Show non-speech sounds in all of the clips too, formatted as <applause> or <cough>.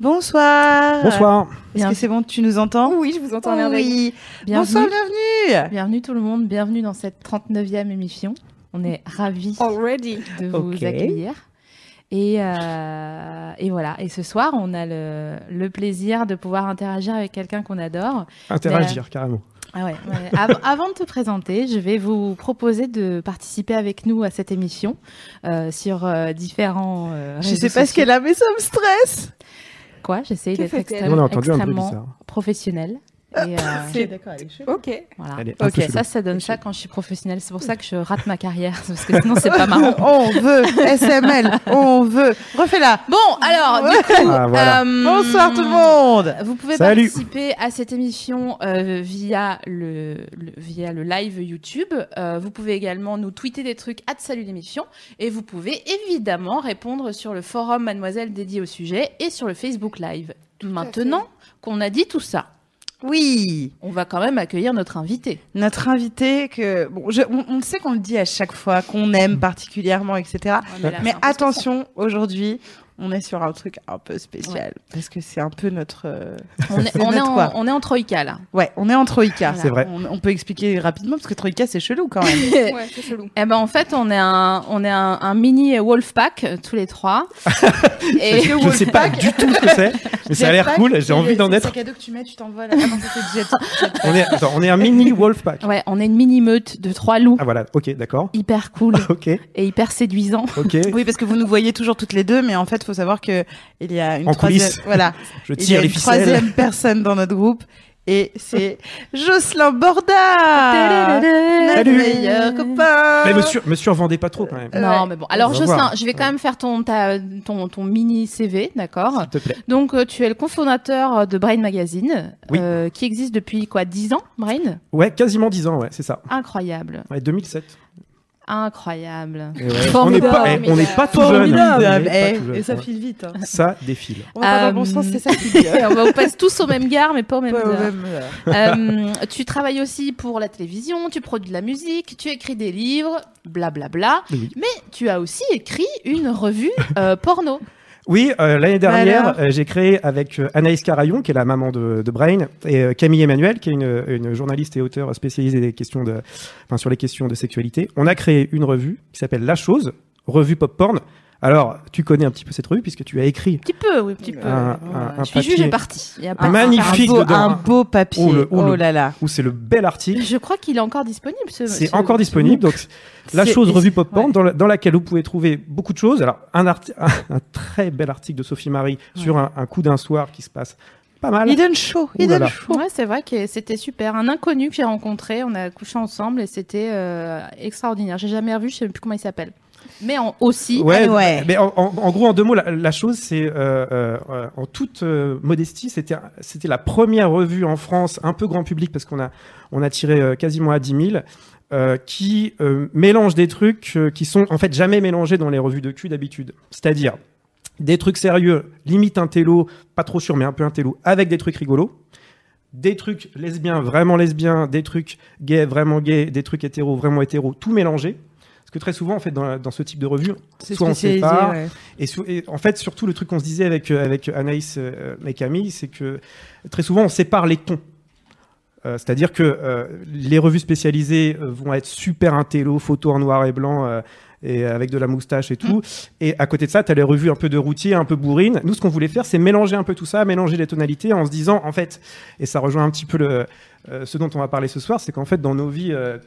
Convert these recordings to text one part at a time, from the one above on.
Bonsoir. Bonsoir. Est-ce que c'est bon, tu nous entends? Oui, je vous entends Oh oui. Bienvenue. Bonsoir, bienvenue. Bienvenue tout le monde, bienvenue dans cette 39e émission. On est ravis Already. de vous accueillir. Et, euh, et voilà, et ce soir, on a le, le plaisir de pouvoir interagir avec quelqu'un qu'on adore. Interagir, carrément. Ah ouais, ouais. Av- <laughs> avant de te présenter, je vais vous proposer de participer avec nous à cette émission euh, sur euh, différents. euh, Je sais pas ce qu'elle a, mais ça me stresse. Quoi. J'essaye d'être extrêmement, On a entendu un bruit extrêmement bizarre. <laughs> euh, C'est d'accord, ok. Voilà. Ok, chelou. ça, ça donne ça quand je suis professionnelle. C'est pour ça que je rate ma carrière, <laughs> parce que sinon, c'est pas <laughs> marrant. on veut SML, on veut. Refais-la. Bon, alors, du coup, Ah, voilà. euh, Bonsoir tout le monde. Vous pouvez Salut. participer à cette émission euh, via, le, le- via le live YouTube. Euh, vous pouvez également nous tweeter des trucs à salut l'émission. Et vous pouvez évidemment répondre sur le forum Mademoiselle dédié au sujet et sur le Facebook Live. Maintenant qu'on a dit tout ça, Oui, on va quand même accueillir notre invité. notre invité que bon, je- on, on sait qu'on le dit à chaque fois qu'on aime particulièrement, etc. Mais attention, aujourd'hui, on est sur un truc un peu spécial parce que c'est un peu notre. euh, on est, <laughs> on est notre en, quoi. on est en Troïka là. Ouais, on est en Troïka. Voilà. C'est vrai. On, on peut expliquer rapidement parce que Troïka c'est chelou quand même. <laughs> Ouais, c'est chelou. Eh ben en fait, on est un, on est un, un mini Wolfpack euh, tous les trois. <laughs> et Je ne sais pas du tout ce que c'est, mais ça a l'air cool. J'ai envie d'en être. C'est cadeau que tu mets, tu c'est jet. On est, attends, on est un mini Wolfpack. ouais, on est une mini meute de trois loups Ah voilà, ok, d'accord. hyper cool Ok, et hyper séduisant. ok. Oui, parce que vous nous voyez toujours toutes les deux, mais en fait, faut savoir que il y a une En troisième, coulisses. <laughs> voilà, <laughs> Je il y tire a les une ficelles. troisième personne dans notre groupe, et c'est <laughs> Jocelyn Borda, Salut. meilleur copain. Mais monsieur, me survendez pas trop quand même. Non, Ouais. mais bon. Alors, Jocelyn, voir. je vais quand même faire ton, ta- ton, ton mini CV, d'accord S'il te plaît. Donc, euh, tu es le cofondateur de Brain Magazine, Oui. euh, qui existe depuis quoi 10 ans, Brain? Ouais, quasiment 10 ans, ouais, c'est ça. Incroyable. Ouais, 2007. Incroyable. Et ouais, <laughs> on n'est Formidable. pas, eh, on n'est pas tout jeune. Pas Eh, tout jeune, et ça file vite. hein. Ça défile. On va pas dans le bon sens, c'est ça qui dit. <laughs> on, passe tous au même gare, mais pas au même Pas au heure. même, euh, Euh, tu travailles aussi pour la télévision, tu produis de la musique, tu écris des livres, blablabla. Oui. Mais tu as aussi écrit une revue euh, porno. Oui, euh, l'année dernière, Alors euh, j'ai créé avec euh, Anaïs Carayon, qui est la maman de, de Brain, et euh, Camille Emmanuel, qui est une, une journaliste et auteure spécialisée des questions de, enfin, sur les questions de sexualité. On a créé une revue qui s'appelle La Chose, revue pop porn. Alors, tu connais un petit peu cette revue puisque tu as écrit Un petit peu, oui, un petit peu. un, un- un je suis juge et partie. Il y a pas Un magnifique un beau, dedans. un beau papier. Oh, le- oh, oh là là. où c'est le bel article. Je crois qu'il est encore disponible. Ce, C'est ce- encore disponible. Donc, la chose revue pop ouais. dans, la- dans laquelle vous pouvez trouver beaucoup de choses. Alors, un, un, un très bel article de Sophie Marie sur un, un coup d'un soir qui se passe pas mal. Hidden Show, Ouh là Hidden là. Show. Ouais, c'est vrai que c'était super. Un inconnu que j'ai rencontré, on a couché ensemble et c'était euh, extraordinaire. J'ai jamais revu, je sais plus comment il s'appelle. Mais en, aussi, Ouais, ouais. mais en, en- en gros, en deux mots, la, la chose, c'est euh, euh, en toute euh, modestie, c'était c'était la première revue en France, un peu grand public, parce qu'on a on a tiré quasiment à 10 000, euh, qui mélange des trucs qui sont en fait jamais mélangés dans les revues de cul d'habitude. C'est-à-dire des trucs sérieux, limite un télo, pas trop sûr, mais un peu un télo, avec des trucs rigolos. Des trucs lesbiens, vraiment lesbiens, des trucs gays, vraiment gays, des trucs hétéros, vraiment hétéros, tout mélangé. Parce que très souvent, en fait, dans, dans ce type de revue, soit on sépare, ouais. et, en fait, surtout, le truc qu'on se disait avec, euh, avec Anaïs euh, et Camille, c'est que très souvent, on sépare les tons. Euh, C'est-à-dire que euh, les revues spécialisées euh, vont être super intello, photos en noir et blanc, euh, et avec de la moustache et tout. Et à côté de ça, tu as les revues un peu de routier, un peu bourrine. Nous, ce qu'on voulait faire, c'est mélanger un peu tout ça, mélanger les tonalités en se disant, en fait, et ça rejoint un petit peu le, euh, ce dont on va parler ce soir, c'est qu'en fait, dans nos vies euh,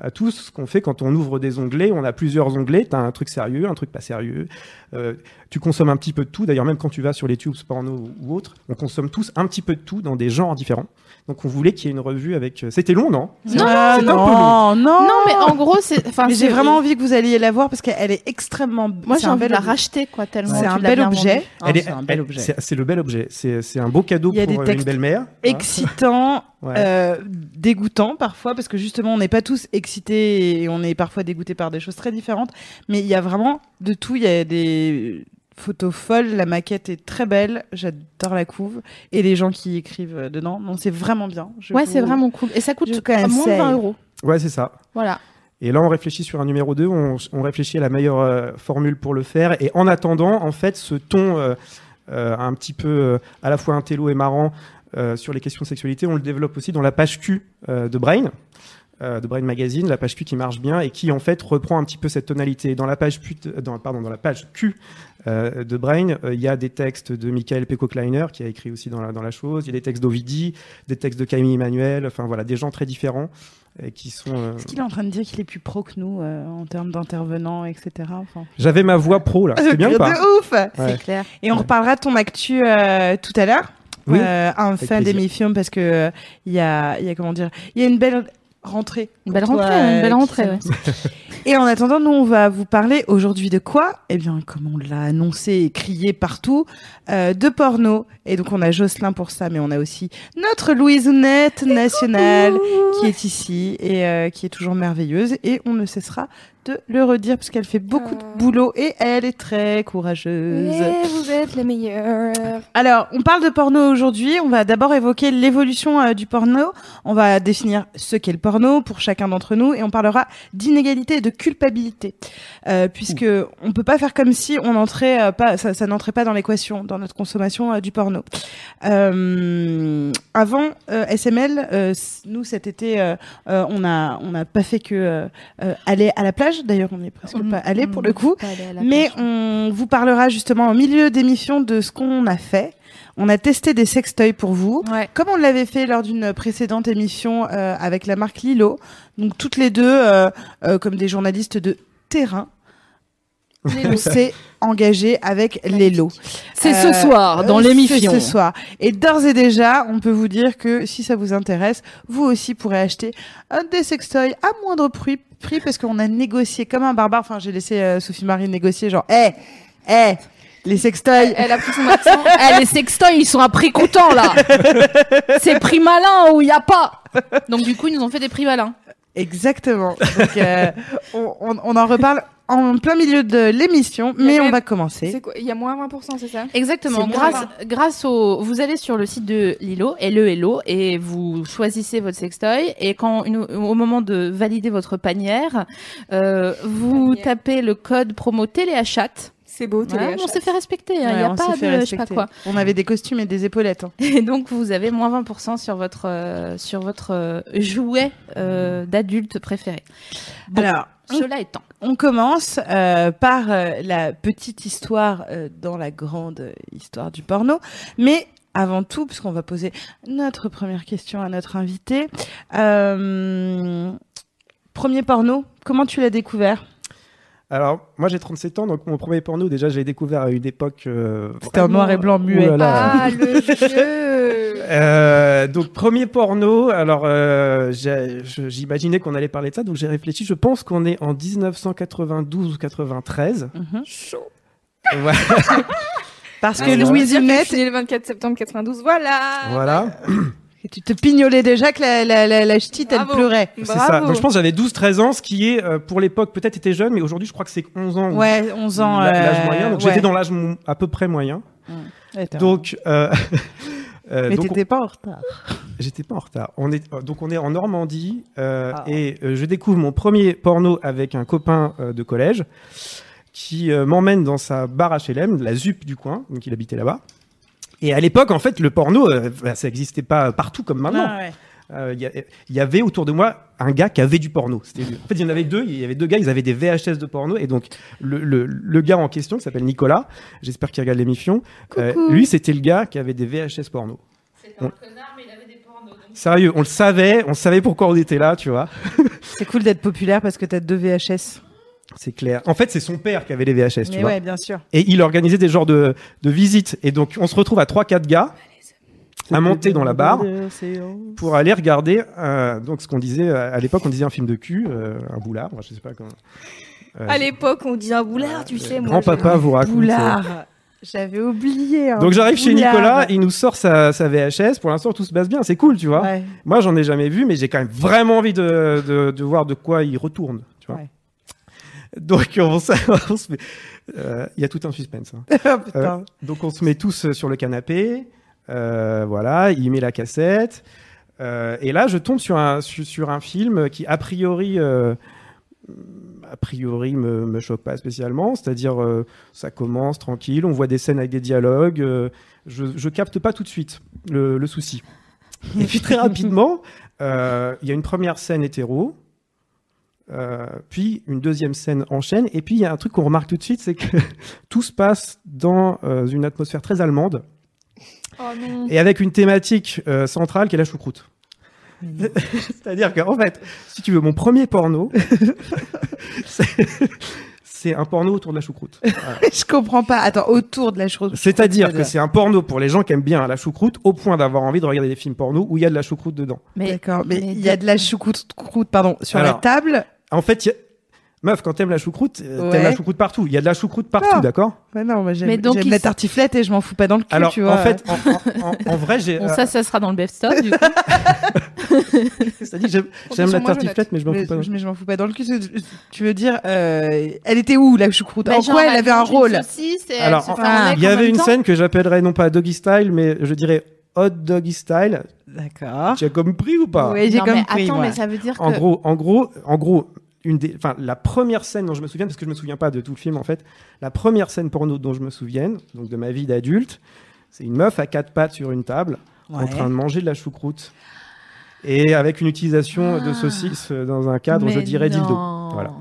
à tous, ce qu'on fait quand on ouvre des onglets, on a plusieurs onglets. Tu as un truc sérieux, un truc pas sérieux. Euh, tu consommes un petit peu de tout. D'ailleurs, même quand tu vas sur les tubes porno ou autres, on consomme tous un petit peu de tout dans des genres différents. Donc, on voulait qu'il y ait une revue avec. C'était long, non? Non, Ah, c'est un peu non, non, Non, mais en gros, c'est. Enfin, Mais c'est- j'ai vraiment envie que vous alliez la voir parce qu'elle est extrêmement. Moi, j'ai envie de la racheter, quoi, tellement. C'est un l'as bel objet. Ah, c'est un bel objet. C'est le bel objet. C'est c'est un beau cadeau Il y a pour des euh, textes une belle-mère. <laughs> excitant, Ouais. euh, dégoûtant parfois, parce que justement, on n'est pas tous excités et on est parfois dégoûtés par des choses très différentes. Mais il y a vraiment de tout. Il y a des photos folles, la maquette est très belle, j'adore la couve et les gens qui écrivent euh, dedans. Non, c'est vraiment bien. Je Ouais, vous- c'est vraiment cool. Et ça coûte je à moins de conseille. 20 euros. Ouais, c'est ça. Voilà. Et là, on réfléchit sur un numéro 2, on, on réfléchit à la meilleure euh, formule pour le faire. Et en attendant, en fait, ce ton euh, euh, un petit peu euh, à la fois intello et marrant euh, sur les questions de sexualité, on le développe aussi dans la page Q euh, de Brain. Euh, de Brain Magazine, la page Q qui marche bien et qui en fait reprend un petit peu cette tonalité. Dans la page, Q, dans, pardon, dans la page Q euh, de Brain, euh, il y a des textes de Michael Pecco-Kleiner qui a écrit aussi dans la, dans la chose, il y a des textes d'Ovidi, des textes de Camille Emmanuel, enfin voilà, des gens très différents qui sont... euh, Est-ce qu'il est en train de dire qu'il est plus pro que nous euh, en termes d'intervenants, etc. Enfin, J'avais ma voix pro là, c'était bien ou <laughs> pas? De ouf Ouais. C'est clair. Et on reparlera de ton actu euh, tout à l'heure. Oui, Euh, un fin d'émission parce que euh, il y a, il y a comment dire, il y a une belle rentrée. Une belle toi, rentrée, une euh, belle rentrée. <laughs> Et en attendant, nous on va vous parler aujourd'hui de quoi? Eh bien, comme on l'a annoncé et crié partout, euh, de porno. Et donc on a Jocelyn pour ça, mais on a aussi notre Louisounette nationale qui est ici et euh, qui est toujours merveilleuse. Et on ne cessera de le redire parce qu'elle fait beaucoup Ah. de boulot et elle est très courageuse. Vous êtes les meilleurs. Alors, on parle de porno aujourd'hui. On va d'abord évoquer l'évolution euh, du porno. On va définir ce qu'est le porno pour chacun d'entre nous et on parlera d'inégalité et de culpabilité, euh, puisque on peut pas faire comme si on entrait euh, pas, ça, ça n'entrait pas dans l'équation dans notre consommation euh, du porno. Euh, avant euh, SML, euh, nous cet été, euh, euh, on a on n'a pas fait que euh, euh, aller à la plage. D'ailleurs, on est presque On- pas allé pour le coup. à la Mais on vous parlera justement au milieu d'émission de ce qu'on a fait. On a testé des sextoys pour vous. Ouais. Comme on l'avait fait lors d'une précédente émission euh, avec la marque Lilo, donc toutes les deux euh, euh, comme des journalistes de terrain, on s'est engagé avec Lelo. C'est Euh, ce soir dans l'émission. C'est ce soir. Et d'ores et déjà, on peut vous dire que si ça vous intéresse, vous aussi pourrez acheter un des sextoys à moindre prix, prix parce qu'on a négocié comme un barbare. Enfin, j'ai laissé euh, Sophie Marie négocier genre, hé, hé, les sextoys. Elle a pris son accent. <laughs> Eh, les sextoys, ils sont à prix coûtant là. <laughs> C'est prix malin ou il y a pas. Donc, du coup, ils nous ont fait des prix malins. Exactement. Donc, euh, on, on- on en reparle en plein milieu de l'émission, mais on va commencer. C'est quoi? Il y a moins 20%, c'est ça? Exactement. Grâce, grâce au, vous allez sur le site de Lilo, LE Hello, et vous choisissez votre sextoy. Et quand, une- au moment de valider votre panière, euh, vous Panière. tapez le code promo téléachat. C'est beau, télé on s'est fait respecter. Il Ouais, n'y a pas de, je sais pas quoi. On avait des costumes et des épaulettes. hein. <laughs> Et donc, vous avez moins 20% sur votre, euh, sur votre euh, jouet euh, d'adulte préféré. Bon, Alors, cela étant. On commence euh, par euh, la petite histoire euh, dans la grande histoire du porno, mais avant tout, puisqu'on va poser notre première question à notre invité, euh, premier porno, comment tu l'as découvert? Alors, moi j'ai 37 ans, donc mon premier porno, déjà, je l'ai découvert à une époque. euh, C'était en noir et blanc muet. Ouh là là. Ah, le <laughs> jeu Euh, donc premier porno, alors euh, j'imaginais qu'on allait parler de ça, donc j'ai réfléchi, je pense qu'on est en 1992 ou 93. Mhm. Chaud. Voilà. Parce Ah, que c'est Louise née le 24 septembre 92, voilà voilà. Tu te pignolais déjà que la, la, la, la ch'tite, elle pleurait. C'est ça. Donc je pense que j'avais 12-13 ans, ce qui est euh, pour l'époque peut-être était jeune, mais aujourd'hui je crois que c'est 11 ans. ou Ouais, 11 ans. l'âge euh, moyen. Donc ouais. j'étais dans l'âge à peu près moyen. Ouais, Donc, euh, <laughs> mais t'étais pas en retard. <laughs> J'étais pas en retard. On est donc on est en Normandie euh, Ah. et je découvre mon premier porno avec un copain de collège qui m'emmène dans sa bar HLM, la ZUP du coin, donc il habitait là-bas. Et à l'époque, en fait, le porno, euh, bah, ça n'existait pas partout comme maintenant. Ah, ouais. Euh, Il y, avait autour de moi un gars qui avait du porno. C'était- En fait, il y en avait deux. Il y avait deux gars. Ils avaient des VHS de porno. Et donc, le, le, le gars en question, qui s'appelle Nicolas, j'espère qu'il regarde l'émission. euh, lui, c'était le gars qui avait des VHS porno. C'était un connard, mais il avait des pornos. Sérieux, on le savait, on savait pourquoi on était là, tu vois. C'est cool d'être populaire parce que t'as deux VHS. C'est clair. En fait, c'est son père qui avait les VHS, tu vois. ouais, bien sûr. Et il organisait des genres de, de visites. Et donc, on se retrouve à 3-4 gars à monter dans la barre pour aller regarder euh, donc ce qu'on disait euh, à l'époque on disait un film de cul euh, un boulard moi, je sais pas comment Euh, À l'époque, on disait un boulard, tu sais. moi, grand papa je- vous raconte Boulard. J'avais oublié. un donc j'arrive chez. Nicolas il nous sort sa, sa VHS pour l'instant tout se passe bien c'est cool tu vois Ouais. moi j'en ai jamais vu mais j'ai quand même vraiment envie de, de, de voir de quoi il retourne tu vois Ouais. Donc on, <laughs> on se met euh, il y a tout un suspense hein. <laughs> Oh, putain. Donc on se met tous euh, sur le canapé, euh, voilà, il met la cassette, euh, et là je tombe sur un sur, sur un film qui a priori euh, a priori me, me choque pas spécialement, c'est-à-dire euh, ça commence tranquille, on voit des scènes avec des dialogues, euh, je, je capte pas tout de suite le, le souci. Et puis très rapidement, euh, il y a une première scène hétéro. Euh, puis une deuxième scène enchaîne, et puis il y a un truc qu'on remarque tout de suite, c'est que <laughs> tout se passe dans euh, une atmosphère très allemande Oh non. et avec une thématique euh, centrale qui est la choucroute. <laughs> C'est-à-dire qu'en fait, si tu veux, mon premier porno, <laughs> c'est- un porno autour de la choucroute. Voilà. Je comprends pas. Attends, autour de la chose. C'est-à-dire que c'est un porno pour les gens qui aiment bien la choucroute, au point d'avoir envie de regarder des films porno où il y a de la choucroute dedans. Mais, D'accord, mais il y a de- la choucroute croûte, pardon, sur la table. En fait, il y a- meuf, quand t'aimes la choucroute, euh, Ouais. t'aimes la choucroute partout. Il y a de la choucroute partout, Ah. d'accord Ouais, non, moi j'aime Mais donc, j'aime il la s- tartiflette et je m'en fous pas dans le cul, Alors, tu vois. en fait, en, en- en- en vrai, j'ai. bon, euh, ça, ça sera dans le best-of, du coup. <laughs> c'est-à-dire, j'aime j'aime la moi, je tartiflette, mais je m'en mais, fous pas. mais je m'en fous pas dans le cul. Tu veux dire, euh, elle était où la choucroute? Bah, En genre, quoi elle avait un mange une rôle? saucisse et elle Alors, se fait un mec Il y en avait même une temps. scène que j'appellerais non pas doggy style, mais je dirais hot doggy style. D'accord. Tu as compris ou pas? Oui, j'ai mais compris. attends, moi. mais ça veut dire En que. gros, en gros, en gros, une des, enfin, la première scène dont je me souviens, parce que je me souviens pas de tout le film en fait, la première scène porno dont je me souviens, donc de ma vie d'adulte, c'est une meuf à quatre pattes sur une table, en train de manger de la choucroute, et avec une utilisation de Ah. saucisse dans un cadre, je dirais dildo. Voilà.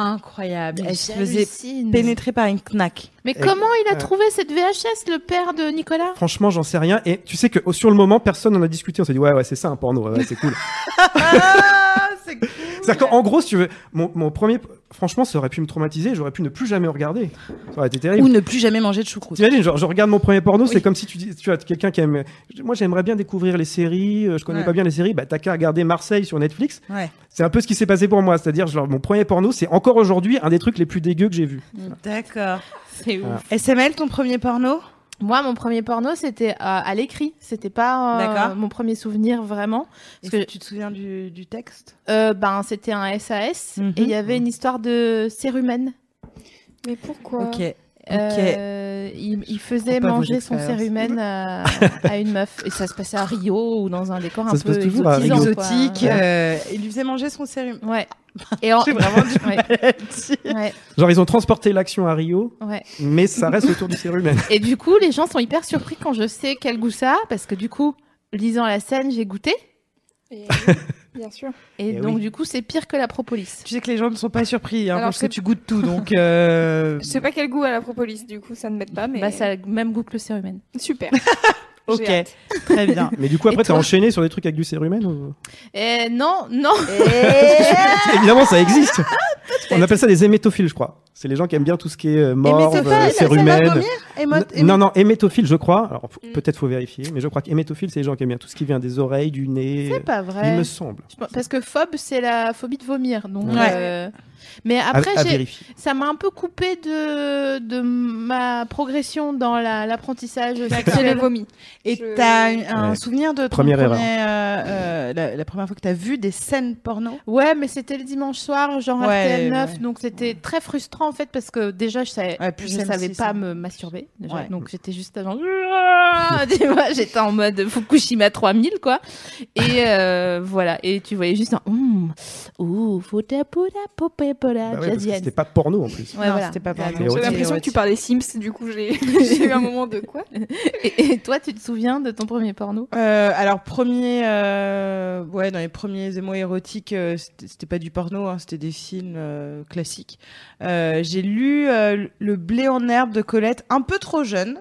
Incroyable. Mais Elle se faisait pénétrer par une knack. Mais Et- comment il a euh, trouvé cette VHS, le père de Nicolas? Franchement, j'en sais rien. Et tu sais que oh, sur le moment, personne n'en a discuté. On s'est dit ouais, ouais, c'est ça un porno, ouais, ouais, c'est cool. <laughs> <laughs> C'est-à-dire qu'en gros, si tu veux, mon, mon premier, franchement, ça aurait pu me traumatiser. J'aurais pu ne plus jamais regarder. Ça aurait été terrible. Ou ne plus jamais manger de choucroute. T'imagines, genre, je regarde mon premier porno, c'est comme si tu dis, tu as quelqu'un qui aime. Moi, j'aimerais bien découvrir les séries. euh, Je connais Ouais. pas bien les séries. Bah, t'as qu'à regarder Marseille sur Netflix. Ouais. C'est un peu ce qui s'est passé pour moi. C'est-à-dire, genre, mon premier porno, c'est encore aujourd'hui un des trucs les plus dégueux que j'ai vu. D'accord. C'est ouf. Voilà. SML, ton premier porno? Moi, mon premier porno, c'était euh, à l'écrit. C'était pas euh, mon premier souvenir vraiment. Parce que tu te souviens du, du texte euh, ben, c'était un SAS Mhm. et il y avait une histoire de cérumen. Mais pourquoi? Ok. Euh, il, il faisait manger son cérumen à, <laughs> à une meuf. Et ça se passait à Rio ou dans un décor Ça un peu. Exotique. Ouais. euh, il lui faisait manger son sérum. Ouais. <laughs> Et en... Vraiment du ouais. Genre, ils ont transporté l'action à Rio, ouais. mais ça reste autour du cérumen. <laughs> Et du coup, les gens sont hyper surpris quand je sais quel goût ça a, parce que du coup, lisant la scène, j'ai goûté. Et- Bien sûr. Et, Eh donc, oui. du coup, c'est pire que la propolis. Tu sais que les gens ne sont pas surpris hein, Alors, parce que tu goûtes tout, donc. <laughs> euh, Je sais pas quel goût a la propolis, du coup, ça ne m'aide pas, mais Bah, ça a le même goût que le cérumen. super. <laughs> Ok, très bien. Mais du coup, après, t'as enchaîné sur des trucs avec du cérumen ou... Et non, non. <laughs> Évidemment, ça existe. On appelle ça des hémétophiles, je crois. C'est les gens qui aiment bien tout ce qui est euh, Hémétophile, euh, N- Non, non, hémétophile, je crois. Alors, Mm. peut-être faut vérifier, mais je crois qu'hémétophile, c'est les gens qui aiment bien tout ce qui vient des oreilles, du nez. C'est pas Il vrai. me semble. Parce que phobe, c'est la phobie de vomir. Donc, Ouais. euh, Mais après, à, ça m'a un peu coupé de, de ma progression dans la- l'apprentissage C'est le sexuel. vomi. Et Je- t'as un, Ouais. souvenir de ton Première erreur. euh, euh, la, la première fois que t'as vu des scènes porno? Ouais, mais c'était le dimanche soir, genre Ouais, RTL 9, ouais. donc c'était très frustrant en fait parce que déjà je savais, Ouais, plus je M6, savais pas hein. me masturber, déjà. Ouais. donc j'étais juste genre, j'étais en mode Fukushima 3000 quoi, et euh, voilà, et tu voyais juste un, Hum, ouh, Bah ouais, c'était pas porno en plus. Ouais, voilà. c'était pas porno. J'ai l'impression que tu parlais Sims, du coup, j'ai <laughs> j'ai eu un moment de quoi <laughs> Et, et toi, tu te souviens de ton premier porno? Euh, alors premier, euh, ouais, dans les premiers émois érotiques, c'était c'était pas du porno, hein, c'était des films euh, classiques. Euh, J'ai lu euh, Le blé en herbe de Colette, un peu trop jeune.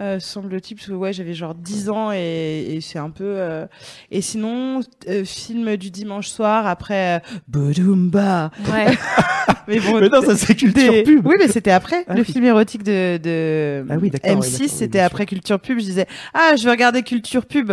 euh, semble-t-il, parce que ouais, j'avais genre 10 ans et, et c'est un peu. euh, Et sinon, euh, film du dimanche soir après. Euh... Bodoumba. Ouais. <laughs> Mais bon, Mais non, ça c'est culture des- pub. Oui, mais c'était après. Ah le oui. film érotique de, de Ah oui, d'accord, oui, M6, d'accord, oui, c'était après Culture Pub. Je disais, ah, je vais regarder Culture Pub.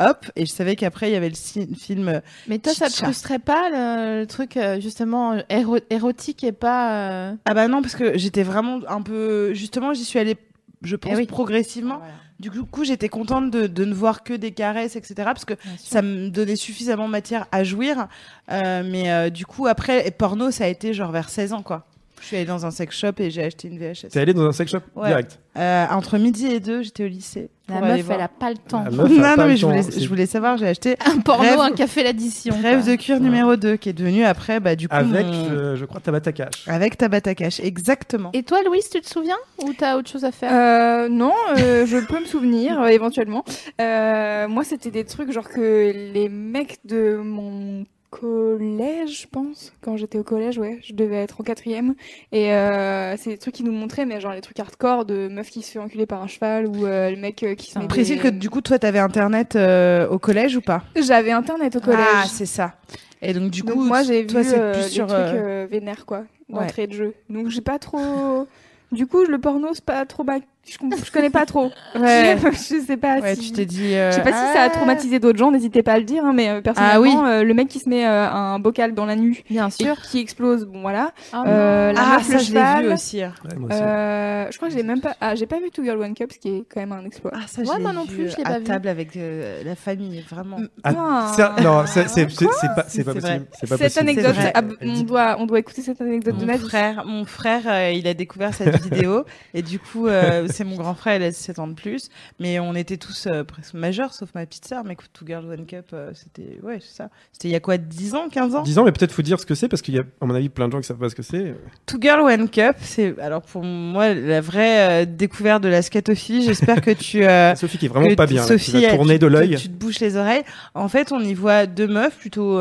Hop, et je savais qu'après il y avait le film. euh, Mais toi, ça te frustrait pas le, le truc euh, justement éro- érotique et pas. euh, Ah bah non, parce que j'étais vraiment un peu. Justement, j'y suis allée, je pense, Eh oui. progressivement. Du coup, j'étais contente de, de ne voir que des caresses, etc. Parce que ça me donnait suffisamment matière à jouir. Euh, mais euh, du coup, après, et porno, ça a été genre vers 16 ans, quoi. Je suis allée dans un sex shop et j'ai acheté une VHS. T'es allé dans un sex shop Ouais. direct. Euh, entre midi et deux, j'étais au lycée. La meuf, voir. elle a pas le temps. Non, non, mais je voulais, c'est- je voulais savoir, j'ai acheté Un porno, Rêve- un café l'addition. Rêve quoi. de cuir numéro 2, qui est devenu après, bah, du coup, Avec, mon- euh, je crois, Tabata Cash. avec Tabata Cash, exactement. Et toi, Louise, tu te souviens Ou t'as autre chose à faire? Euh, non, euh, je peux me souvenir euh, éventuellement. Euh, moi, c'était des trucs genre que les mecs de mon collège, je pense, quand j'étais au collège, ouais, je devais être en quatrième, et euh, c'est des trucs qui nous montraient, mais genre les trucs hardcore de meufs qui se fait enculer par un cheval ou euh, le mec euh, qui se met Précise des- que du coup, toi, t'avais internet euh, au collège ou pas? J'avais internet au collège. Ah, c'est ça. Et donc, du Donc coup, moi j'ai vu toi, c'est euh, plus des sur. trucs euh, euh, vénères quoi, ouais. d'entrée de jeu. Donc j'ai pas trop. Du coup le porno c'est pas trop ma... je, je connais pas trop. <laughs> Ouais. <laughs> je sais pas Ouais, si. tu t'es dit. euh, Je sais pas si ça a ah. traumatisé d'autres gens, n'hésitez pas à le dire, hein, mais euh, personnellement, Ah oui. euh, le mec qui se met euh, un bocal dans la nuit Bien sûr. qui explose, bon voilà. Ah, Euh, la Ah, meuf, ça, le je l'ai cheval. vu aussi. Ouais, moi aussi. Euh, je crois que j'ai même pas, ah, j'ai pas vu Two Girl One Cup, ce qui est quand même un exploit. Ah, ça, Ouais, je moi non plus, je l'ai à pas vu. table avec euh, la famille, vraiment. Ah, Ah. non, c'est pas, c'est pas possible. Cette anecdote, ah, on doit, on doit écouter cette anecdote de ma frère, mon frère, il a découvert cette <laughs> vidéo et du coup, euh, c'est mon grand frère, il a 7 ans de plus, mais on était tous euh, presque majeurs, sauf ma petite sœur. Mais écoute, Two Girls One Cup, euh, c'était, ouais, c'est ça. C'était il y a quoi, 10 ans, 15 ans? 10 ans, mais peut-être faut dire ce que c'est parce qu'il y a, à mon avis, plein de gens qui savent pas ce que c'est. Two Girl One Cup, c'est alors pour moi la vraie euh, découverte de la scatophilie. J'espère que tu <laughs> Sophie qui est vraiment pas bien. là, Sophie, elle, tourner tu, de l'œil. Tu te bouches les oreilles. En fait, on y voit deux meufs plutôt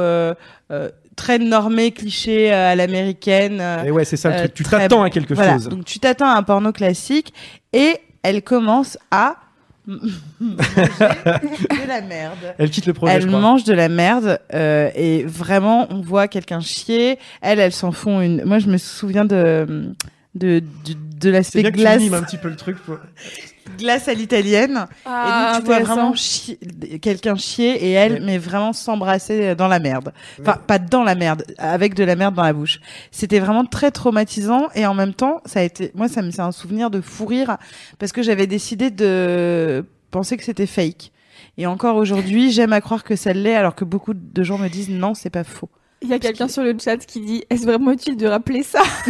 très normées, clichés euh, à l'américaine. Et ouais, c'est ça le euh, truc. Tu t'attends à quelque voilà. chose. Donc tu t'attends à un porno classique et elle commence à de la merde. Elle quitte le projet, je Elle crois. mange de la merde euh, et vraiment on voit quelqu'un chier. Elle, elle s'en font une. Moi, je me souviens de de de, de C'est l'aspect bien que glace tu un petit peu le truc. pour- glace à l'italienne. Ah, et donc tu vois vraiment chier- quelqu'un chier et elle, mais vraiment s'embrasser dans la merde. Enfin, pas dans la merde, avec de la merde dans la bouche. C'était vraiment très traumatisant et en même temps, ça a été, moi, ça me c'est un souvenir de fou rire parce que j'avais décidé de penser que c'était fake. Et encore aujourd'hui, j'aime à croire que ça l'est, alors que beaucoup de gens me disent non, c'est pas faux. Il y a quelqu'un sur le chat qui dit Est-ce vraiment utile de rappeler ça <laughs>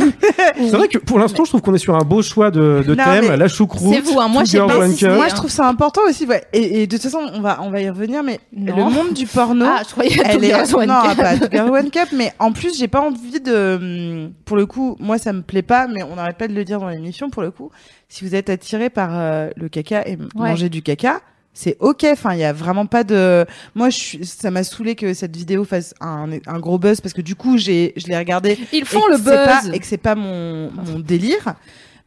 C'est vrai que pour l'instant, je trouve qu'on est sur un beau choix de, de Non, thème. La choucroute. C'est vous, hein, moi, si c'est- Cup. Moi, je trouve ça important aussi. Ouais. Et, et de toute façon, on va, on va y revenir, mais Non. le monde du porno. <laughs> Ah, je croyais elle est One non Cup. pas Girls, One Cup <laughs> mais en plus j'ai pas envie de pour le coup moi ça me plaît pas mais on n'arrête pas de le dire dans l'émission pour le coup si vous êtes attiré par euh, le caca et Ouais. manger du caca c'est ok enfin il y a vraiment pas de moi je suis... ça m'a saoulé que cette vidéo fasse un, un gros buzz parce que du coup j'ai je l'ai regardé Ils et font que le c'est pas- buzz. et que c'est pas mon, mon délire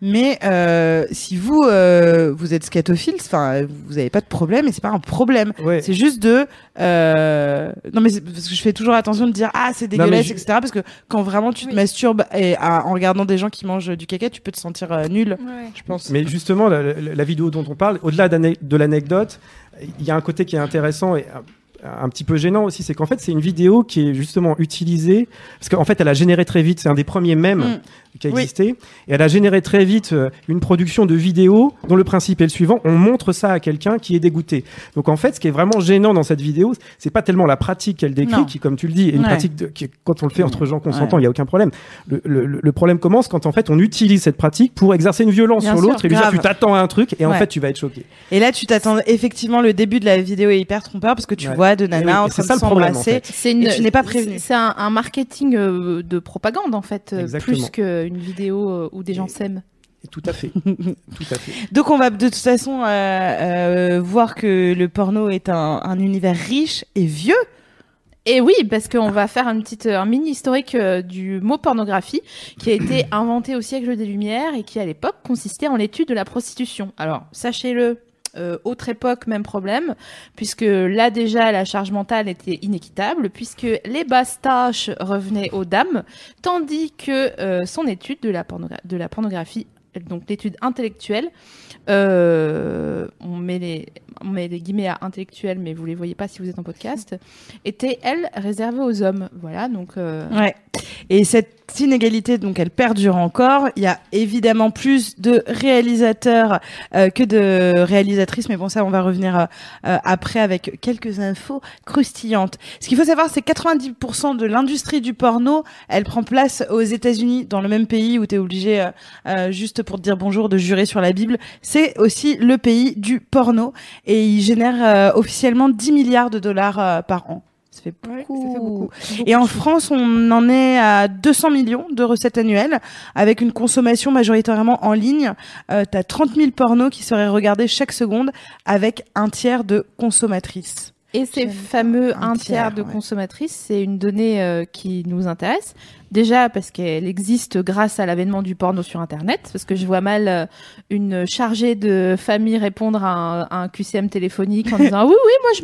mais euh, si vous euh, vous êtes scatophile, enfin vous avez pas de problème et c'est pas un problème. Ouais. C'est juste de euh... non mais c'est parce que je fais toujours attention de dire ah c'est dégueulasse je- etc parce que quand vraiment tu te masturbes et à- en regardant des gens qui mangent du caca tu peux te sentir euh, nul je pense. Mais justement, la, la- la vidéo dont on parle, au-delà de l'anecdote, il y a un côté qui est intéressant et un, un petit peu gênant aussi, c'est qu'en fait, c'est une vidéo qui est justement utilisée, parce qu'en fait, elle a généré très vite, c'est un des premiers mèmes Mm. Qui a Oui. existé, et elle a généré très vite euh, une production de vidéos dont le principe est le suivant, on montre ça à quelqu'un qui est dégoûté. Donc en fait, ce qui est vraiment gênant dans cette vidéo, c'est pas tellement la pratique qu'elle décrit, Non. qui, comme tu le dis, est une Ouais. pratique de, qui, quand on le fait entre gens consentants, Ouais. il y a aucun problème. Le, le- le problème commence quand en fait on utilise cette pratique pour exercer une violence Bien sur l'autre et lui dire tu t'attends à un truc et en Ouais. fait tu vas être choqué. Et là tu t'attends effectivement le début de la vidéo est hyper trompeur parce que tu Ouais. vois de Et oui, nana en train ça de en s'embrasser. fait. Et tu n'es pas prévenu. C'est un, un marketing euh, de propagande en fait, euh, Exactement. plus qu'une vidéo euh, où des gens s'aiment. Et tout à fait. <laughs> tout à fait. Donc on va de toute façon euh, euh, voir que le porno est un, un univers riche et vieux. Et oui, parce qu'on va faire un petit, un mini historique euh, du mot pornographie, qui a été <coughs> inventé au siècle des Lumières et qui à l'époque consistait en l'étude de la prostitution. Alors, sachez-le. Euh, autre époque, même problème, puisque là déjà la charge mentale était inéquitable, puisque les basses tâches revenaient aux dames, tandis que euh, son étude de la, pornographie, donc l'étude intellectuelle, euh, on, met les, on met les guillemets à intellectuelle, mais vous les voyez pas si vous êtes en podcast, était elle réservée aux hommes. Voilà, donc Ouais. Et cette inégalité, donc, elle perdure encore. Il y a évidemment plus de réalisateurs euh, que de réalisatrices, mais bon, ça, on va revenir euh, euh, après avec quelques infos croustillantes. Ce qu'il faut savoir, c'est que 90% de l'industrie du porno, elle prend place aux États-Unis, dans le même pays où tu es obligé, euh, juste pour te dire bonjour, de jurer sur la Bible. C'est aussi le pays du porno et il génère officiellement 10 milliards de dollars par an. Ça fait Ouais, beaucoup. ça fait beaucoup. Et en France, on en est à 200 millions de recettes annuelles, avec une consommation majoritairement en ligne. Euh, T'as 30 000 pornos qui seraient regardés chaque seconde, avec un tiers de consommatrices. Et ces fameux un un tiers, tiers de ouais. consommatrices, c'est une donnée euh, qui nous intéresse. Déjà parce qu'elle existe grâce à l'avènement du porno sur Internet, parce que je vois mal euh, une chargée de famille répondre à un, à un QCM téléphonique en <laughs> disant oui oui moi je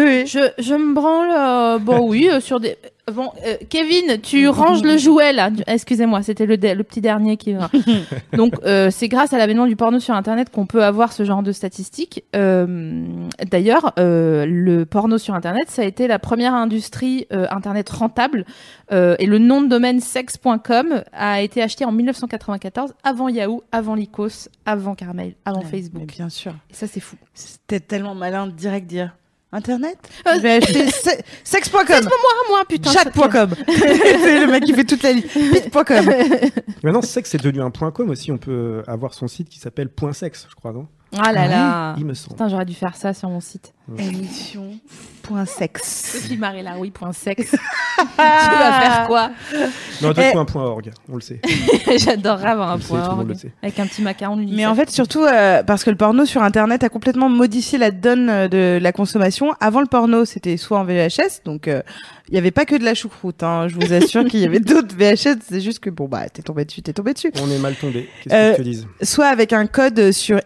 me Oui, je, je me branle euh, bon oui euh, sur des bon euh, Kevin tu ranges le jouet là. Excusez-moi c'était le, le petit dernier qui <laughs> donc euh, c'est grâce à l'avènement du porno sur internet qu'on peut avoir ce genre de statistiques. Euh, d'ailleurs le porno sur internet ça a été la première industrie internet rentable et le nom de domaine sex.com a été acheté en 1994 avant Yahoo avant Lycos avant Caramel avant Ouais, mais Facebook bien sûr. et ça c'est fou C'était tellement malin de direct dire Internet Euh, Je vais acheter <laughs> se- sex.com, ah moi putain chat.com. <laughs> C'est le mec qui fait toute la liste. Bit.com. Maintenant, sexe c'est devenu un point com aussi. On peut avoir son site qui s'appelle Point Sexe, je crois, non? Ah là là Il me semble. Putain, j'aurais dû faire ça sur mon site. Émission.sex. Sophie Marie-Laroui.sex. <laughs> tu vas faire quoi Non, toi, Eh. tu un point org, on le sait. <laughs> J'adorerais avoir un On le sait, point tout le monde org le sait. avec un petit macaron de Mais en fait, surtout euh, parce que le porno sur Internet a complètement modifié la donne euh, de la consommation. Avant le porno, c'était soit en VHS, donc euh, il y avait pas que de la choucroute. Hein. Je vous assure qu'il y avait <laughs> d'autres VHS. C'est juste que bon bah t'es tombé dessus, t'es tombé dessus. On est mal tombé. Qu'est-ce Euh, que je te dise Soit avec un code sur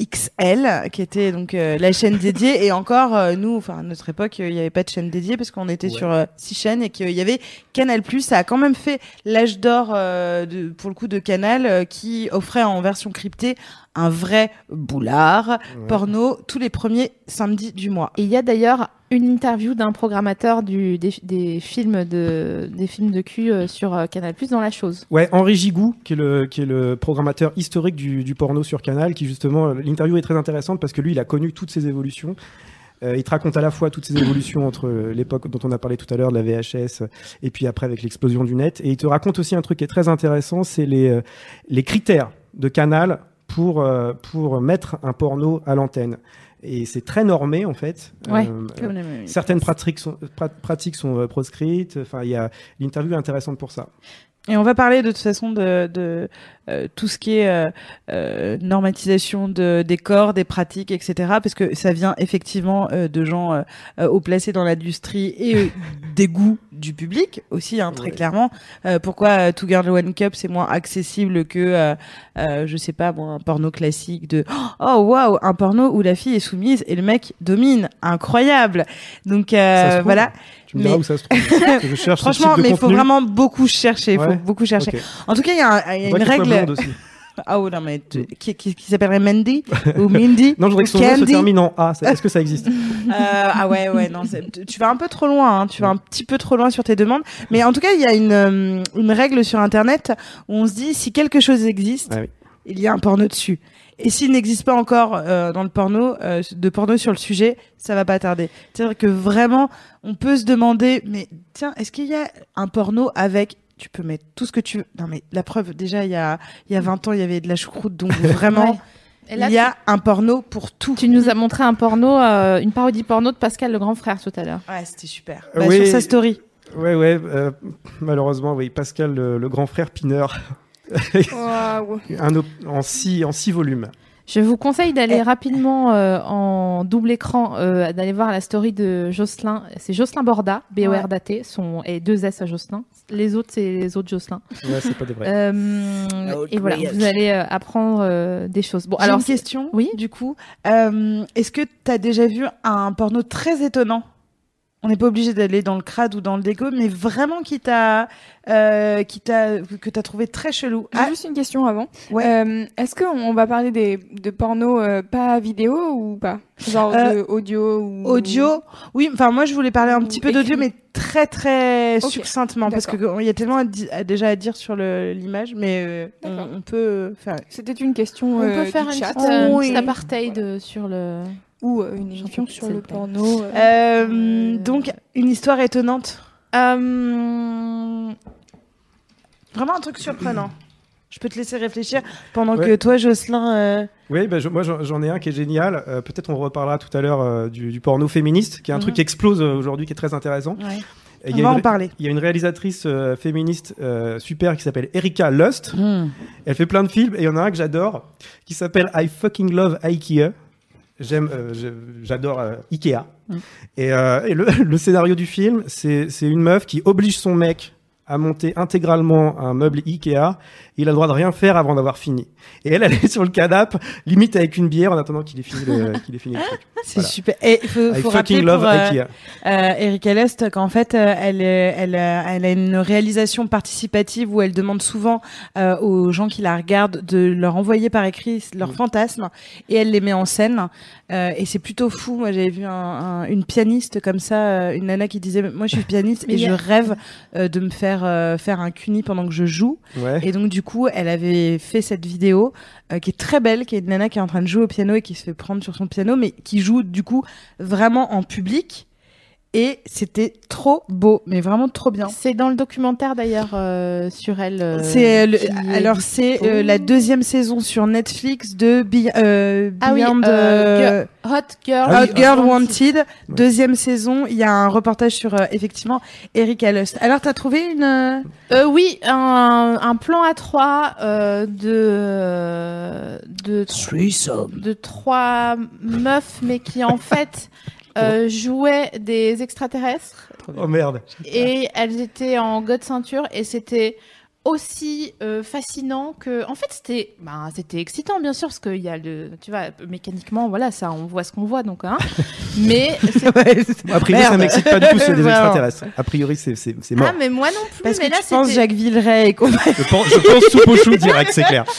XXL, qui était donc euh, la chaîne dédiée. Et encore, euh, nous, enfin à notre époque, euh, il n'y avait pas de chaîne dédiée parce qu'on était Ouais. sur euh, six chaînes et qu'il y avait Canal+. Ça a quand même fait l'âge d'or euh, de, pour le coup de Canal, euh, qui offrait en version cryptée un vrai boulard Ouais. porno tous les premiers samedis du mois. Et il y a d'ailleurs une interview d'un programmateur du, des, des films de des films de cul euh, sur euh, Canal Plus dans la chose. Ouais, Henri Gigou, qui est le, qui est le programmateur historique du, du porno sur Canal, qui justement, euh, l'interview est très intéressante parce que lui, il a connu toutes ces évolutions. Euh, il te raconte à la fois toutes ces évolutions entre euh, l'époque dont on a parlé tout à l'heure, de la VHS, et puis après avec l'explosion du net. Et il te raconte aussi un truc qui est très intéressant, c'est les, euh, les critères de Canal pour, euh, pour mettre un porno à l'antenne. Et c'est très normé, en fait. Ouais. Euh, certaines pratiques sont, pra- pratiques sont euh, proscrites. Enfin, il y a l'interview est intéressante pour ça. Et on va parler de toute façon de, de euh, tout ce qui est euh, euh, normatisation de, des corps, des pratiques, etc. Parce que ça vient effectivement de gens haut placés dans l'industrie et <laughs> des goûts du public aussi, hein, très Ouais. clairement. Euh, pourquoi euh, Two Girl One Cup c'est moins accessible que, euh, euh, je sais pas, bon, un porno classique de oh waouh, un porno où la fille est soumise et le mec domine, incroyable. Donc euh, voilà. Tu me diras Mais- où ça se trouve. Je cherche <laughs> Franchement, mais il faut vraiment beaucoup chercher. Il Ouais. faut beaucoup chercher. En tout cas, il y a, un- y a une règle. Ah oh, non mais tu- qui, qui, qui s'appellerait Mandy ou Mindy <laughs> Non, je voudrais que son nom se termine en A. <laughs> Est-ce que ça existe Euh, ah ouais ouais non tu- vas un peu trop loin hein, tu vas un petit peu trop loin sur tes demandes mais en tout cas il y a une euh, une règle sur internet où on se dit si quelque chose existe Ah oui. il y a un porno dessus et s'il n'existe pas encore euh, dans le porno euh, de porno sur le sujet ça va pas tarder c'est à dire que vraiment on peut se demander mais tiens est-ce qu'il y a un porno avec tu peux mettre tout ce que tu veux non mais la preuve déjà il y a il y a 20 ans il y avait de la choucroute donc vraiment <laughs> Ouais. Et là, il y a un porno pour tout tu, nous as montré un porno, euh, une parodie porno de Pascal le grand frère tout à l'heure. Ouais, c'était super. Euh, Bah, oui. Sur sa story. Ouais, ouais. euh, malheureusement, oui. Pascal, le, le grand frère Pineur, <laughs> Waouh. un op- en six en six volumes. Je vous conseille d'aller Eh. rapidement euh, en double écran, euh, d'aller voir la story de Jocelyn. C'est Jocelyn Borda, B-O-R-D-A-T, son, et deux S à Jocelyn. Les autres, c'est les autres Jocelyn. Ouais, c'est pas des vrais. Euh, et voilà, vous allez euh, apprendre euh, des choses. Bon, alors, une question. Oui. Du coup, Euh, est-ce que t'as déjà vu un porno très étonnant? On n'est pas obligé d'aller dans le crade ou dans le déco, mais vraiment qui t'a, euh, qui t'a, que t'as trouvé très chelou. J'ai Ah, juste une question avant. Ouais. Euh, Est-ce qu'on va parler des, de porno euh, pas vidéo ou pas? Genre Euh, de audio ou... audio. Oui, enfin moi je voulais parler un Ou petit peu d'audio, mais très très succinctement parce que il y a tellement à di- à- déjà à dire sur le- l'image, mais euh, on, peut faire. C'était une question on euh, peut faire du une chat. petite, Oui. petite apartheid sur le. Ou euh, une émission sur le porno. euh. Euh, Donc une histoire étonnante, Euh, vraiment un truc surprenant. Je peux te laisser réfléchir pendant Ouais. que toi, Jocelyn. euh, Oui, bah, je- moi j'en ai un qui est génial. Euh, Peut-être on reparlera tout à l'heure euh, du, du porno féministe, qui est un Mhm. truc qui explose aujourd'hui, qui est très intéressant. Et il On y a va une en parler. Il y a une réalisatrice euh, féministe euh, super qui s'appelle Erika Lust. Elle fait plein de films et il y en a un que j'adore qui s'appelle I fucking love IKEA. J'aime, euh, j'adore euh, Ikea. Mm. Et, euh, et le, <laughs> le scénario du film, c'est une meuf qui oblige son mec à monter intégralement un meuble Ikea. Il a le droit de rien faire avant d'avoir fini. Et elle, elle est sur le canapé, limite avec une bière en attendant qu'il ait fini le, <laughs> qu'il ait fini le truc. C'est Voilà. super. Et il faut, rappeler fucking love pour, euh, Ikea. euh, Erika Lust qu'en fait, euh, elle, est- elle, elle a une réalisation participative où elle demande souvent euh, aux gens qui la regardent de leur envoyer par écrit leurs fantasmes et elle les met en scène. Euh, et c'est plutôt fou. Moi, j'avais vu un- un- une pianiste comme ça, une nana qui disait Moi, je suis pianiste et je rêve euh, de me faire euh, faire un cuni pendant que je joue. Ouais. Et donc du coup, elle avait fait cette vidéo euh, qui est très belle, qui est une nana qui est en train de jouer au piano et qui se fait prendre sur son piano, mais qui joue du coup vraiment en public. Et c'était trop beau, mais vraiment trop bien. C'est dans le documentaire d'ailleurs euh, sur elle. euh, c'est est alors c'est euh, la deuxième saison sur Netflix de Be- euh, Ah oui, Beyond euh, euh, Hot Girl. Ah oui, Hot Girl Wanted. Wanted. Ouais. Deuxième saison, il y a un reportage sur euh, effectivement Erika Lust. Alors t'as trouvé une euh, Euh, oui, un, un plan à trois euh, de de de trois meufs, mais qui en fait euh, jouaient des extraterrestres Oh merde. et elles étaient en god ceinture et c'était aussi euh, fascinant que en fait c'était bah, c'était excitant bien sûr parce qu'il y a le tu vois mécaniquement voilà ça on voit ce qu'on voit donc hein <laughs> mais c'est- A priori, ça Merde. m'excite pas du tout, c'est des <laughs> extraterrestres. A priori, c'est c'est- c'est mort. ah mais moi non plus parce mais que là tu penses Jacques Villeray et compagnie. Je pense, je pense chou direct, c'est clair. <laughs>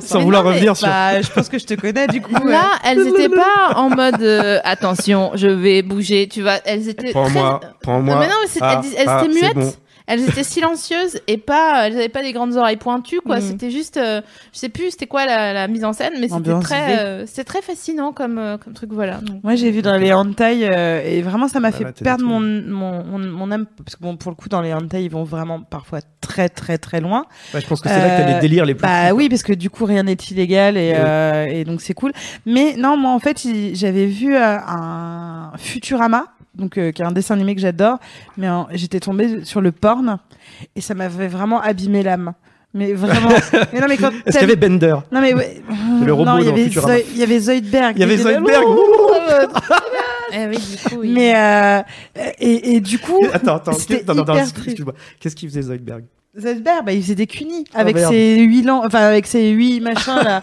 Sans Mais vouloir non, mais- revenir sur. Bah, je pense que je te connais du coup. ouais. Là, elles étaient pas en mode euh, attention, je vais bouger, tu vois. Elles étaient Prends-moi, très... prends-moi. Non, mais non, mais Ah, elles, ah, étaient muettes. Elles étaient <laughs> silencieuses et pas, elles avaient pas des grandes oreilles pointues, quoi. Mhm. C'était juste, euh, je sais plus, c'était quoi la, la mise en scène, mais c'était très, euh, c'était très fascinant comme, euh, comme truc, voilà. Donc, Moi, j'ai vu dans les hentai euh, et vraiment, ça m'a Ah fait perdre mon, mon, mon, mon âme. Parce que bon, pour le coup, dans les hentai, ils vont vraiment parfois très, très, très loin. Ouais, je pense que c'est là que t'as Euh, les délires les plus. Bah fous, oui, parce que du coup, rien n'est illégal et, Oui. euh, et donc c'est cool. Mais non, moi, en fait, j'avais vu euh, un Futurama. Donc, euh, qui est un dessin animé que j'adore, mais euh, j'étais tombée sur le porn et ça m'avait vraiment abîmé l'âme. Mais vraiment. <laughs> mais non, mais quand. Est-ce qu'il y avait Bender Non mais ouais. le robot non, il y avait. Zoe- il y avait Zoidberg. Il y avait Zoidberg. <laughs> eh oui, du coup, oui. Mais euh, et, et du coup, <laughs> Attends, attends, non, non, non, excuse-moi. Qu'est-ce qu'il faisait Zoidberg? Zoidberg, bah, il faisait des cunis Oh, avec merde. ses huit lan- enfin avec ses huit machins là.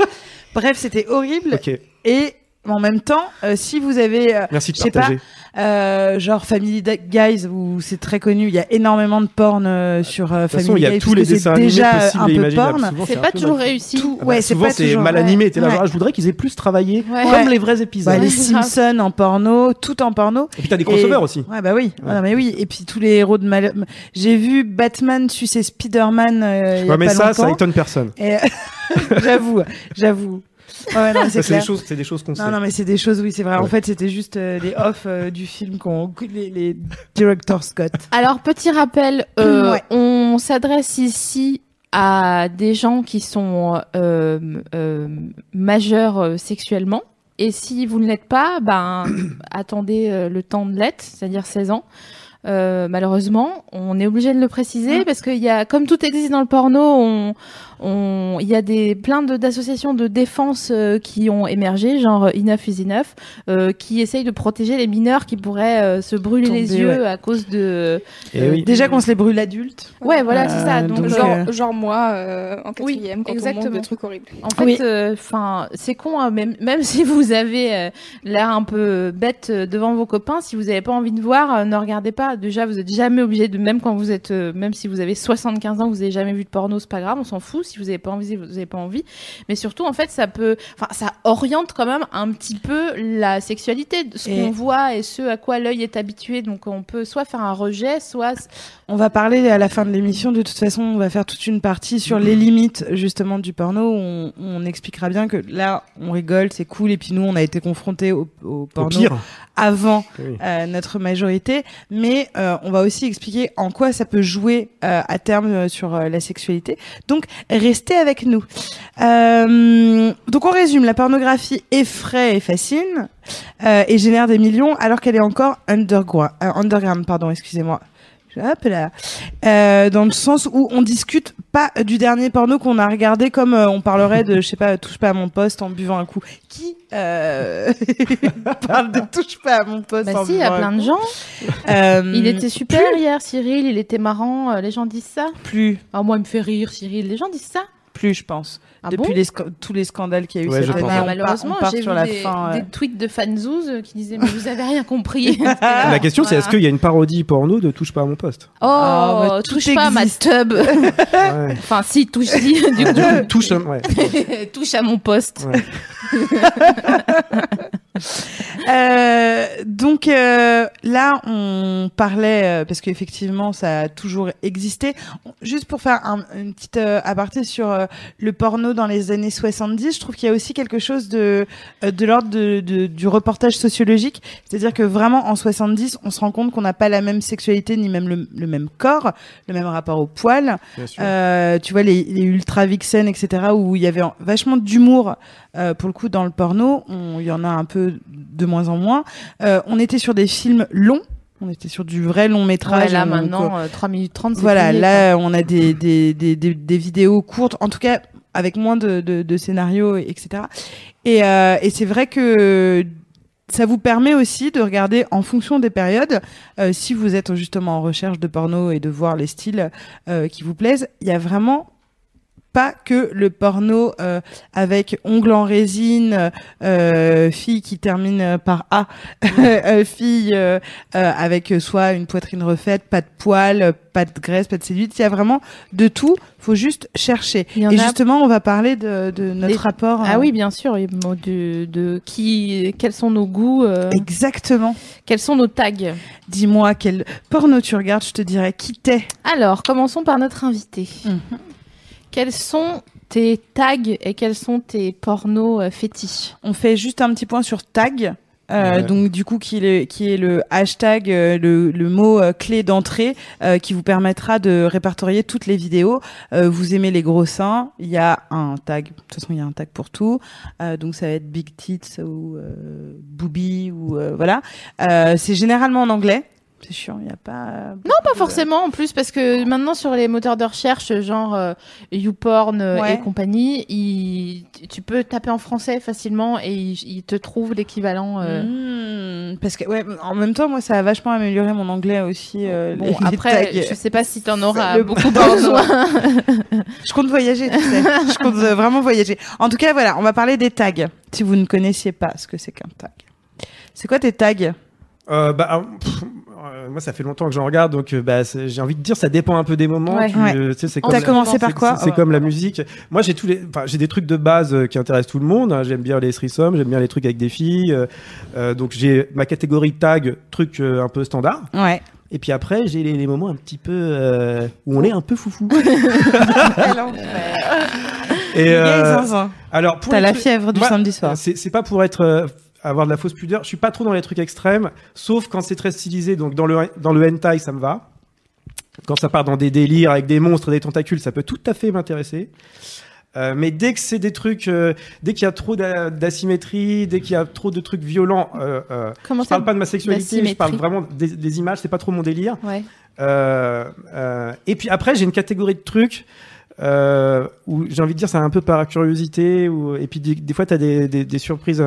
Bref, c'était horrible. Ok, Et en même temps, euh, si vous avez euh, merci de Je sais pas, partager. euh, genre Family Guys où c'est très connu, il y a énormément de porn euh, sur euh, De toute façon, Family il y a Guy tous les c'est dessins animés déjà euh, possibles un et peu imaginables. porn. Souvent, c'est un pas peu toujours mal- réussi. Tout- Ah bah, ouais, c'est souvent pas c'est toujours mal ouais. animé. T'es là, Ouais. genre, ah, je voudrais qu'ils aient plus travaillé Ouais. comme Ouais. les vrais épisodes. Bah, les. Simpsons en porno, tout en porno. Et puis t'as des crossovers aussi. Ouais, bah oui. Ouais. Mais oui. Et puis tous les héros de mal. J'ai vu Batman sucer Spider-Man euh, il y a Ouais, mais pas ça, ça longtemps. étonne personne. Et <laughs> j'avoue, j'avoue. Ouais, non, c'est des choses, c'est des choses qu'on sait. Non, non, mais c'est des choses, oui, c'est vrai. En fait, c'était juste euh, les off euh, du film qu'on, les, les directors Scott. Alors, petit rappel, <clears throat> euh, Ouais. on s'adresse ici à des gens qui sont euh, euh, majeurs euh, sexuellement. Et si vous ne l'êtes pas, ben, <clears throat> attendez euh, le temps de l'être, c'est-à-dire 16 ans. Euh, malheureusement, on est obligé de le préciser Mm. parce qu'il y a, comme tout existe dans le porno, on, on, il y a des plein de- d'associations de défense euh, qui ont émergé, genre Enough is Enough, euh, qui essayent de protéger les mineurs qui pourraient euh, se brûler Tomber, les yeux ouais. à cause de. Euh, oui. Déjà qu'on se les brûle adultes. Ouais, voilà, c'est ça. Euh, Donc, donc, genre, Genre, euh, genre moi euh, en quatrième quand on exactement. montre des trucs horribles. En fait, Oui. enfin, c'est con, hein, même, même <laughs> si vous avez euh, l'air un peu bête euh, devant vos copains, si vous n'avez pas envie de voir, euh, ne regardez pas. Déjà, vous êtes jamais obligé de, même quand vous êtes, euh, même si vous avez 75 ans, vous avez jamais vu de porno, c'est pas grave, on s'en fout. Si vous avez pas envie, vous avez pas envie. Mais surtout, en fait, ça peut, enfin, ça oriente quand même un petit peu la sexualité, ce Et- qu'on voit et ce à quoi l'œil est habitué. Donc, on peut soit faire un rejet, soit On va parler à la fin de l'émission. De toute façon, on va faire toute une partie sur les limites justement du porno. où On, on expliquera bien que là, on rigole, c'est cool. Et puis nous, on a été confrontés au, au Au porno pire. avant Oui. euh, notre majorité, mais euh, on va aussi expliquer en quoi ça peut jouer euh, à terme euh, sur la sexualité. Donc restez avec nous. Donc on résume, la pornographie effraie et fascine et génère des millions alors qu'elle est encore underground, underground pardon, excusez-moi. Hop là. Euh, dans le sens où on discute pas du dernier porno qu'on a regardé comme euh, on parlerait de, je sais pas, touche pas à mon poste en buvant un coup. Qui euh, <laughs> parle de touche pas à mon poste bah en si, il y a plein de gens. Euh, Il était super hier, Cyril. Il était marrant. euh, Les gens disent ça. plus, Ah, moi, il me fait rire, Cyril. Les gens disent ça. plus, je pense. Ah Depuis bon les sca- tous les scandales qu'il y a eu Ouais, cette je année, Ah, part- malheureusement, j'ai sur vu la des, fin. des euh. tweets de fanzouz euh, qui disaient mais vous avez rien compris. <laughs> La question, c'est est-ce qu'il y a une parodie porno de Touche pas à mon poste? Oh, Ah, bah, tout touche pas à ma tub. <laughs> Ouais. enfin, si, touche si, <laughs> du coup. touche, ouais. touche à mon poste. <laughs> Euh, donc euh, là, on parlait euh, parce qu'effectivement, ça a toujours existé. Juste pour faire un, une petite euh, aparté sur euh, le porno dans les années 70, je trouve qu'il y a aussi quelque chose de de l'ordre de, de- du reportage sociologique, c'est-à-dire que vraiment en 70, on se rend compte qu'on n'a pas la même sexualité ni même le, le même corps, le même rapport au poil. Euh, tu vois les, les ultra vixen etc où il y avait en- vachement d'humour euh, pour le coup dans le porno il y en a un peu de moins en moins. Euh, on était sur des films longs. On était sur du vrai long métrage Ouais, là, maintenant, euh, 3 minutes 30, c'est voilà là on a des, des, des, des, des vidéos courtes en tout cas avec moins de, de, de scénarios etc et, euh, et c'est vrai que ça vous permet aussi de regarder en fonction des périodes, euh, si vous êtes justement en recherche de porno et de voir les styles euh, qui vous plaisent, il y a vraiment pas que le porno euh, avec ongles en résine, euh, fille qui termine par A, <laughs> euh, fille euh, euh, avec soit une poitrine refaite, pas de poils, pas de graisse, pas de cellulite. Il y a vraiment de tout. Faut juste chercher. Et a- justement, on va parler de, de notre Les- rapport. Ah euh, oui, bien sûr. De, de qui, quels sont nos goûts, euh, Exactement. quels sont nos tags. Dis-moi quel porno tu regardes, je te dirais qui t'es. Alors, commençons par notre invité. Mhm. Quels sont tes tags et quels sont tes pornos euh, fétiches? On fait juste un petit point sur tag. Euh, Ouais. Donc du coup qui est le, qui est le hashtag, euh, le, le mot euh, clé d'entrée euh, qui vous permettra de répertorier toutes les vidéos. Euh, vous aimez les gros seins, il y a un tag. De toute façon il y a un tag pour tout. Euh, donc ça va être big tits ou euh, booby ou euh, voilà. Euh, c'est généralement en anglais. C'est chiant, il n'y a pas. Non, pas forcément en plus, parce que maintenant sur les moteurs de recherche, genre euh, YouPorn euh, Ouais. et compagnie, tu peux taper en français facilement et ils, te trouvent l'équivalent. euh. Mmh, parce que ouais, en même temps moi ça a vachement amélioré mon anglais aussi. euh, Bon, les- après, tags. je sais pas si t'en auras Le beaucoup besoin. <laughs> Je compte voyager, tu sais. Je compte euh, vraiment voyager. En tout cas, voilà, on va parler des tags. Si vous ne connaissiez pas ce que c'est qu'un tag. C'est quoi tes tags? Euh, bah, alors, pff, euh, moi, ça fait longtemps que j'en regarde, donc euh, bah, j'ai envie de dire, ça dépend un peu des moments. Ouais. Tu, Ouais. euh, tu sais, c'est comme commencé par quoi C'est c'est comme la musique. Moi, j'ai tous les, j'ai des trucs de base euh, qui intéressent tout le monde. hein. J'aime bien les threesomes, j'aime bien les trucs avec des filles. donc, j'ai ma catégorie tag, truc un peu standard. Ouais. Et puis après, j'ai les, les moments un petit peu euh, où on est un peu foufou. <laughs> Et euh, alors, pour T'as les la fièvre du samedi soir. c'est c'est pas pour être euh, avoir de la fausse pudeur. Je suis pas trop dans les trucs extrêmes, sauf quand c'est très stylisé. Donc dans le dans le hentai, ça me va. Quand ça part dans des délires avec des monstres, des tentacules, ça peut tout à fait m'intéresser. Euh, mais dès que c'est des trucs, euh, dès qu'il y a trop d'a- d'asymétrie, dès qu'il y a trop de trucs violents, euh, euh, je parle pas de ma sexualité, je parle vraiment des, des images, c'est pas trop mon délire. Ouais. Euh, euh, et puis après, j'ai une catégorie de trucs euh, où j'ai envie de dire, c'est un peu par curiosité, ou, et puis des, des fois, tu as des, des, des surprises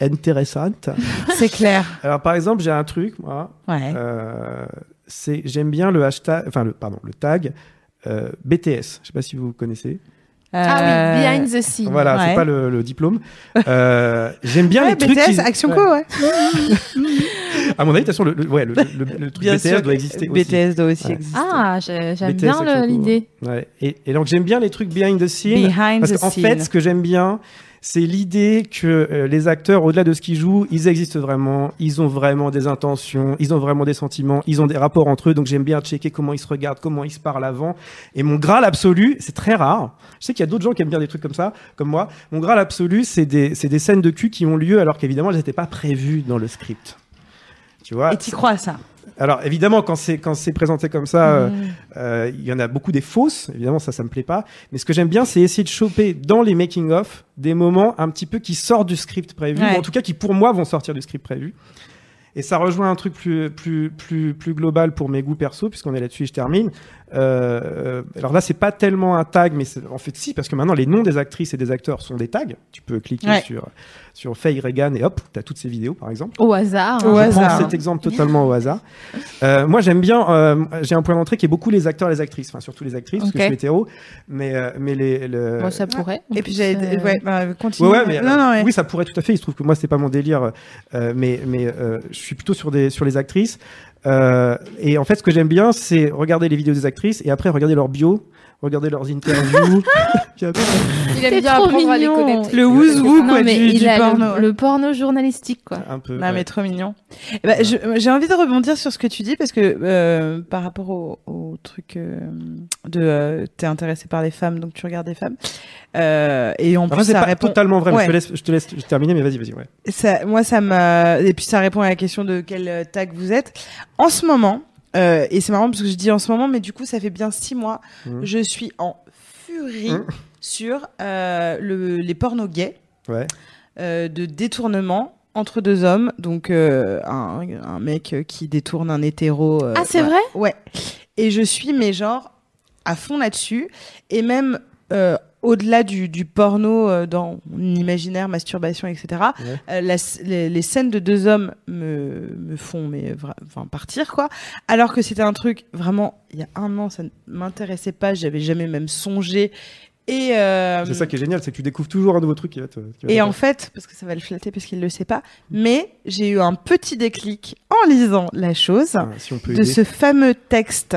intéressantes. <laughs> C'est clair. Alors par exemple, j'ai un truc, moi, Ouais. euh, c'est j'aime bien le hashtag, enfin le pardon, le tag euh, BTS. Je sais pas si vous connaissez. Ah Euh, oui, behind the scene. Voilà, ouais. c'est pas le, le diplôme. Euh, j'aime bien ouais, les trucs. BTS, Action. Co, ouais. <laughs> À mon avis, de toute façon, le, le- ouais, le, le- le truc Bien BTS sûr doit exister aussi. BTS doit aussi Ouais. exister. Ah, j'ai- j'aime BTS, bien l'idée. Ouais. Et, et donc j'aime bien les trucs behind the scene. Behind Parce qu'en fait, ce que j'aime bien, c'est l'idée que euh, les acteurs, au-delà de ce qu'ils jouent, ils existent vraiment, ils ont vraiment des intentions, ils ont vraiment des sentiments, ils ont des rapports entre eux. Donc j'aime bien checker comment ils se regardent, comment ils se parlent avant. Et mon graal absolu, c'est très rare. Je sais qu'il y a d'autres gens qui aiment bien des trucs comme ça, comme moi. Mon graal absolu, c'est des, des scènes de cul qui ont lieu alors qu'évidemment, elles n'étaient pas prévues dans le script. Tu vois Et tu crois à ça? Alors évidemment, quand c'est quand c'est présenté comme ça, euh, Mmh. euh, il y en a beaucoup des fausses. Évidemment, ça, ça me plaît pas. Mais ce que j'aime bien, c'est essayer de choper dans les making of des moments un petit peu qui sortent du script prévu, Ouais. ou en tout cas qui pour moi vont sortir du script prévu. Et ça rejoint un truc plus plus plus plus global pour mes goûts perso, puisqu'on est là-dessus et je termine. Euh, alors là, c'est pas tellement un tag, mais en fait si, parce que maintenant les noms des actrices et des acteurs sont des tags. Tu peux cliquer Ouais. sur sur Faye Reagan et hop, t'as toutes ces vidéos par exemple. Au hasard. Au hein. Je prends hasard. cet exemple totalement au hasard. Euh, moi, j'aime bien. euh, j'ai un point d'entrée qui est beaucoup les acteurs, les actrices, enfin surtout les actrices, parce que je suis hétéro. Mais euh, mais les. le- Moi, ça pourrait. En Et puis euh, Ouais, bah, continue. Ouais, ouais, mais non, euh, non, ouais. oui, ça pourrait tout à fait. Il se trouve que moi, c'est pas mon délire, euh, mais mais euh, je suis plutôt sur des sur les actrices. Euh, et en fait, ce que j'aime bien, c'est regarder les vidéos des actrices et après regarder leur bio, regarder leurs interviews. <laughs> Il aime bien trop apprendre à les mignon. connaître. Le wouzou, quoi, mais du, il du a le- porno. le, porno journalistique, quoi. un peu. Non, ouais. mais trop mignon. Eh ben, je- j'ai envie de rebondir sur ce que tu dis parce que euh, par rapport au, au truc euh, de euh, t'es intéressé par les femmes donc tu regardes des femmes euh, et en Enfin, plus c'est ça pas répond totalement vrai. mais Ouais. Je te laisse, je te laisse terminer, mais vas-y, vas-y. Ouais. ça, moi ça m'a et puis ça répond à la question de quel euh, tag vous êtes en ce moment euh, et c'est marrant parce que je dis en ce moment mais du coup ça fait bien six mois Mhm. je suis en furie Mhm. sur euh, le, les pornos gays Ouais. euh, de détournement entre deux hommes, donc euh, un, un mec qui détourne un hétéro. euh, Ah, c'est ouais. vrai? Ouais. Et je suis, mais genre, à fond là-dessus. Et même euh, au-delà du, du porno euh, dans mon imaginaire, masturbation, etc., Ouais. euh, la les, les scènes de deux hommes me, me font mais, enfin, partir, quoi. Alors que c'était un truc, vraiment, il y a un an, ça ne m'intéressait pas, j'avais jamais même songé. Et, euh, C'est ça qui est génial, c'est que tu découvres toujours un nouveau truc qui va te. qui va et en fait, parce que ça va le flatter parce qu'il le sait pas, mais j'ai eu un petit déclic en lisant la chose Ah, si on peut de aider. ce fameux texte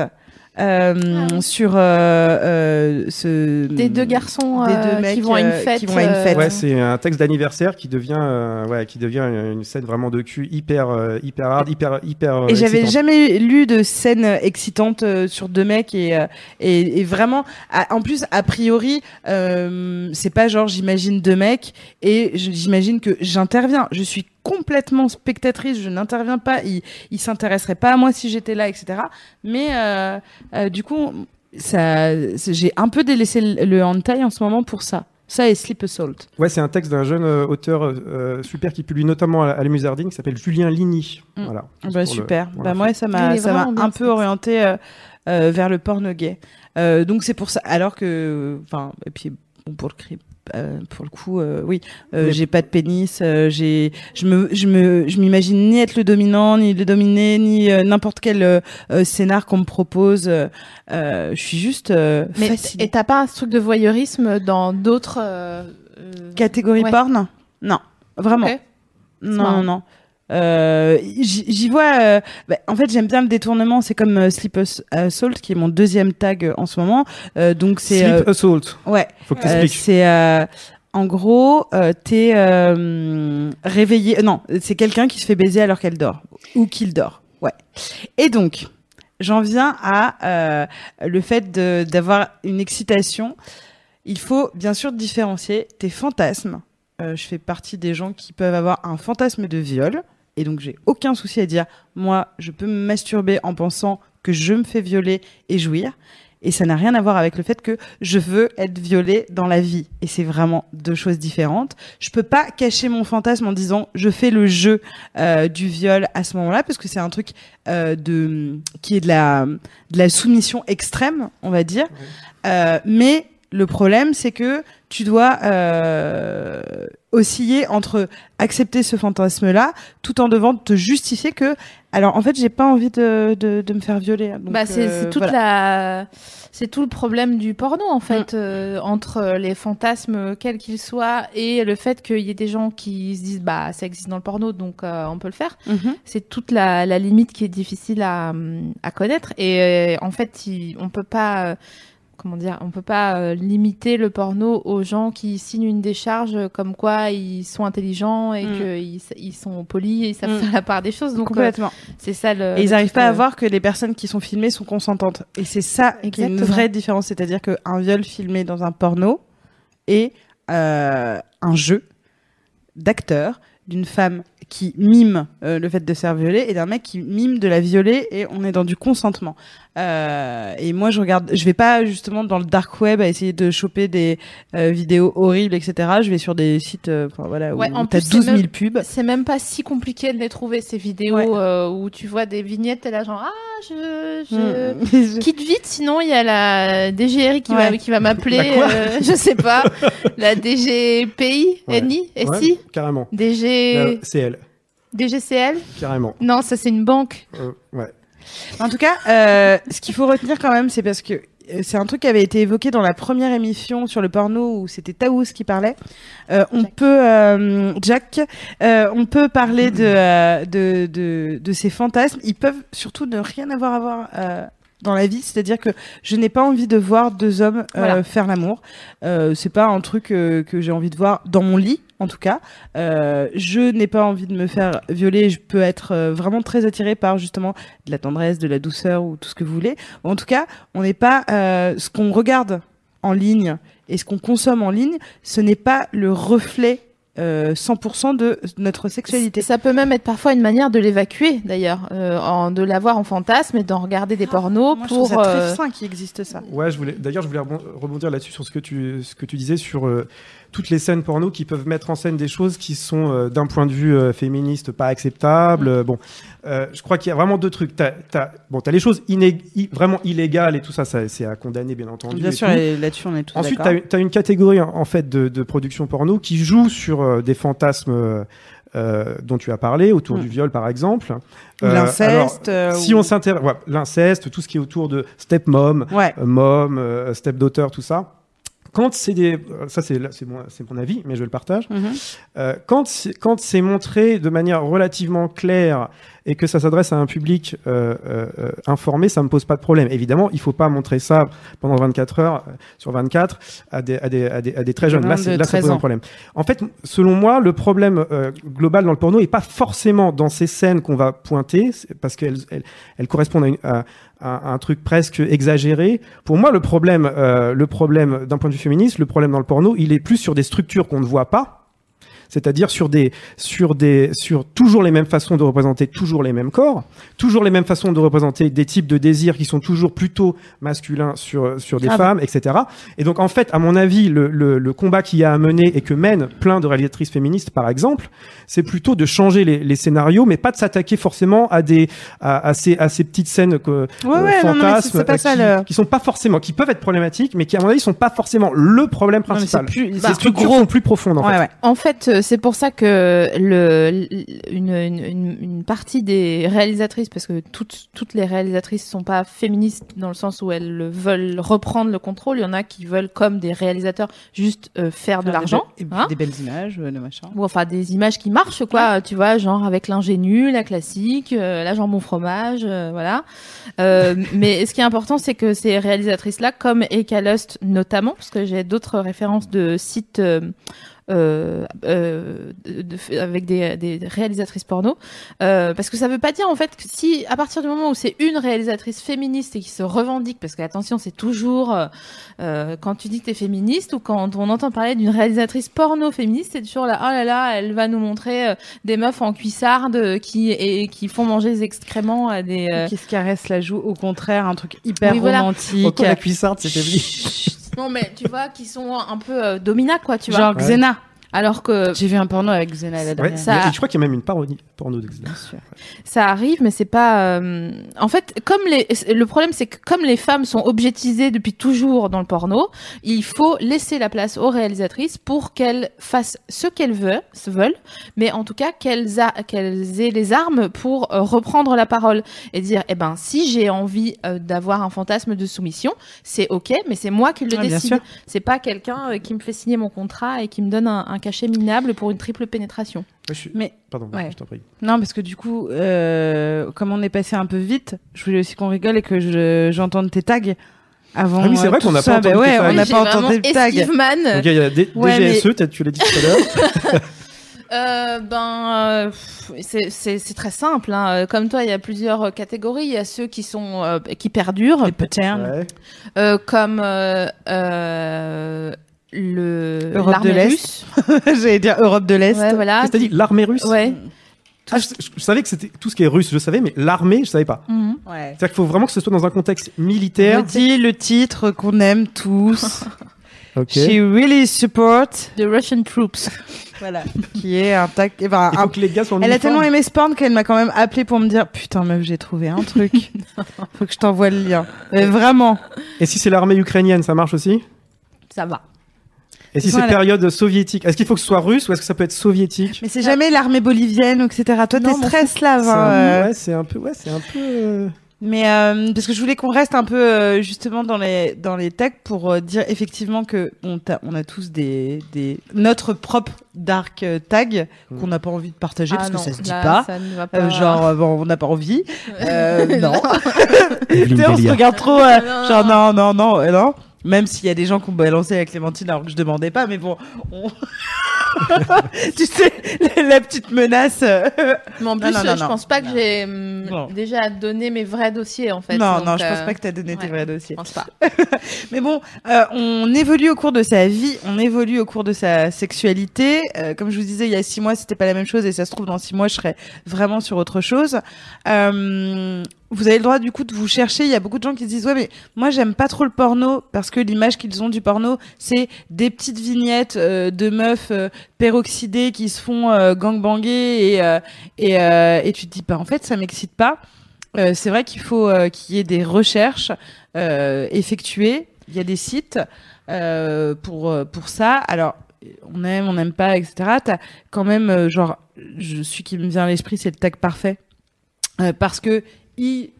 euh, Ah. sur euh, euh, ce Des deux garçons des euh, deux mecs qui vont à une fête. qui vont à une fête. Ouais, c'est un texte d'anniversaire qui devient, euh, ouais, qui devient une scène vraiment de cul hyper, euh, hyper hard, hyper, hyper. Et j'avais jamais lu de scène excitante sur deux mecs et euh, et, et vraiment en plus a priori euh, c'est pas genre j'imagine deux mecs et j'imagine que j'interviens je suis complètement spectatrice je n'interviens pas il il s'intéresserait pas à moi si j'étais là etc mais euh, euh, du coup ça j'ai un peu délaissé le, le hentai en ce moment pour ça ça et Sleep Assault Ouais, c'est un texte d'un jeune euh, auteur euh, super qui publie notamment à, à la Musardine, qui s'appelle Julien Ligny. Mm. Voilà. Ah bah, le- super. bah moi ça m'a est ça un peu orienté euh, euh, vers le porno gay. Euh, donc c'est pour ça. Alors que enfin et puis bon, pour le cri- euh, pour le coup euh, oui euh, j'ai pas de pénis euh, j'ai je me je me je m'imagine ni être le dominant ni le dominé ni euh, n'importe quel euh, euh, scénar qu'on me propose euh, euh, je suis juste euh, Mais fascinée. et t'as pas un truc de voyeurisme dans d'autres euh, euh, catégorie ouais. porn? Non vraiment Ok. Non, marrant. non, non. Euh, J'y vois. euh, bah, en fait, j'aime bien le détournement. C'est comme euh, Sleep Ass- Assault, qui est mon deuxième tag euh, en ce moment. Euh, donc c'est. Sleep euh, Assault. ouais. Faut que tu euh, expliques. c'est. euh, en gros, euh, t'es euh, réveillé. Non, c'est quelqu'un qui se fait baiser alors qu'elle dort ou qu'il dort. Ouais. Et donc, j'en viens à euh, le fait d'avoir une excitation. Il faut bien sûr différencier tes fantasmes. Euh, je fais partie des gens qui peuvent avoir un fantasme de viol. Et donc, j'ai aucun souci à dire, moi, je peux me masturber en pensant que je me fais violer et jouir. Et ça n'a rien à voir avec le fait que je veux être violée dans la vie. Et c'est vraiment deux choses différentes. Je peux pas cacher mon fantasme en disant je fais le jeu euh, du viol à ce moment-là parce que c'est un truc euh, de qui est de la de la soumission extrême, on va dire. Euh, mais le problème, c'est que tu dois euh, osciller entre accepter ce fantasme-là, tout en devant te justifier que, alors en fait, j'ai pas envie de, de, de me faire violer. Donc, bah, c'est euh, toute voilà. la c'est tout le problème du porno en fait euh, entre les fantasmes quels qu'ils soient et le fait qu'il y ait des gens qui se disent bah ça existe dans le porno donc euh, on peut le faire Mhm. c'est toute la, la limite qui est difficile à, à connaître et euh, en fait il- on peut pas euh, comment dire on peut pas euh, limiter le porno aux gens qui signent une décharge euh, comme quoi ils sont intelligents et Mm. qu'ils ils sont polis et ils savent Mm. faire la part des choses donc euh, Complètement. c'est ça le Et ils n'arrivent pas à voir que les personnes qui sont filmées sont consentantes. Et c'est ça qui est une vraie différence. C'est-à-dire qu'un viol filmé dans un porno est un jeu d'acteur d'une femme qui mime euh, le fait de se faire violer et d'un mec qui mime de la violer et on est dans du consentement. Euh, et moi, je regarde, je vais pas justement dans le dark web à essayer de choper des euh, vidéos horribles, etc. Je vais sur des sites, euh, enfin, voilà, Ouais, où t'as plus, c'est 12 000 même- pubs. C'est même pas si compliqué de les trouver ces vidéos Ouais. euh, où tu vois des vignettes et là genre ah je, je... Mm. <laughs> quitte vite sinon il y a la DGRI qui va qui va m'appeler euh, <laughs> je sais pas la DGPI Ouais. NI Ouais, SI carrément. DG DGCL carrément. non ça c'est une banque Euh, ouais. En tout cas, euh, ce qu'il faut retenir quand même, c'est parce que euh, c'est un truc qui avait été évoqué dans la première émission sur le porno où c'était Taous qui parlait. Euh, on Jack. peut, euh, Jack, euh, on peut parler de, euh, de, de, de ces fantasmes. Ils peuvent surtout ne rien avoir à voir. Dans la vie, c'est-à-dire que je n'ai pas envie de voir deux hommes euh, Voilà. faire l'amour. Euh, c'est pas un truc euh, que j'ai envie de voir dans mon lit, en tout cas. Euh, je n'ai pas envie de me faire violer. Je peux être vraiment très attirée par justement de la tendresse, de la douceur ou tout ce que vous voulez. En tout cas, on n'est pas euh, ce qu'on regarde en ligne et ce qu'on consomme en ligne, ce n'est pas le reflet euh, 100% de notre sexualité. ça peut même être parfois une manière de l'évacuer d'ailleurs euh, en- de l'avoir en fantasme et d'en regarder des pornos Moi, je pour ça euh, très fin qu'il existe ça. Ouais, je voulais. D'ailleurs, je voulais rebon- rebondir là-dessus sur ce que tu ce que tu disais sur euh, toutes les scènes porno qui peuvent mettre en scène des choses qui sont euh, d'un point de vue euh, féministe pas acceptables. Euh, Bon, euh, je crois qu'il y a vraiment deux trucs. T'as as, bon, t'as les choses inég- i- vraiment illégales et tout ça, ça c'est à condamner bien entendu. Bien sûr, là-dessus on est tous Ensuite, d'accord. tu as, une catégorie en fait de, de production porno qui joue sur euh, des fantasmes euh, dont tu as parlé, autour Mm. du viol par exemple. Euh, L'inceste. euh, si ou- on s'intéresse, ouais, l'inceste, tout ce qui est autour de stepmom, Ouais. euh, mom, euh, stepdaughter, tout ça. Quand c'est des, ça c'est c'est mon, c'est mon avis, mais je le partage. Mhm. Euh, quand c'est- quand c'est montré de manière relativement claire et que ça s'adresse à un public euh, euh, euh, informé, ça me pose pas de problème. Évidemment, il faut pas montrer ça pendant 24 heures euh, sur 24 à des, à des, à des, à des très jeunes. Là, de là ça 13 pose un problème. En fait, selon moi, le problème euh, global dans le porno est pas forcément dans ces scènes qu'on va pointer, parce qu'elles elles, elles correspondent à, une- à- à un truc presque exagéré. Pour moi, le problème, euh, le problème d'un point de vue féministe, le problème dans le porno, il est plus sur des structures qu'on ne voit pas. C'est-à-dire sur des, sur des, sur toujours les mêmes façons de représenter toujours les mêmes corps, toujours les mêmes façons de représenter des types de désirs qui sont toujours plutôt masculins sur, sur des Ah femmes, etc. Et donc, en fait, à mon avis, le, le, le combat qu'il y a à mener et que mènent plein de réalisatrices féministes, par exemple, c'est plutôt de changer les, les scénarios, mais pas de s'attaquer forcément à des, à, à ces, à ces petites scènes que, Ouais, euh, ouais, non, non, fantasmes pas euh, qui, le- qui sont pas forcément, qui peuvent être problématiques, mais qui, à mon avis, sont pas forcément le problème Non, mais c'est principal. plus, c'est plus gros. plus profondes, en Ouais, fait. ouais. En fait, euh, c'est pour ça que le, une, une, une- une partie des réalisatrices, parce que toutes, toutes les réalisatrices sont pas féministes dans le sens où elles veulent reprendre le contrôle. Il y en a qui veulent, comme des réalisateurs, juste euh, faire de Faire l'argent. hein. des belles images, euh, de machin. Ou enfin des images qui marchent, quoi. Tu vois, genre avec l'ingénu, la classique, euh, la jambon fromage, euh, voilà. Euh, <laughs> mais ce qui est important, c'est que ces réalisatrices-là, comme Eka Lust notamment, parce que j'ai d'autres références de sites euh, euh, de- de- avec des, des réalisatrices porno, euh, parce que ça veut pas dire en fait que si à partir du moment où c'est une réalisatrice féministe et qui se revendique, parce que attention, c'est toujours euh, euh, quand tu dis que t'es féministe ou quand on entend parler d'une réalisatrice porno féministe, c'est toujours là, oh là là, elle va nous montrer euh, des meufs en cuissarde qui et qui font manger des excréments à des euh, Qui se caresse la joue, au contraire, un truc hyper Oui, voilà. romantique. Autant la cuissarde, c'était venu. Non mais tu vois qui sont un peu euh, quoi, tu vois. Genre Ouais. Xena. Alors que J'ai vu un porno avec Xena la Ouais, dernière. Ça- et je crois qu'il y a même une parodie porno de Xena. ça arrive, mais c'est pas. euh, En fait, comme les, le problème, c'est que comme les femmes sont objetisées depuis toujours dans le porno, il faut laisser la place aux réalisatrices pour qu'elles fassent ce qu'elles veulent, se veulent, mais en tout cas qu'elles a- qu'elles aient les armes pour euh, reprendre la parole et dire, eh ben, si j'ai envie euh, d'avoir un fantasme de soumission, c'est ok, mais c'est moi qui le décide. C'est pas quelqu'un euh, qui me fait signer mon contrat et qui me donne un, un cachet minable pour une triple pénétration. Ouais, je suis- Mais Pardon, Ouais. je t'en prie. non, parce que du coup, euh, comme on est passé un peu vite, je voulais aussi qu'on rigole et que je- j'entende tes tags avant. Ah oui, c'est euh, vrai tout qu'on n'a pas entendu Bah tes ouais, tags. on n'a pas entendu Man. Donc il y a D- Ouais, DGSE, t'as- tu l'as dit tout à l'heure. <laughs> Euh, ben, euh, c'est- très simple. Hein. Euh, Comme toi, il y a plusieurs euh, catégories. Il y a ceux qui sont euh, qui perdurent, Les patterns. Ouais. euh, comme euh, euh, le Europe de l'armée l'Est. russe. <laughs> J'allais dire Europe de l'Est. Ouais, voilà. Dit L'armée russe Ouais. Ah, je, je- je savais que c'était tout ce qui est russe, je savais, mais l'armée, je savais pas. Mhm. Ouais. C'est-à-dire qu'il faut vraiment que ce soit dans un contexte On militaire. dit le titre qu'on aime tous. <laughs> She really support. The Russian troops. <laughs> Voilà. qui est un tag. Enfin, Il un- les gars Elle a tellement aimé Sporn qu'elle m'a quand même appelé pour me dire Putain, meuf, j'ai trouvé un truc. Faut que je t'envoie le lien. Mais vraiment. Et si c'est l'armée ukrainienne, ça marche aussi? Ça va. Et si c'est Voilà. période soviétique, est-ce qu'il faut que ce soit russe ou est-ce que ça peut être soviétique Mais c'est jamais l'armée bolivienne, etc. Toi, t'es très slave. Hein, euh. Ouais, c'est un peu, ouais, c'est un peu. euh, Mais euh, parce que je voulais qu'on reste un peu euh, justement dans les dans les tags pour euh, dire effectivement que on, t'a- on a tous des des notre propre dark tag qu'on n'a pas envie de partager parce Ah que non, ça se dit là, pas. Ça ne va pas. Euh, genre euh, bon, on n'a pas envie. <laughs> Euh, non. Evelyne Tu sais, on se regarde trop. euh, Non, genre non non non euh, non. Même s'il y a des gens qui ont balancé la Clémentine alors que je demandais pas, mais bon, on- <laughs> tu sais, la, la petite menace. euh, Mais en plus, non, non, je non. pense pas que j'ai hum, déjà donné mes vrais dossiers en fait. non, donc, non, je pense euh, pas que tu as donné tes vrais Je dossiers. pense pas. <laughs> Mais bon, euh, on évolue au cours de sa vie, on évolue au cours de sa sexualité. Euh, comme je vous disais, il y a six mois, c'était pas la même chose, et ça se trouve dans six mois, je serai vraiment sur autre chose. Vous avez le droit du coup de vous chercher. Il y a beaucoup de gens qui se disent ouais, mais moi j'aime pas trop le porno parce que l'image qu'ils ont du porno, c'est des petites vignettes euh, de meufs euh, peroxydées qui se font euh, gangbanger et euh, et, euh, et tu te dis pas en fait ça m'excite pas. Euh, c'est vrai qu'il faut qu'il y ait des recherches effectuées. Il y a des sites pour pour ça. Alors on aime, on n'aime pas, etc. T'as quand même genre, je suis qui me vient à l'esprit, c'est le tag parfait parce que il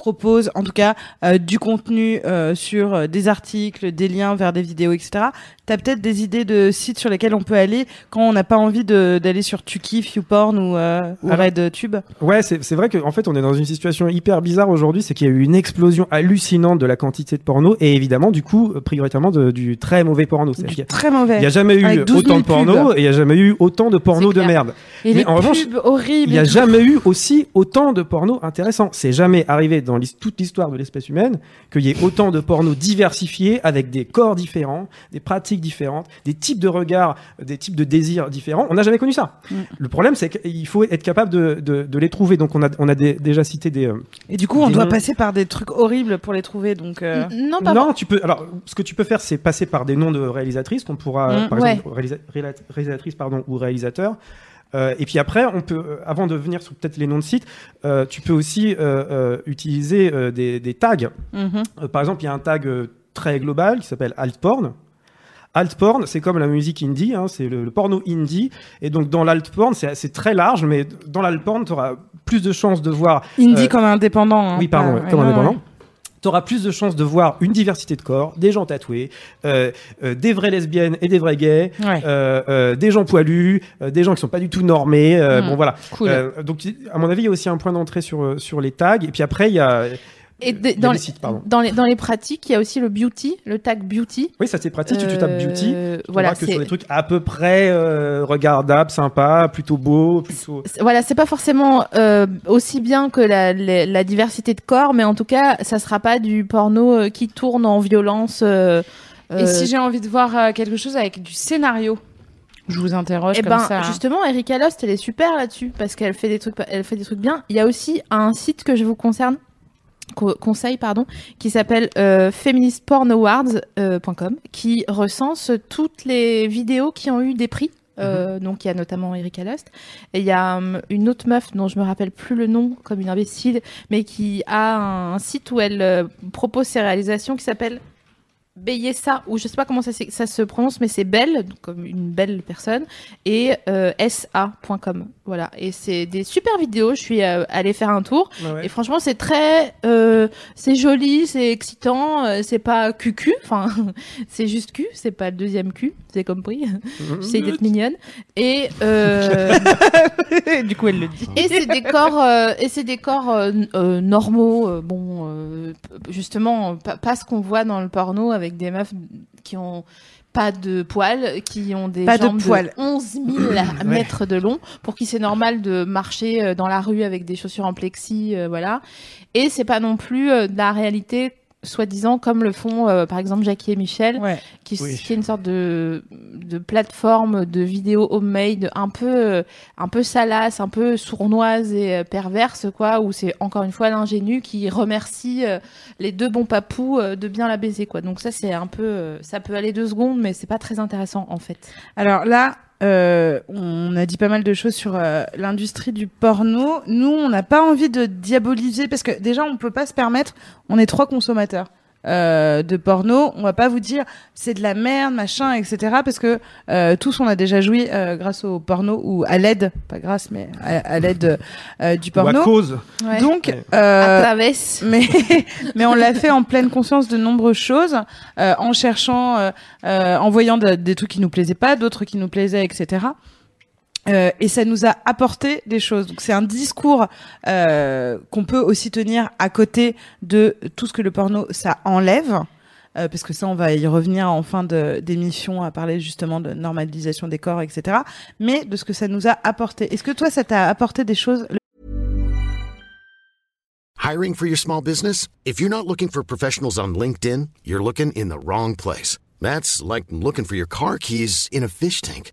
propose en tout cas euh, du contenu euh, sur euh, des articles, des liens vers des vidéos, etc. T'as peut-être des idées de sites sur lesquels on peut aller quand on n'a pas envie d'aller sur Tukif, YouPorn ou, euh, ou RedTube? Ouais, c'est vrai qu'en fait, on est dans une situation hyper bizarre aujourd'hui, c'est qu'il y a eu une explosion hallucinante de la quantité de porno et évidemment, du coup, euh, prioritairement de- du très mauvais porno. Du a- très mauvais. Il n'y a jamais eu Avec 12 000 autant de porno pubs. et il n'y a jamais eu autant de porno de merde. Et Mais les en revanche, horribles. Il n'y a jamais eu aussi autant de porno intéressant. C'est jamais arrivé dans l'his- toute l'histoire de l'espèce humaine qu'il y ait autant de porno diversifiés avec des corps différents, des pratiques différentes, des types de regards, des types de désirs différents. On n'a jamais connu ça. Mm. Le problème, c'est qu'il faut être capable de, de- de les trouver. Donc, on a, on a des- déjà cité des. euh, Et du coup, on doit noms. passer par des trucs horribles pour les trouver. Donc, euh, Non, pas non, tu peux. Alors, ce que tu peux faire, c'est passer par des noms de réalisatrices qu'on pourra, Mm. par Ouais. exemple, réalisa- réala- réalisatrices pardon ou réalisateurs. Euh, et puis après, on peut, euh, avant de venir sur peut-être les noms de sites, euh, tu peux aussi utiliser des, des tags. mhm. Par exemple, il y a un tag très global qui s'appelle altporn. Altporn, c'est comme la musique indie, hein, c'est le, le porno indie. Et donc dans l'altporn, c'est c'est très large, mais dans l'altporn, tu auras plus de chances de voir Indie comme indépendant. hein, oui, pardon, ouais, comme indépendant. ouais. Tu auras plus de chances de voir une diversité de corps, des gens tatoués, euh, euh, des vraies lesbiennes et des vrais gays, Ouais. euh, euh, des gens poilus, euh, des gens qui sont pas du tout normés. euh, Mm. Bon voilà. Cool. Euh, donc à mon avis, il y a aussi un point d'entrée sur sur les tags. Et puis après, il y a Et de- a dans, les, sites, pardon. dans, les, dans les pratiques, il y a aussi le beauty, le tag beauty. Oui, ça c'est pratique. Tu, tu tapes beauty. Euh, Tu voilà, que c'est- sur des trucs à peu près euh, regardables, sympas, plutôt beaux, plutôt. c'est- voilà, c'est pas forcément euh, aussi bien que la, la, la diversité de corps, mais en tout cas, ça sera pas du porno euh, qui tourne en violence. euh, Et euh, si j'ai envie de voir euh, quelque chose avec du scénario, je vous interroge Eh comme ben, ça. justement, Erika Lost, elle est super là-dessus parce qu'elle fait des trucs, elle fait des trucs bien. Il y a aussi un site que je vous concerne, co- conseille pardon, qui s'appelle euh, feministpornawards.com, qui recense toutes les vidéos qui ont eu des prix. Euh, Donc il y a notamment Erika Lost et il y a hum, une autre meuf dont je me rappelle plus le nom comme une imbécile mais qui a un, site où elle euh, propose ses réalisations qui s'appelle Beyessa, ou je sais pas comment ça, se prononce, mais c'est belle, donc comme une belle personne, et euh, sa.com. Voilà. Et c'est des super vidéos. Je suis euh, allée faire un tour. Ouais. Et franchement, c'est très, euh, c'est joli, c'est excitant, euh, c'est pas cucu, enfin, <laughs> c'est juste cul, c'est pas le deuxième cul, c'est compris. J'essaie d'être mignonne. Et, euh, <laughs> du coup, elle le dit. et ces décors, euh, et ces décors euh, n- euh, normaux, bon, euh, justement, pas, pas ce qu'on voit dans le porno avec des meufs qui ont pas de poils, qui ont des Pas de jambes poils. 11 000 <clears throat> mètres de long, pour qui c'est normal de marcher euh, dans la rue avec des chaussures en plexi, euh, voilà. Et c'est pas non plus euh, de la réalité soi-disant comme le font euh, par exemple Jackie et Michel Ouais. qui, Oui. qui est une sorte de, de plateforme de vidéos homemade un peu euh, un peu salace, un peu sournoise et euh, perverse quoi, où c'est encore une fois l'ingénu qui remercie euh, les deux bons papous euh, de bien la baiser quoi. Donc ça c'est un peu, euh, ça peut aller deux secondes, mais c'est pas très intéressant en fait. Alors là, euh, on a dit pas mal de choses sur euh, l'industrie du porno. Nous, on n'a pas envie de diaboliser parce que déjà, on peut pas se permettre. On est trois consommateurs. Euh, de porno, on va pas vous dire c'est de la merde, machin, etc. Parce que euh, tous on a déjà joui euh, grâce au porno ou à l'aide, pas grâce, mais à, à l'aide euh, du Ou à porno. cause. Donc, Ouais. à euh, travers. mais <laughs> mais on l'a fait en pleine conscience de nombreuses choses, euh, en cherchant, euh, euh, en voyant de- des trucs qui nous plaisaient pas, d'autres qui nous plaisaient, etc. Euh, et ça nous a apporté des choses. Donc c'est un discours euh, qu'on peut aussi tenir à côté de tout ce que le porno ça enlève. Euh, parce que ça, on va y revenir en fin d'émission à parler justement de normalisation des corps, etc. Mais de ce que ça nous a apporté. Est-ce que toi, ça t'a apporté des choses? Hiring for your small business? If you're not looking for professionals on LinkedIn, you're looking in the wrong place. That's like looking for your car keys in a fish tank.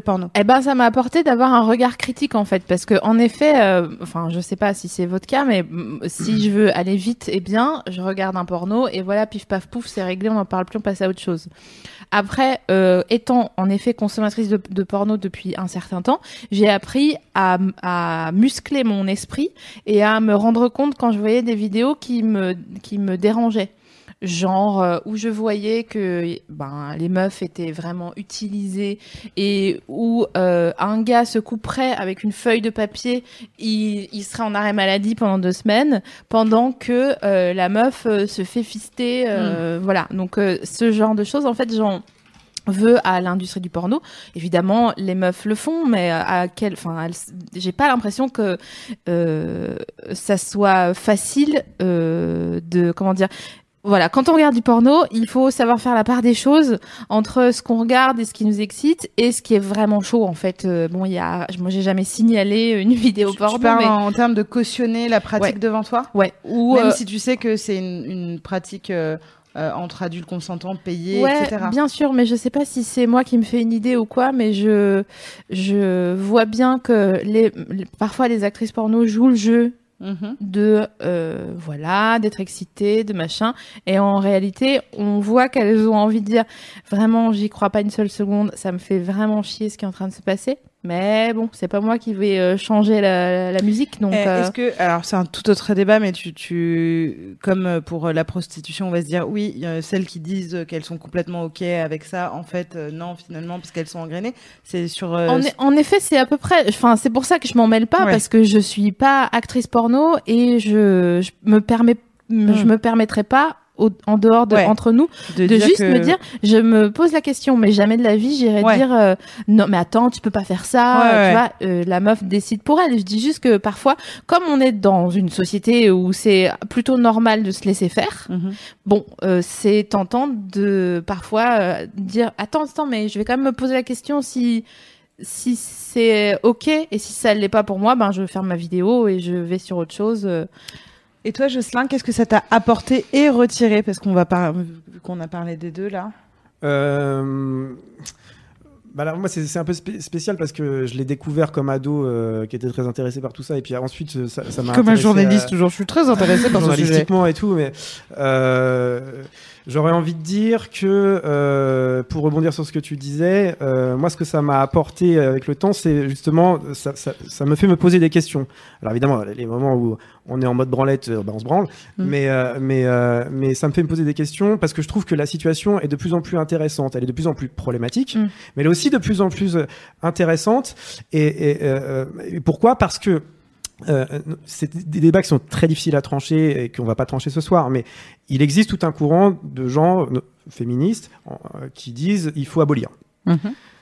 Porno Eh ben, ça m'a apporté d'avoir un regard critique en fait, parce que en effet, euh, enfin, je sais pas si c'est votre cas, mais mm, si je veux aller vite et bien, je regarde un porno et voilà, pif paf pouf, c'est réglé, on n'en parle plus, on passe à autre chose. Après, euh, étant en effet consommatrice de, de porno depuis un certain temps, j'ai appris à, à muscler mon esprit et à me rendre compte quand je voyais des vidéos qui me qui me dérangeaient genre euh, où je voyais que ben les meufs étaient vraiment utilisées et où euh, un gars se couperait avec une feuille de papier, il, il serait en arrêt maladie pendant deux semaines, pendant que euh, la meuf se fait fister, euh, voilà. Donc euh, ce genre de choses, en fait, j'en veux à l'industrie du porno. Évidemment, les meufs le font, mais à quel, enfin, j'ai pas l'impression que euh, ça soit facile euh, de, comment dire. Voilà, quand on regarde du porno, il faut savoir faire la part des choses entre ce qu'on regarde et ce qui nous excite et ce qui est vraiment chaud en fait. Euh, bon, il y a, moi j'ai jamais signalé une <laughs> vidéo Tu- porno, tu parles mais en termes de cautionner la pratique Ouais. devant toi? Ouais, ou Même euh, si tu sais que c'est une, une pratique euh, euh, entre adultes consentants, payés, ouais, etc. bien sûr, mais je sais pas si c'est moi qui me fais une idée ou quoi, mais je je vois bien que les, les- parfois les actrices porno jouent le jeu Mhm. de euh, voilà d'être excitées de machin et en réalité on voit qu'elles ont envie de dire vraiment j'y crois pas une seule seconde ça me fait vraiment chier ce qui est en train de se passer Mais bon, c'est pas moi qui vais euh, changer la, la musique, donc. Eh, euh, Est-ce que alors c'est un tout autre débat, mais tu, tu comme euh, pour la prostitution, on va se dire oui, celles qui disent qu'elles sont complètement ok avec ça, en fait non finalement parce qu'elles sont engrainées. C'est sur euh, En, e- en effet, c'est à peu près. Enfin, c'est pour ça que je m'en mêle pas Ouais. parce que je suis pas actrice porno et je, je me permets, je me permettrai pas au- en dehors de Ouais. entre nous de, juste que- me dire. Je me pose la question, mais jamais de la vie j'irai Ouais. dire euh, non, mais attends, tu peux pas faire ça. Ouais. Tu vois, euh, la meuf décide pour elle. Je dis juste que parfois, comme on est dans une société où c'est plutôt normal de se laisser faire, Mhm. Bon, euh, c'est tentant de parfois dire attends, attends, mais je vais quand même me poser la question si si c'est ok et si ça l'est pas pour moi, ben je ferme ma vidéo et je vais sur autre chose. Et toi, Jocelyn, qu'est-ce que ça t'a apporté et retiré? Parce qu'on va par... vu qu'on a parlé des deux là. Euh, bah alors, moi, c'est c'est un peu spé- spécial parce que je l'ai découvert comme ado euh, qui était très intéressé par tout ça. Et puis ensuite, euh, ça ça m'a. Comme un intéressé journaliste, à- toujours, je suis très intéressée par ce sujet. journalistiquement et tout, mais euh, j'aurais envie de dire que euh, pour rebondir sur ce que tu disais, euh, moi ce que ça m'a apporté avec le temps, c'est justement ça, ça, ça me fait me poser des questions. Alors évidemment, les moments où on est en mode branlette, euh, bah, on se branle, Mm. mais euh, mais euh, mais ça me fait me poser des questions parce que je trouve que la situation est de plus en plus intéressante, elle est de plus en plus problématique, Mm. mais elle est aussi de plus en plus euh, intéressante. Et, euh, et pourquoi? Parce que euh, c'est des débats qui sont très difficiles à trancher et qu'on va pas trancher ce soir, mais il existe tout un courant de gens euh, féministes euh, qui disent il faut abolir. Mhm.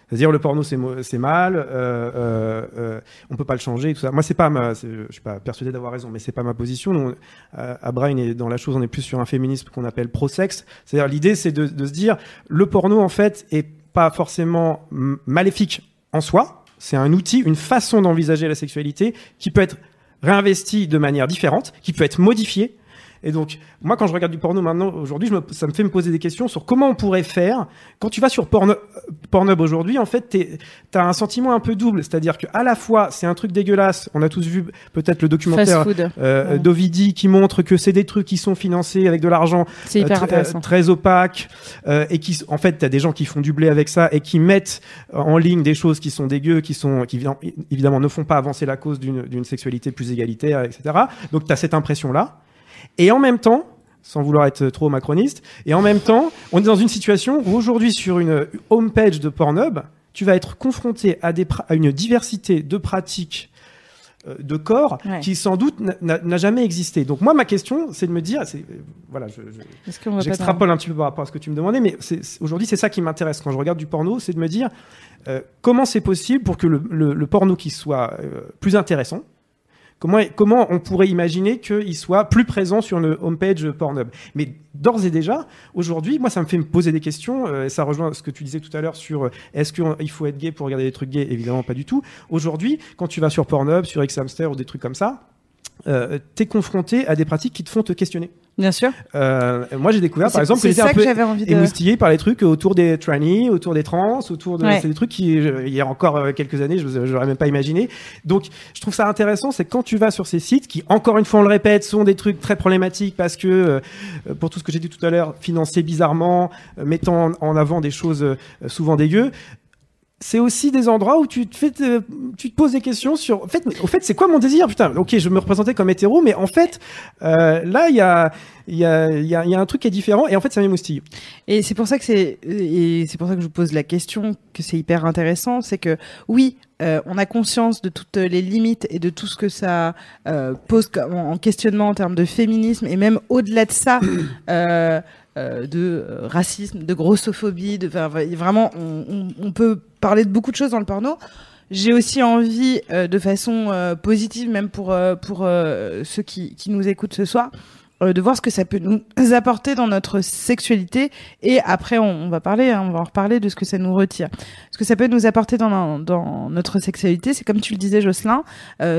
C'est-à-dire le porno c'est mal, euh, euh, euh, on peut pas le changer, tout ça. Moi c'est pas ma, je suis pas persuadé d'avoir raison, mais c'est pas ma position. Nous, on- euh, à Brain et dans la chose, on est plus sur un féminisme qu'on appelle pro-sexe. C'est-à-dire l'idée c'est de, de se dire le porno en fait est pas forcément maléfique en soi. C'est un outil, une façon d'envisager la sexualité qui peut être réinvestie de manière différente, qui peut être modifiée. Et donc, moi, quand je regarde du porno maintenant, aujourd'hui, ça me fait me poser des questions sur comment on pourrait faire. Quand tu vas sur Porno- euh, Pornhub aujourd'hui, en fait, tu as un sentiment un peu double. C'est-à-dire que à la fois, c'est un truc dégueulasse. On a tous vu peut-être le documentaire food. euh, Ouais. d'Ovidi qui montre que c'est des trucs qui sont financés avec de l'argent euh, euh, très opaque euh, et qui en fait t'as des gens qui font du blé avec ça et qui mettent euh, en ligne des choses qui sont dégueu qui sont qui évidemment- ne font pas avancer la cause d'une sexualité plus égalitaire etc donc t'as cette impression là et en même temps sans vouloir être trop macroniste et en même temps on est dans une situation où aujourd'hui sur une homepage de Pornhub tu vas être confronté à des à une diversité de pratiques euh, de corps Ouais. qui sans doute n'a- jamais existé. Donc moi ma question c'est de me dire, c'est euh, voilà, je, je- J'extrapole un petit peu par rapport à ce que tu me demandais, mais aujourd'hui, c'est ça qui m'intéresse quand je regarde du porno, c'est de me dire euh, comment c'est possible pour que le, le- le porno qui soit euh, plus intéressant, comment, on pourrait imaginer qu'il soit plus présent sur une homepage Pornhub. Mais d'ores et déjà, aujourd'hui, moi, ça me fait me poser des questions, euh, ça rejoint ce que tu disais tout à l'heure sur euh, est-ce qu'il faut être gay pour regarder des trucs gays? Évidemment, pas du tout. Aujourd'hui, quand tu vas sur Pornhub, sur Xhamster ou des trucs comme ça, euh, t'es confronté à des pratiques qui te font te questionner. Bien sûr. Euh, moi, j'ai découvert, par exemple, que j'étais un peu de. émoustillé par les trucs autour des trannies, autour des trans, autour de. Ouais. C'est des trucs qui, je- il y a encore euh, quelques années, je n'aurais même pas imaginé. Donc, je trouve ça intéressant, c'est quand tu vas sur ces sites qui, encore une fois, on le répète, sont des trucs très problématiques parce que, euh, pour tout ce que j'ai dit tout à l'heure, financés bizarrement, euh, mettant en, avant des choses souvent dégueu. C'est aussi des endroits où tu te fais, te- tu te poses des questions sur. En fait, au fait, c'est quoi mon désir? Putain, ok, je me représentais comme hétéro, mais en fait, euh, là, il y a, il y a, il y a, il y a un truc qui est différent, et en fait, ça m'émoustille. Et c'est pour ça que c'est et c'est pour ça que je vous pose la question que c'est hyper intéressant, c'est que oui, euh, on a conscience de toutes les limites et de tout ce que ça euh, pose en questionnement en termes de féminisme et même au-delà de ça. <coughs> euh, euh, de euh, racisme, de grossophobie, de enfin, vraiment, on, on- on peut parler de beaucoup de choses dans le porno. J'ai aussi envie, euh, de façon euh, positive, même pour euh, pour ceux qui, qui nous écoutent ce soir, de voir ce que ça peut nous apporter dans notre sexualité. Et après, on, va parler, hein, on va en reparler de ce que ça nous retire. Ce que ça peut nous apporter dans, dans notre sexualité, c'est comme tu le disais, Jocelyn,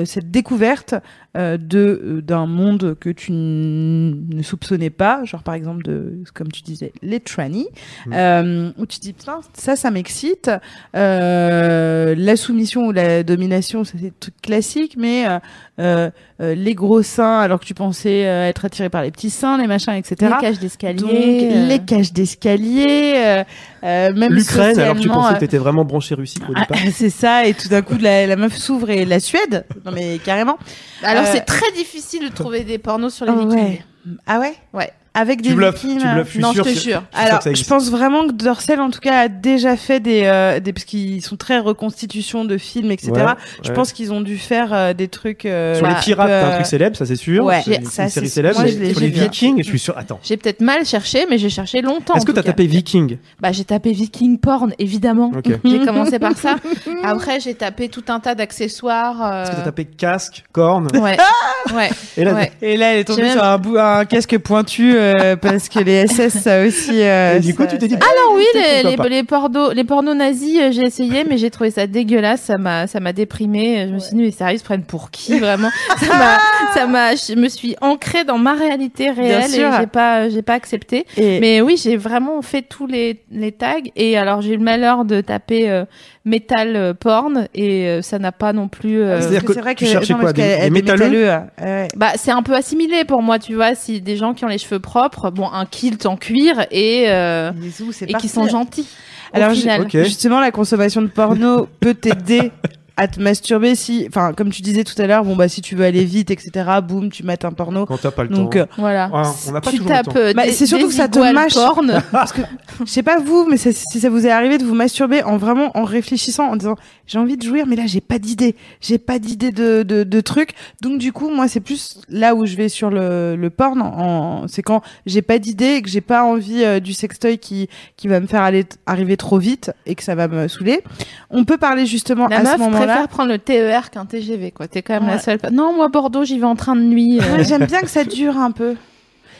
cette découverte de euh, d'un monde que tu ne soupçonnais pas, genre par exemple de, comme tu disais, les trannies, Mhm. euh, où tu te dis putain, ça, ça m'excite. Euh, la soumission ou la domination, ça c'est des trucs classiques, mais euh, euh, euh, les gros seins alors que tu pensais euh, être attiré par les petits seins, les machins, etc. Les cages d'escalier. euh. les cages d'escalier, euh, euh, même L'Ukraine, alors que tu pensais euh, que t'étais vraiment branché Russie au ah, départ. <laughs> c'est ça, et tout d'un coup, la, la meuf s'ouvre et la Suède. Non, mais carrément. Alors Euh, c'est très difficile de trouver des pornos sur les Oh, Vikings. ouais. Ah ouais? Ouais. Avec des Tu bluffes, Vikings, tu euh, bluffes, je suis Non, sûr. je te jure. je Alors, je pense vraiment que Dorsel, en tout cas, a déjà fait des, euh, des parce qu'ils sont très reconstitutions de films, etc. Ouais, Je ouais. pense qu'ils ont dû faire euh, des trucs. euh, Sur les bah, pirates, un euh, truc célèbre, ça c'est sûr. ouais, c'est une, ça, une série c'est- célèbre. moi, je sur les. Vikings, je suis sûr. Attends. J'ai peut-être mal cherché, mais j'ai cherché longtemps. Est-ce que t'as tapé Viking Bah j'ai tapé Viking porn, évidemment. Ok. Est-ce <laughs> J'ai commencé par ça. Après j'ai tapé tout un tas d'accessoires. euh, que t'as tapé casque, corne Ouais. <laughs> ouais. Et là, ouais. Et là, elle est tombée sur un, casque pointu euh, parce que les SS, ça aussi. euh, Et du coup, tu t'es dit, ça- Alors oui, les, les, pas les, pornos, les pornos nazis, euh, j'ai essayé, mais j'ai trouvé ça dégueulasse. Ça m'a, ça m'a déprimé. Je me suis dit, mais sérieux, ils se prennent pour qui vraiment? Ça m'a, ça m'a, je me suis ancrée dans ma réalité réelle et j'ai pas, j'ai pas accepté. Et, Mais oui, j'ai vraiment fait tous les, les tags. Et alors, j'ai eu le malheur de taper euh, métal euh, porn et euh, ça n'a pas non plus. euh, C'est-à-dire que c'est vrai tu que cherchais non, quoi, des- des métalleux métalleux. Bah, c'est un peu assimilé pour moi, tu vois. Si des gens qui ont les cheveux propres, bon, un kilt en cuir et euh, et qui sont gentils. Alors. Justement, la consommation de porno peut t'aider <laughs> à te masturber si, enfin, comme tu disais tout à l'heure, bon bah si tu veux aller vite, etc. Boum, tu mates un porno. Quand t'as pas le Donc, temps. euh, Voilà. Ouais, on n'a pas tu toujours le tapes temps. Bah, c'est surtout que ça te mâche. porn. <laughs> parce que je sais pas vous, mais ça- si ça vous est arrivé de vous masturber en vraiment en réfléchissant, en disant j'ai envie de jouir, mais là j'ai pas d'idée, j'ai pas d'idée de, de de truc. Donc du coup, moi c'est plus là où je vais sur le le porn. En, c'est quand j'ai pas d'idée et que j'ai pas envie euh, du sextoy qui qui va me faire aller arriver trop vite et que ça va me saouler. On peut parler justement La à ce meuf moment-là. Prendre le TER qu'un TGV, quoi. T'es quand même la seule. Non, moi, Bordeaux, j'y vais en train de nuit. euh. Ouais, j'aime bien que ça dure un peu.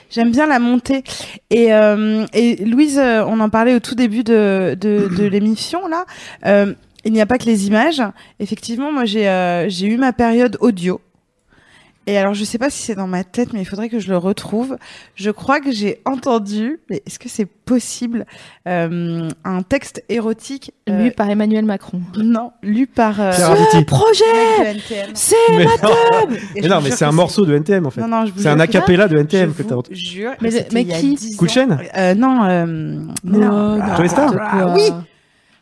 J'aime bien la montée. Et, euh, et Louise, euh, on en parlait au tout début de, de, de <clears throat> l'émission, là. Euh, il n'y a pas que les images. Effectivement, moi, j'ai j'ai eu ma période audio. Et alors, je sais pas si c'est dans ma tête, mais il faudrait que je le retrouve. Je crois que j'ai entendu, mais est-ce que c'est possible, euh, un texte érotique euh, Lu par Emmanuel Macron. Non, lu par euh, Arditi. Projet mec de NTM. C'est Mais non, Et mais je non, mais c'est un morceau de NTM en fait. Non, non, je vous C'est un acapella de Je NTM que t'as entendu. jure. Mais qui Coup de chaîne euh, Non, euh, mais non. Oh, Joey Star quoi. Oui.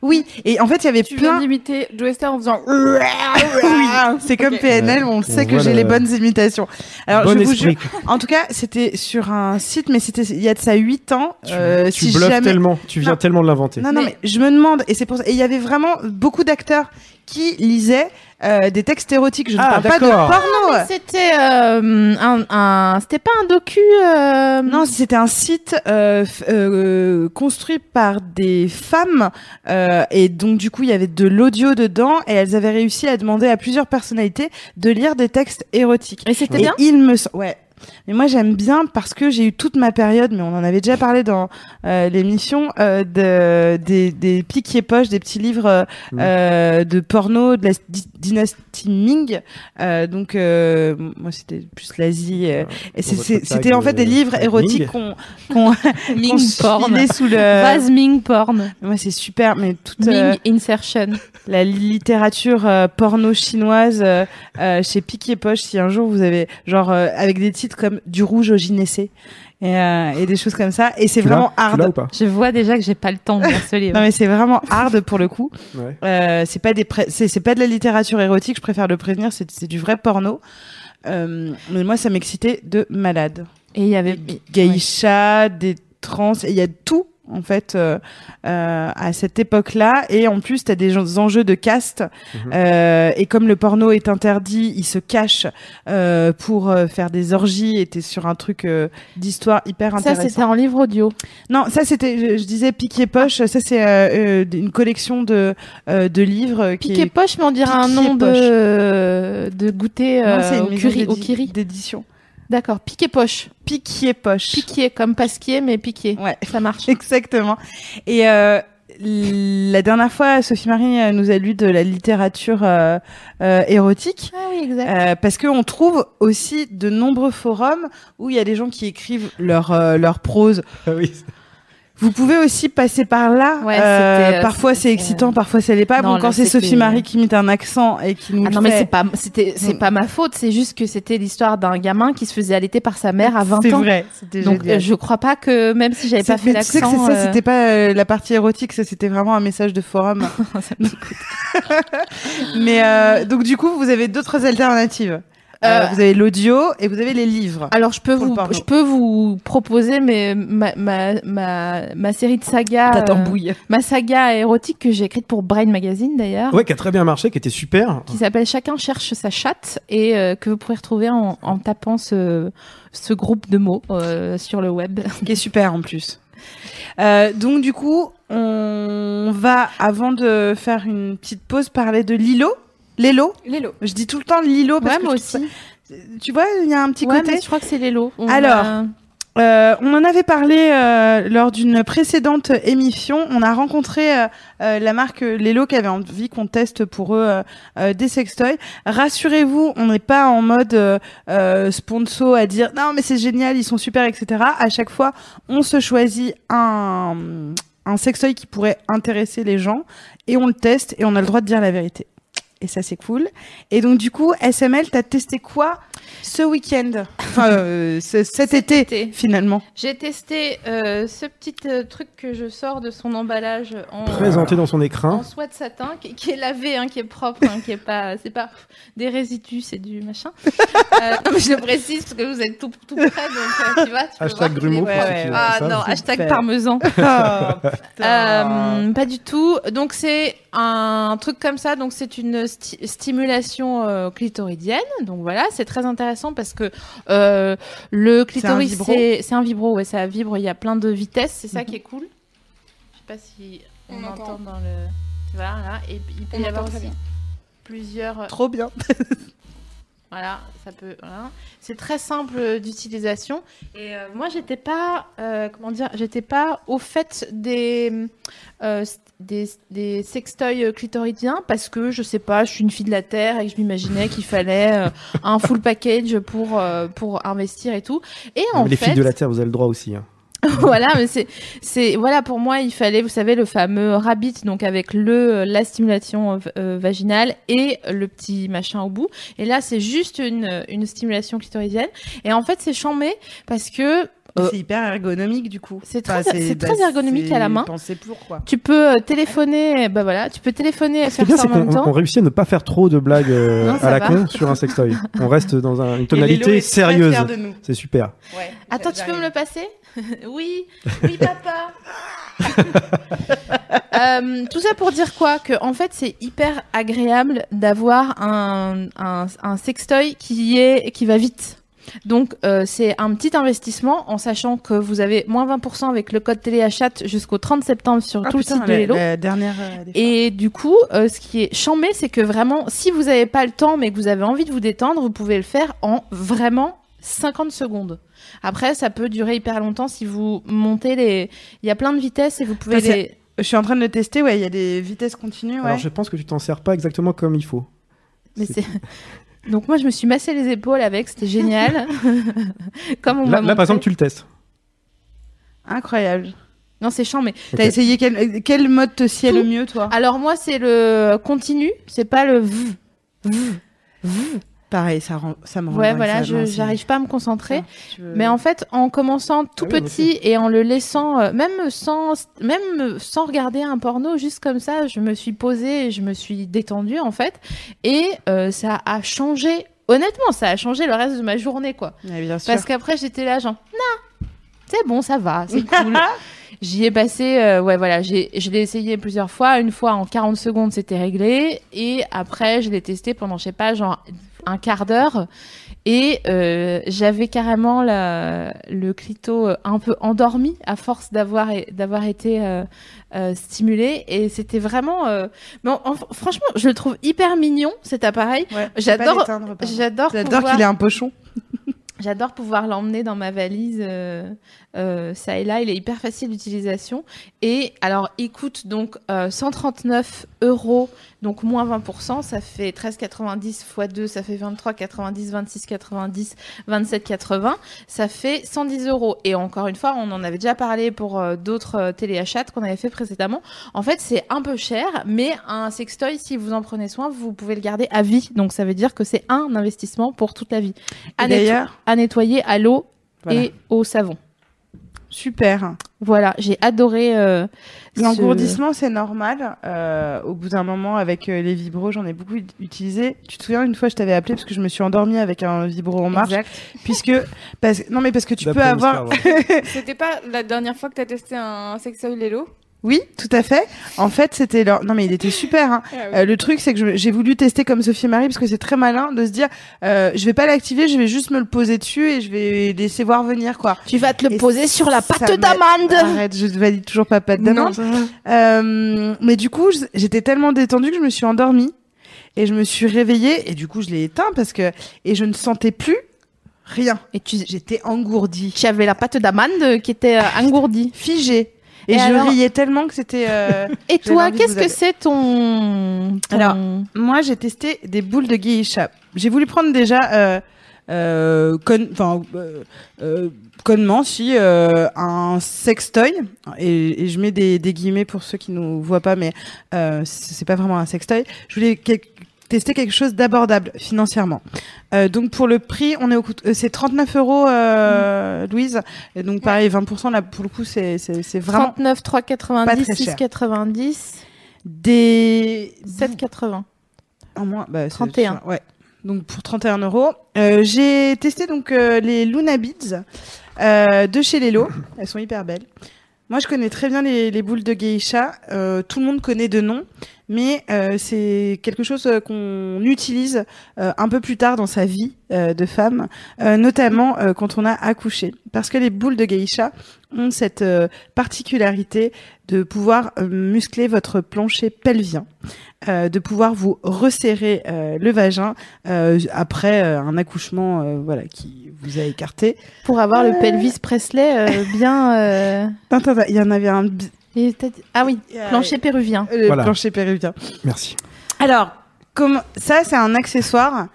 Oui, et en fait, il y avait Tu viens plein. d'imiter Joe Star en faisant. <laughs> Oui, c'est comme Ok. PNL, on On sait que j'ai le- les bonnes imitations. Alors, bon je vous esprit. jure. En tout cas, c'était sur un site, mais c'était il y a de ça 8 ans. Tu, euh, tu si bluffes jamais... tellement, tu viens Non. tellement de l'inventer. Non, non, mais... je me demande, et c'est pour ça. Et il y avait vraiment beaucoup d'acteurs qui lisaient euh, des textes érotiques. Je ne Ah, parle pas de porno. C'était euh, un, un- c'était pas un docu. euh, Non, c'était un site euh, f- euh, construit par des femmes euh, et donc du coup il y avait de l'audio dedans et elles avaient réussi à demander à plusieurs personnalités de lire des textes érotiques. Et c'était Et bien? il me ouais. Mais moi j'aime bien parce que j'ai eu toute ma période, mais on en avait déjà parlé dans euh, l'émission euh, de des des piquiers poches, des petits livres euh, de porno de la dynastie Ming. Euh, donc euh, moi c'était plus l'Asie. euh, et c'était en fait des livres érotiques Ming. qu'on qu'on <laughs> Ming qu'on porn. sous le. Vase Ming porn. Moi c'est super, mais toute Ming euh, insertion. la littérature euh, porno chinoise chez Piquier Poche. Si un jour vous avez genre euh, avec des titres comme du rouge au gynécée et, euh, et des choses comme ça, et c'est vraiment hard. ou pas Je vois déjà que j'ai pas le temps de lire ce livre. Non mais c'est vraiment hard pour le coup. Ouais. Euh, c'est pas des pré- c'est c'est pas de la littérature érotique. Je préfère le prévenir. C'est c'est du vrai porno. Euh, mais moi ça m'excitait de malade. Et il y avait. des geishas, des trans, et il y a tout en fait euh, euh, à cette époque-là. Et en plus tu as des enjeux de caste. Mhm. euh, et comme le porno est interdit il se cache euh, pour euh, faire des orgies. Et t'es sur un truc euh, d'histoire hyper Ça, intéressant. c'était en livre audio. non ça c'était je, je disais piqué poche. Ça c'est une collection de euh, de livres qui Piqué est poche, mais on dirait un nom de de goûter Non, euh, une au, kiri. d'édition D'accord. Piqué poche. piquier poche Piqué comme pasquier, mais piqué. ouais Ça marche. <laughs> Exactement. Et euh, la dernière fois, Sophie Marie euh, nous a lu de la littérature euh, euh, érotique. Ah oui, exact. euh, parce qu'on trouve aussi de nombreux forums où il y a des gens qui écrivent leur, euh, leur prose Ah oui. Vous pouvez aussi passer par là. Ouais, Euh, euh, parfois c'est excitant, parfois ça l'est pas. non, bon, là, quand c'est Sophie Marie qui imite un accent et qui nous Ah non mais c'est pas c'était c'est Mm. pas ma faute, c'est juste que c'était l'histoire d'un gamin qui se faisait allaiter par sa mère à 20 c'est ans. vrai. Donc génial. je crois pas que même si j'avais pas fait mais tu sais que l'accent c'est ça, euh, c'était pas euh, la partie érotique, ça c'était vraiment un message de forum. <laughs> <laughs> mais euh, donc du coup, vous avez d'autres alternatives. Euh, Euh, vous avez l'audio et vous avez les livres. Alors je peux vous je peux vous proposer mais ma, ma, ma, ma série de sagas euh, tambouille. ma saga érotique que j'ai écrite pour Brain Magazine d'ailleurs. Ouais, qui a très bien marché, qui était super. qui s'appelle Chacun cherche sa chatte et euh, que vous pourrez retrouver en, en tapant ce, ce groupe de mots euh, sur le web. qui est super en plus. Euh, donc du coup, on va avant de faire une petite pause parler de Lilo. Lilo. Lélo. Je dis tout le temps Lilo parce Ouais, que moi aussi. ça- Tu vois, il y a un petit Ouais, côté. mais je crois que c'est Lélo. On Alors, a- Euh, on en avait parlé euh, lors d'une précédente émission. On a rencontré euh, euh, la marque Lelo qui avait envie qu'on teste pour eux euh, euh, des sextoys. Rassurez-vous, on n'est pas en mode sponsor à dire non mais c'est génial, ils sont super, etc. À chaque fois, on se choisit un un sextoy qui pourrait intéresser les gens et on le teste et on a le droit de dire la vérité. Et ça c'est cool. Et donc du coup, SML, t'as testé quoi ce week-end Enfin, euh, ce- cet, été, été. finalement. J'ai testé euh, ce petit euh, truc que je sors de son emballage en, Présenté dans son en écrin. soie de satin, qui, qui est lavé, hein, qui est propre, hein, qui est pas, c'est pas des résidus, c'est du machin. <laughs> Euh, non, mais je le précise parce que vous êtes tout, tout près, donc euh, tu vois. Tu peux Hashtag voir Grumeau Ouais, Ah non, hashtag Super. parmesan. <laughs> Oh, Euh, pas du tout. Donc c'est un truc comme ça. Donc c'est une sti- stimulation euh, clitoridienne. Donc voilà, c'est très intéressant parce que euh, le clitoris c'est un vibro. Ouais, ça vibre. Il y a plein de vitesses. C'est ça Mhm. qui est cool. Je sais pas si on, On entend. entend. dans le. Voilà. là. Et il peut On y avoir aussi bien. plusieurs. euh, Trop bien. <laughs> voilà, ça peut. Voilà. C'est très simple d'utilisation. Et euh, moi, j'étais pas, euh, comment dire, j'étais pas au fait des euh, des, des sextoys clitoridiens parce que je sais pas, je suis une fille de la terre et que je m'imaginais qu'il fallait euh, un full package pour euh, pour investir et tout. Et Non, en mais les fait, filles de la Terre, vous avez le droit aussi. hein. <laughs> voilà, mais c'est, c'est, voilà, pour moi, il fallait, vous savez, le fameux rabbit, donc avec le, la stimulation euh, euh, vaginale et le petit machin au bout. Et là, c'est juste une, une stimulation clitoridienne. Et en fait, c'est chambé parce que Euh, C'est hyper ergonomique du coup. c'est très- c'est très ergonomique à la main. Pensez pour quoi. tu peux euh, téléphoner, bah voilà, tu peux téléphoner et Ce qui est faire bien, ça c'est en même qu'on temps. on réussit à ne pas faire trop de blagues euh, Non, à la va. con sur un sextoy. <laughs> On reste dans un- une tonalité sérieuse. fier de nous. C'est super. Ouais, Attends, tu peux me le passer? <laughs> Oui, <laughs> oui, papa. Euh, tout ça pour dire quoi? Que en fait, c'est hyper agréable d'avoir un, un, un sextoy qui est qui va vite. Donc euh, c'est un petit investissement en sachant que vous avez moins 20% avec le code téléachat jusqu'au 30 septembre sur Ah, tout putain, le site de la, la dernière. euh. Et du coup, euh, ce qui est chambé, c'est que vraiment, si vous n'avez pas le temps, mais que vous avez envie de vous détendre, vous pouvez le faire en vraiment 50 secondes. Après, ça peut durer hyper longtemps si vous montez les. Il y a plein de vitesses et vous pouvez les. Je suis en train de le tester. Ouais, il y a des vitesses continues. Ouais. Alors je pense que tu t'en sers pas exactement comme il faut. Mais c'est. <laughs> Donc moi, je me suis massé les épaules avec, c'était génial. <laughs> Comme on Là, là, par exemple, tu le testes. Incroyable. Non, c'est chiant, mais. Ok. T'as essayé quel, quel mode te sied le mieux, toi? Alors moi, c'est le continu, c'est pas le. v- v- v. Pareil, ça, rend, ça me rend Ouais, voilà, je j'arrive pas à me concentrer. Veux- Mais en fait, en commençant tout Ah oui, petit et en le laissant, euh, même sans, même sans regarder un porno, juste comme ça, je me suis posée et je me suis détendue en fait, et euh, ça a changé. Honnêtement, ça a changé le reste de ma journée, quoi. Ouais, bien sûr. Parce qu'après, j'étais là, genre, non, c'est bon, ça va, c'est cool. <laughs> J'y ai passé, euh, ouais, voilà, j'ai, je l'ai essayé plusieurs fois. Une fois en 40 secondes, c'était réglé. Et après, je l'ai testé pendant, je sais pas, genre un quart d'heure. Et euh, j'avais carrément la, le clito euh, un peu endormi à force d'avoir, d'avoir été euh, euh, stimulé. Et c'était vraiment. euh, mais en- en- franchement, je le trouve hyper mignon, cet appareil. Ouais, J'adore-. J'adore J'adore pouvoir- qu'il ait un pochon. <laughs> J'adore pouvoir l'emmener dans ma valise, euh, euh, ça et là. Il est hyper facile d'utilisation. Et alors, il coûte donc euh, 139 euros, donc moins 20%. Ça fait 13,90 x 2, ça fait 23,90, 26,90, 27,80. Ça fait 110 euros. Et encore une fois, on en avait déjà parlé pour euh, d'autres euh, téléachats qu'on avait fait précédemment. En fait, c'est un peu cher, mais un sextoy, si vous en prenez soin, vous pouvez le garder à vie. Donc, ça veut dire que c'est un investissement pour toute la vie. À Et D'ailleurs, à nettoyer à l'eau Voilà. et au savon. Super. Voilà, j'ai adoré. euh, ce- L'engourdissement, c'est normal. Euh, au bout d'un moment, avec euh, les vibros, j'en ai beaucoup ut- utilisé. Tu te souviens, une fois, je t'avais appelé parce que je me suis endormie avec un vibro en marche. Exact. Puisque, parce, non, mais parce que tu peux avoir. <laughs> C'était pas la dernière fois que t'as testé un Lelo? Oui, tout à fait. En fait, c'était leur. Non, mais il était super. Hein. Euh, le truc, c'est que j'ai voulu tester comme Sophie Marie parce que c'est très malin de se dire, euh, je vais pas l'activer, je vais juste me le poser dessus et je vais laisser voir venir, quoi. Tu vas te le Et poser sur la pâte m'a- d'amande. Arrête, je valide toujours pas pâte d'amande. Euh, mais du coup, j'étais tellement détendue que je me suis endormie et je me suis réveillée et du coup, je l'ai éteint parce que et je ne sentais plus rien. Et tu, J'étais engourdie, tu avais la pâte d'amande qui était euh, engourdie. figée. Et, Et je alors- riais tellement que c'était. euh, <laughs> Et toi, qu'est-ce que c'est ton, ton- Alors, Moi, j'ai testé des boules de geisha. J'ai voulu prendre déjà, euh, euh, con- enfin, euh, euh, connement, si euh, un sextoy. Et, et je mets des, des guillemets pour ceux qui nous voient pas, mais euh, c'est pas vraiment un sextoy. Je voulais tester quelque chose d'abordable financièrement. Euh, donc pour le prix, on est au coût- euh, c'est 39 euros, euh, Louise. Et donc pareil, 20% là pour le coup, c'est c'est c'est vraiment 39, pas 3,90, très cher. 6,90, des 7,80. En moins, bah, c'est- 31. Ouais. Donc pour 31 euros. Euh, J'ai testé donc euh, les Luna Beads euh, de chez Lelo. Elles sont hyper belles. Moi, je connais très bien les, les boules de geisha. Euh, tout le monde connaît de nom, mais euh, c'est quelque chose euh, qu'on utilise euh, un peu plus tard dans sa vie euh, de femme, euh, notamment euh, quand on a accouché. Parce que les boules de geisha ont cette euh, particularité de pouvoir muscler votre plancher pelvien, euh, de pouvoir vous resserrer euh, le vagin euh, après un accouchement euh, voilà qui vous a écarté. Pour avoir le pelvis Presley euh, bien. euh, Attends, il y en avait un et Ah oui, plancher péruvien. euh, le Voilà. plancher péruvien. Merci. Alors, comme ça, c'est un accessoire.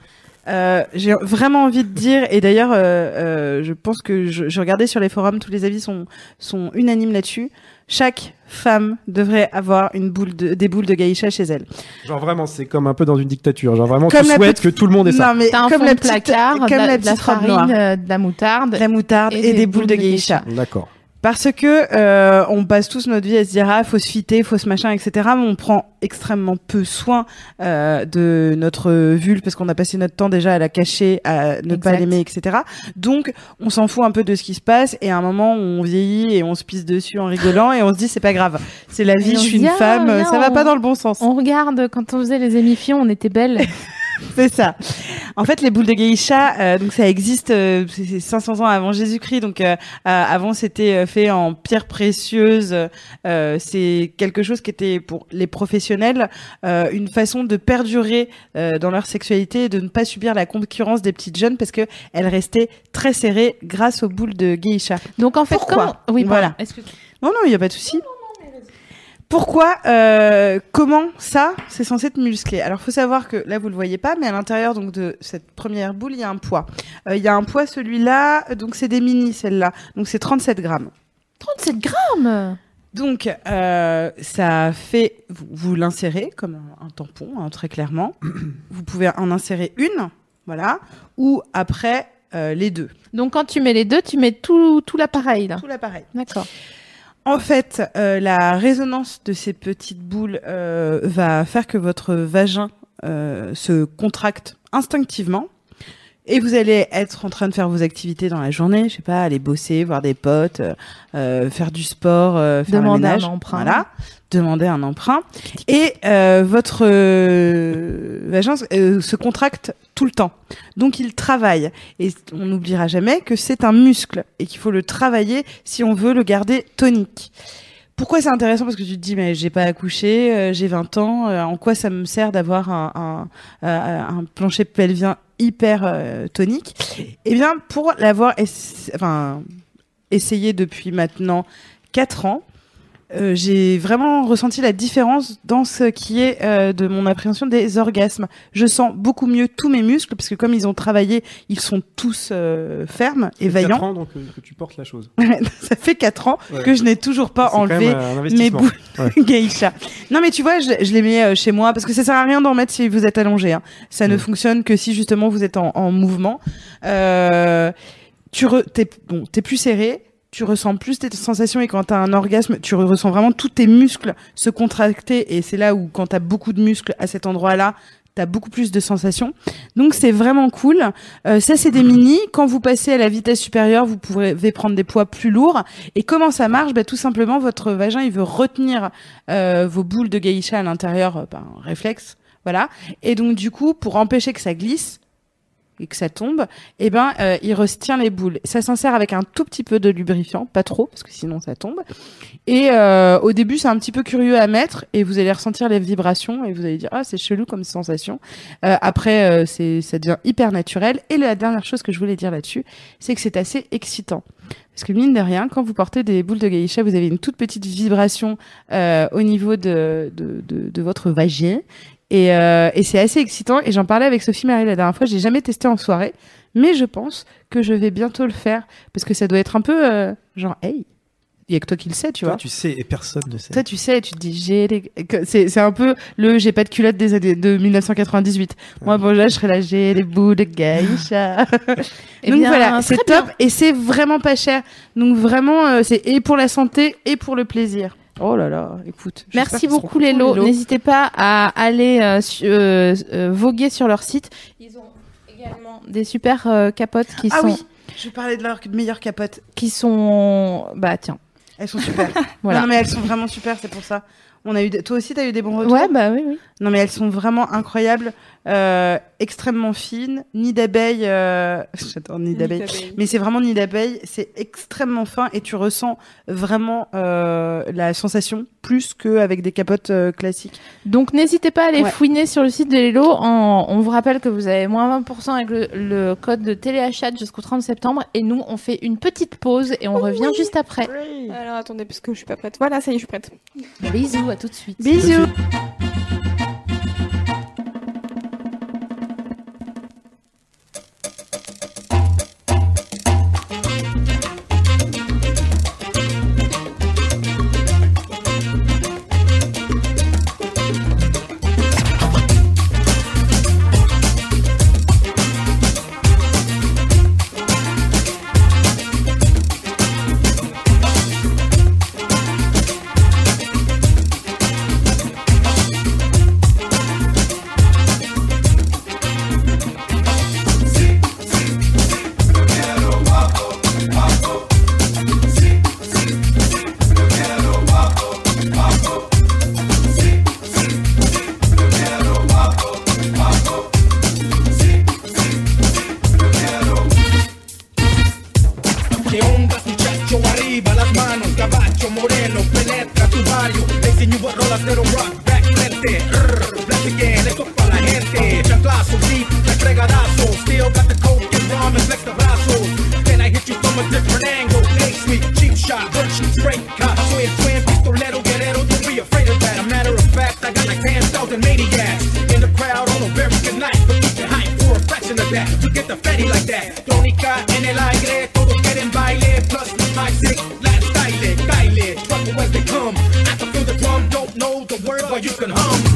Euh, j'ai vraiment envie de dire, et d'ailleurs, euh, euh, je pense que je, je regardais sur les forums, tous les avis sont, sont unanimes là-dessus. Chaque femme devrait avoir une boule de, des boules de gaïcha chez elle. Genre vraiment, c'est comme un peu dans une dictature. Genre vraiment, Comme tu souhaites petite- que tout le monde ait ça. Non, mais T'as un comme fond la de petite, placard, comme la, la de la farine, noire, euh, de la moutarde. de la moutarde et, des, boules de gaïcha. D'accord. Parce que euh, on passe tous notre vie à se dire ah faut se fitter, faut se machin, etc. Mais on prend extrêmement peu soin euh, de notre vulve parce qu'on a passé notre temps déjà à la cacher, à ne pas l'aimer, etc. Donc on s'en fout un peu de ce qui se passe et à un moment on vieillit et on se pisse dessus en rigolant et on se dit c'est pas grave, c'est la vie, je suis une ah, femme, viens, ça va on- pas dans le bon sens. On regarde quand on faisait les émissions, on était belles. <laughs> <laughs> C'est ça. En fait, les boules de geisha, euh, donc ça existe, euh, c'est c'est 500 ans avant Jésus-Christ. Donc euh, euh, avant, c'était euh, fait en pierre précieuse. Euh, c'est quelque chose qui était pour les professionnels euh, une façon de perdurer euh, dans leur sexualité et de ne pas subir la concurrence des petites jeunes parce que elles restaient très serrées grâce aux boules de geisha. Donc en fait, Pourquoi? comment- Oui, Voilà. Non, non, il n'y a pas de souci. Pourquoi, euh, comment ça, c'est censé te muscler Alors, faut savoir que là, vous le voyez pas, mais à l'intérieur donc de cette première boule, il y a un poids. Euh, Il y a un poids, celui-là, donc c'est des mini, celle-là. Donc c'est 37 grammes. 37 grammes Donc, euh, ça fait, vous, vous l'insérez comme un, un tampon, hein, très clairement. <clears throat> vous pouvez en insérer une, voilà, ou après les deux. Donc quand tu mets les deux, tu mets tout, tout l'appareil là? Tout l'appareil. D'accord. En fait, euh, la résonance de ces petites boules euh, va faire que votre vagin euh, se contracte instinctivement. Et vous allez être en train de faire vos activités dans la journée, je sais pas, aller bosser, voir des potes, euh, euh, faire du sport, euh, faire Demander le un ménage, emprunt. Voilà, demander un emprunt. Et euh, votre euh, vagin euh, se contracte tout le temps. Donc il travaille. Et on n'oubliera jamais que c'est un muscle et qu'il faut le travailler si on veut le garder tonique. pourquoi c'est intéressant? Parce que tu te dis, mais j'ai pas accouché, euh, j'ai 20 ans, euh, en quoi ça me sert d'avoir un, un, euh, un plancher pelvien hyper tonique? Eh bien, pour l'avoir enfin, essayé depuis maintenant 4 ans, euh, j'ai vraiment ressenti la différence dans ce qui est euh, de mon appréhension des orgasmes. Je sens beaucoup mieux tous mes muscles parce que comme ils ont travaillé, ils sont tous euh, fermes et vaillants. ans, donc euh, que tu portes la chose. <laughs> Ça fait 4 ans Ouais. que je n'ai toujours pas enlevé mes boules <laughs> geisha. Non mais tu vois, je, je les mets euh, chez moi parce que ça sert à rien d'en mettre si vous êtes allongé. Hein. Ça ne fonctionne que si justement vous êtes en, en mouvement. Euh, tu re, t'es bon, plus serré. Tu ressens plus tes sensations et quand t'as un orgasme, tu re- ressens vraiment tous tes muscles se contracter et c'est là où quand t'as beaucoup de muscles à cet endroit-là, t'as beaucoup plus de sensations. Donc c'est vraiment cool. Euh, ça c'est des mini. Quand vous passez à la vitesse supérieure, vous pouvez prendre des poids plus lourds. Et comment ça marche? Bah, Tout simplement, votre vagin, il veut retenir euh, vos boules de geisha à l'intérieur un réflexe. Voilà. Et donc, du coup, pour empêcher que ça glisse et que ça tombe, eh ben, euh, il retient les boules. Ça s'insère avec un tout petit peu de lubrifiant, pas trop, parce que sinon ça tombe. Et euh, au début, c'est un petit peu curieux à mettre, et vous allez ressentir les vibrations, et vous allez dire, ah, c'est chelou comme sensation. Euh, après, euh, c'est, ça devient hyper naturel. Et la dernière chose que je voulais dire là-dessus, c'est que c'est assez excitant. Parce que mine de rien, quand vous portez des boules de geisha, vous avez une toute petite vibration euh, au niveau de, de, de votre vagin. Et, euh, et c'est assez excitant. Et j'en parlais avec Sophie Marie la dernière fois. J'ai jamais testé en soirée, mais je pense que je vais bientôt le faire parce que ça doit être un peu euh, genre hey. Il y a que toi qui le sais, tu Toi, vois. tu sais et personne ne sait. Toi, tu sais, tu te dis, j'ai les... c'est, c'est un peu le j'ai pas de culotte des années de 1998. Moi, bon, là, je serais là, j'ai les bouts de geisha. <laughs> Eh Donc bien, voilà, c'est top bien. et c'est vraiment pas cher. Donc vraiment, euh, c'est et pour la santé et pour le plaisir. Oh là là, écoute. Merci beaucoup Lélo. Lélo. N'hésitez pas à aller euh, su- euh, euh, voguer sur leur site. Ils ont également des super euh, capotes qui Ah sont oui, je parlais de leurs meilleures capotes. qui sont bah tiens. Elles sont super. <laughs> Voilà. Non, non, mais elles sont vraiment super, c'est pour ça. On a eu toi aussi t'as eu des bons retours? Ouais bah oui oui. Non mais elles sont vraiment incroyables, euh, extrêmement fines, nid d'abeille. Euh... <laughs> J'adore nid d'abeille. Mais c'est vraiment nid d'abeille, c'est extrêmement fin et tu ressens vraiment euh, la sensation plus qu'avec des capotes euh, classiques. Donc n'hésitez pas à aller Ouais. fouiner sur le site de Lélo. En- On vous rappelle que vous avez moins 20% avec le, le code de téléachat jusqu'au 30 septembre. Et nous, on fait une petite pause et on revient juste après. Alors attendez, parce que je suis pas prête. Voilà, ça y est, je suis prête. Bisous, à tout de suite. Bisous. Trouble as they come. I can feel the drum, don't know the word, but you can hum.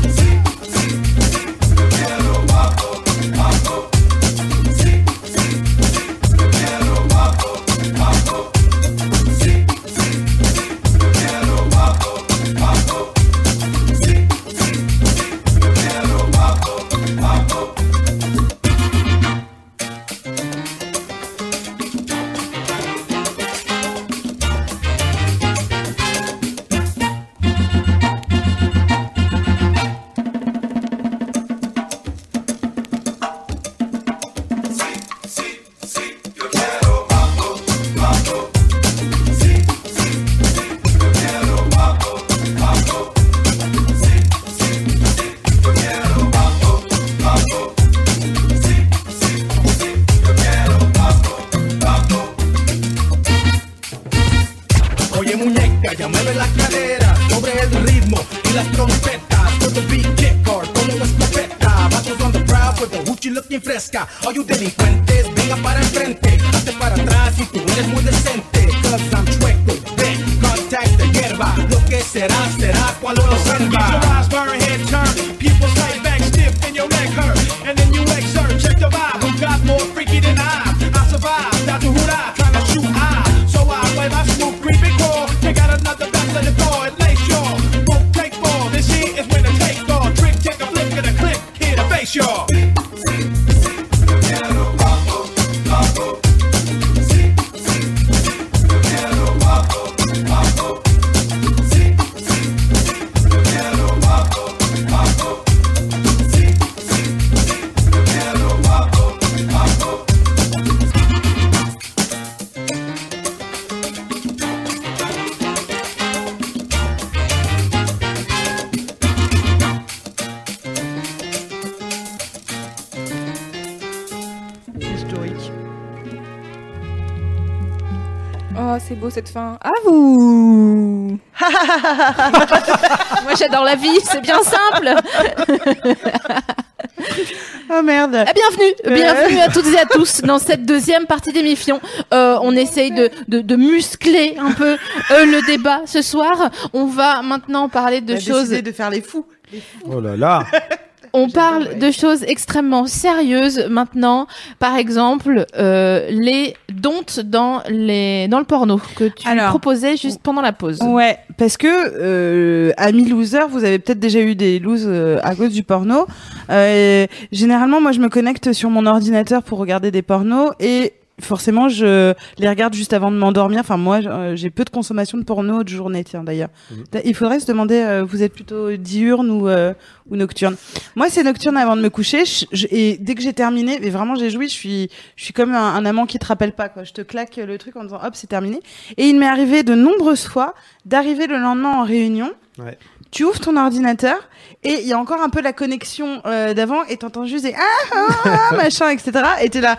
J'adore la vie, c'est bien simple. <laughs> Oh merde. Eh, bienvenue, bienvenue à toutes et à tous dans cette deuxième partie d'émission. Euh, on essaye de, de, de muscler un peu euh, le débat ce soir. On va maintenant parler de On a choses. de faire les fous. Oh là là. <laughs> On parle de choses extrêmement sérieuses maintenant. Par exemple, euh, les dontes dans les dans le porno que tu Alors, proposais juste pendant la pause. Ouais, parce que euh, amis losers, vous avez peut-être déjà eu des loses euh, à cause du porno. Euh, généralement, moi, je me connecte sur mon ordinateur pour regarder des pornos et forcément, je les regarde juste avant de m'endormir. Enfin, moi, euh, j'ai peu de consommation de porno de journée, tiens, d'ailleurs. Il faudrait se demander, euh, vous êtes plutôt diurne ou, euh, ou nocturne Moi, c'est nocturne avant de me coucher. je- je- et dès que j'ai terminé, mais vraiment, j'ai joui, je suis, je suis comme un, un amant qui te rappelle pas, quoi. Je te claque le truc en disant, hop, c'est terminé. Et il m'est arrivé de nombreuses fois d'arriver le lendemain en réunion. Ouais. Tu ouvres ton ordinateur et il y a encore un peu la connexion euh, d'avant et t'entends juste des ah, ah, ah, <laughs> machin, etc. Et t'es là.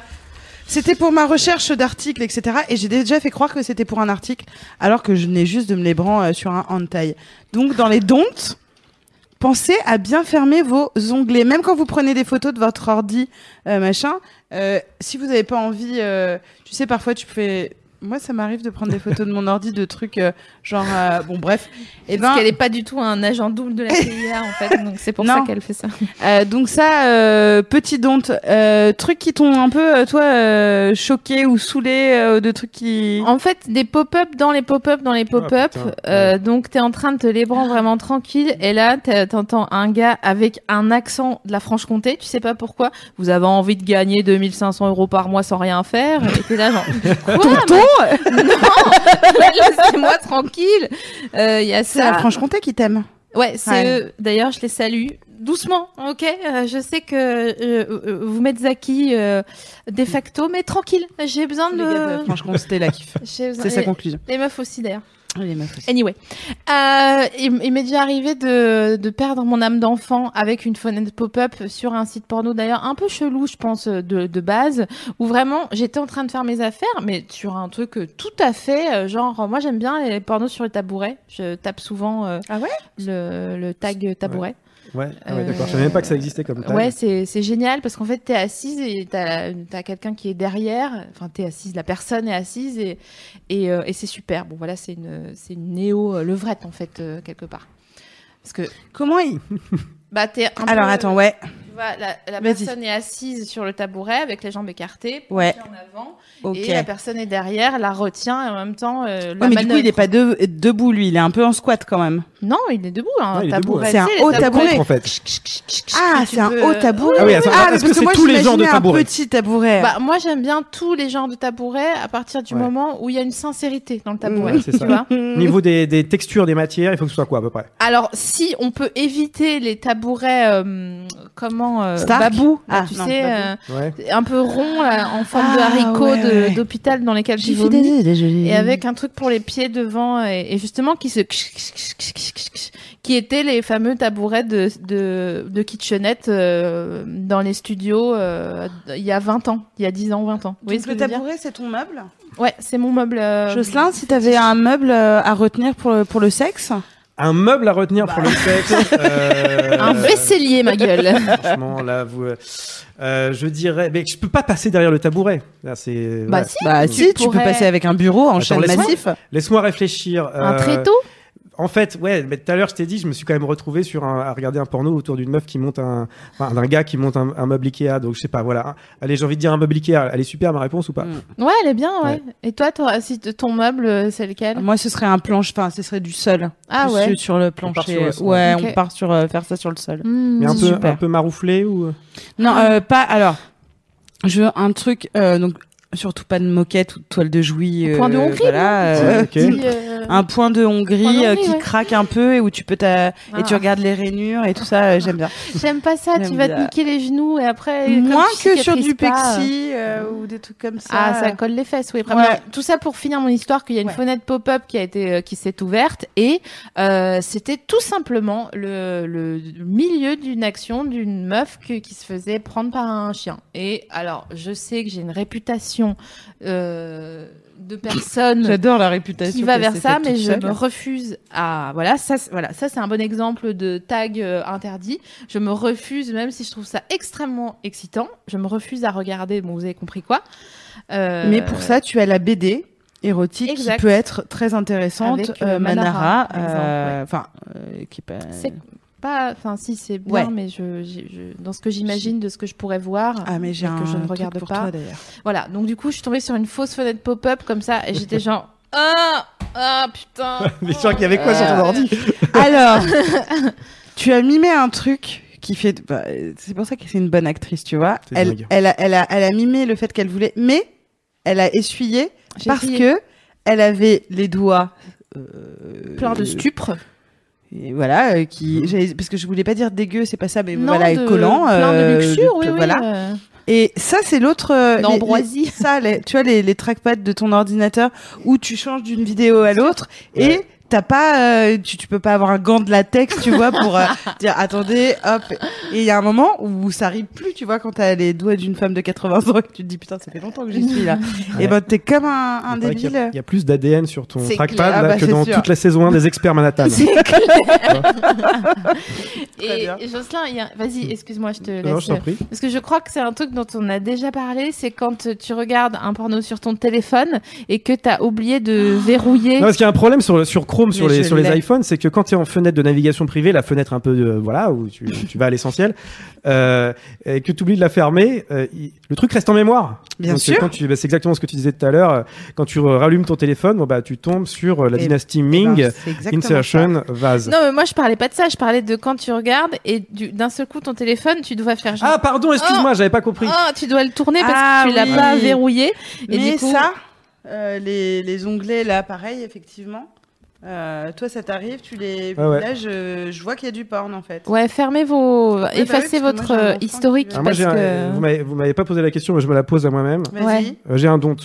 C'était pour ma recherche d'articles, etc. Et j'ai déjà fait croire que c'était pour un article, alors que je venais juste de me les euh, sur un hentai. Donc, dans les don'ts, pensez à bien fermer vos onglets. Même quand vous prenez des photos de votre ordi, euh, machin, euh, si vous n'avez pas envie, euh, tu sais, parfois tu fais... Moi, ça m'arrive de prendre des photos de mon ordi de trucs euh, genre... euh, bon, bref. Et Parce ben, qu'elle est pas du tout un agent double de la <laughs> CIA en fait, donc c'est pour Non. ça qu'elle fait ça. Euh, donc ça, euh, petit donte, euh, trucs qui t'ont un peu, toi, euh, choqué ou saoulé, euh, de trucs qui... En fait, des pop-up dans les pop-up dans les pop-up. putain, euh, Donc, t'es en train de te les branler vraiment tranquille. Et là, t'entends un gars avec un accent de la Franche-Comté. Tu sais pas pourquoi. Vous avez envie de gagner 2500 euros par mois sans rien faire. Et t'es là, genre, <laughs> quoi Non <laughs> <laughs> Laissez-moi tranquille. Euh, Il y a C'est la. Franche-Comté qui t'aime. Ouais, c'est Ouais. eux. D'ailleurs, je les salue. Doucement, ok? Euh, Je sais que euh, euh, vous mettez Zaki euh, de facto, mais tranquille. J'ai besoin Les gars de. Franche-Comté la kiff. j'ai besoin- C'est sa conclusion. Les meufs aussi, d'ailleurs. Les meufs aussi. Anyway, euh, il, il m'est déjà arrivé de, de perdre mon âme d'enfant avec une fenêtre pop-up sur un site porno d'ailleurs un peu chelou, je pense, de, de base, où vraiment j'étais en train de faire mes affaires, mais sur un truc euh, tout à fait, euh, genre moi j'aime bien les pornos sur le tabouret, je tape souvent euh, Ah ouais? le, le tag tabouret. Ouais, ah ouais Euh, d'accord. Je savais même pas que ça existait comme tag. Ouais, c'est c'est génial parce qu'en fait, t'es assise et t'as as, quelqu'un qui est derrière. Enfin, t'es assise, la personne est assise et, et, euh, et c'est super. Bon, voilà, c'est une, c'est une néo-levrette en fait, euh, quelque part. Parce que, Comment il... bah, t'es un Alors peu- attends, ouais. La, personne est assise sur le tabouret avec les jambes écartées, Ouais. en avant, et la personne est derrière, la retient et en même temps euh, la Ouais, mais du coup, il est pas de- debout, lui. Il est un peu en squat quand même. Non, il est debout. Hein, Ouais, tabouret. C'est un haut tabouret. En fait. Ah, c'est un haut tabouret. Ah oui, attends, ah, parce que c'est moi, tous les genres de tabourets un petit tabouret. Bah, moi, j'aime bien tous les genres de tabourets à partir du Ouais. moment où il y a une sincérité dans le tabouret. Ouais, c'est tu ça. vois Niveau des, des textures des matières, il faut que ce soit quoi à peu près? Alors, si on peut éviter les tabourets, euh, comment justement euh, Babou, Ah, tu non, sais, Babou. euh, Ouais. un peu rond là, en forme de Ah, haricot ouais, de- ouais. d'hôpital dans lesquels tu vomis. Et avec un truc pour les pieds devant et, et justement qui se qui étaient les fameux tabourets de de, de kitchenette euh, dans les studios euh, il y a 20 ans, il y a 10 ans, 20 ans. Donc ce que le tabouret, c'est ton meuble? Ouais, c'est mon meuble. euh, Jocelyn, si t'avais un meuble euh, à retenir pour le, pour le sexe? Un meuble à retenir pour le sexe. <laughs> euh, un vaisselier, ma gueule. Franchement, là, vous, euh, euh, je dirais, mais je peux pas passer derrière le tabouret. Là, c'est. Bah ouais. si, Bah tu si, tu peux pourrais- passer avec un bureau en Attends, chaîne massif. Laisse-moi réfléchir. un euh, tréteau? En fait, ouais, mais tout à l'heure, je t'ai dit, je me suis quand même retrouvé sur un, à regarder un porno autour d'une meuf qui monte un, enfin, d'un gars qui monte un, un meuble Ikea. Donc, je sais pas, voilà. Allez, j'ai envie de dire un meuble Ikea. Elle est super, ma réponse ou pas? Mm. Ouais, elle est bien, ouais. Ouais. Et toi, si ton meuble, euh, c'est lequel Moi, ce serait un planche, enfin, ce serait du sol. Ah Plus ouais. sur- Sur le plancher. sur le sol. ouais, on part sur euh, faire ça sur le sol. Hmm. Mais un peu, super. un peu marouflé ou? Non, euh, pas. Alors, je veux un truc. euh, donc, surtout pas de moquette ou de toile de jouy. Un point de euh, Hongrie, Voilà. non un point de Hongrie, Point de euh, Hongrie, qui ouais. craque un peu et où tu peux ta... et tu Ah. regardes les rainures et tout ça. euh, J'aime bien. <laughs> J'aime pas ça, tu vas te niquer les genoux et après. Moins que sur du pas, euh, pexi euh, ou des trucs comme ça. Ah, ça colle les fesses, oui. Vraiment. Tout ça pour finir mon histoire, qu'il y a une fenêtre pop-up qui a été, qui s'est ouverte et euh, c'était tout simplement le, le milieu d'une action d'une meuf que- qui se faisait prendre par un chien. Et alors, je sais que j'ai une réputation euh, de personne J'adore la réputation. qui va vers ça, mais je seule. me refuse à voilà ça c'est- voilà ça c'est un bon exemple de tag euh, interdit. Je me refuse même si je trouve ça extrêmement excitant, je me refuse à regarder. Bon, vous avez compris quoi Euh, Mais pour ça, tu as la BD érotique Exact. qui peut être très intéressante. Avec, euh, Manara, Manara, par exemple, ouais. enfin, qui est pas. Pas enfin si c'est bien, Ouais. mais je, dans ce que j'imagine de ce que je pourrais voir. Ah mais j'ai un que je ne truc regarde pour pas. toi d'ailleurs. Voilà, donc du coup, je suis tombée sur une fausse fenêtre pop-up comme ça et j'étais genre <laughs> ah ah putain. <laughs> Mais sûr qu'il y avait quoi sur ton Euh, ordi? <laughs> Alors, tu as mimé un truc qui fait. bah, c'est pour ça que c'est une bonne actrice, tu vois. Elle, elle, a, elle, a, elle a mimé le fait qu'elle voulait, mais elle a essuyé parce essayé. que elle avait les doigts. euh, plein de stupres. Et voilà, euh, qui, j'allais- parce que je voulais pas dire dégueu, c'est pas ça, mais Non, voilà, de- collant. plein de euh, luxure, oui, oui. voilà. euh. Et ça, c'est l'autre. euh, les- D'ambroisie. les- Ça, les- tu vois, les, les trackpads de ton ordinateur où tu changes d'une vidéo à l'autre et t'as pas, euh, tu, tu peux pas avoir un gant de latex, tu vois, pour euh, <laughs> dire attendez, hop. Et il y a un moment où ça arrive plus, tu vois, quand t'as les doigts d'une femme de 80 ans et que tu te dis putain, ça fait longtemps que j'y suis là. <laughs> Et ben t'es comme un, un Il paraît qu'il y a- débile. Il y a plus d'ADN sur ton trackpad clair. Ah là, bah, que dans sûr. toute la saison 1 des experts Manhattan. C'est <laughs> clair. Et, Jocelyn, a- vas-y, excuse-moi, je te laisse. Non, je t'en prie. Parce que je crois que c'est un truc dont on a déjà parlé, c'est quand tu regardes un porno sur ton téléphone et que tu as oublié de verrouiller. Non, parce qu'il y a un problème sur, sur Chrome, sur les, sur les iPhones, c'est que quand tu es en fenêtre de navigation privée, la fenêtre un peu, de, voilà, où tu, tu vas à l'essentiel, euh, et que tu oublies de la fermer, euh, il- le truc reste en mémoire. Bien Donc, sûr. Quand tu, bah, c'est exactement ce que tu disais tout à l'heure. euh, Quand tu rallumes ton téléphone, bon, bah, tu tombes sur euh, la Et- dynastie ben, Ming, exactement Insertion, Vase. Non, mais moi je parlais pas de ça, je parlais de quand tu regardes et du- d'un seul coup ton téléphone, tu dois faire genre. Ah, pardon, excuse-moi, j'avais pas compris. Oh, tu dois le tourner parce Ah, que tu l'as oui. pas verrouillé. Et Mais du coup, ça, euh, les, les onglets là, pareil, effectivement. Euh, toi, ça t'arrive, tu les. Ah ouais. Là, je, je vois qu'il y a du porn en fait. Ouais, fermez vos, bah effacez votre moi, j'ai un euh, historique Alors, moi, parce que. vous m'avez- pas posé la question, mais je me la pose à moi-même. Vas-y. Ouais. Euh, j'ai un don.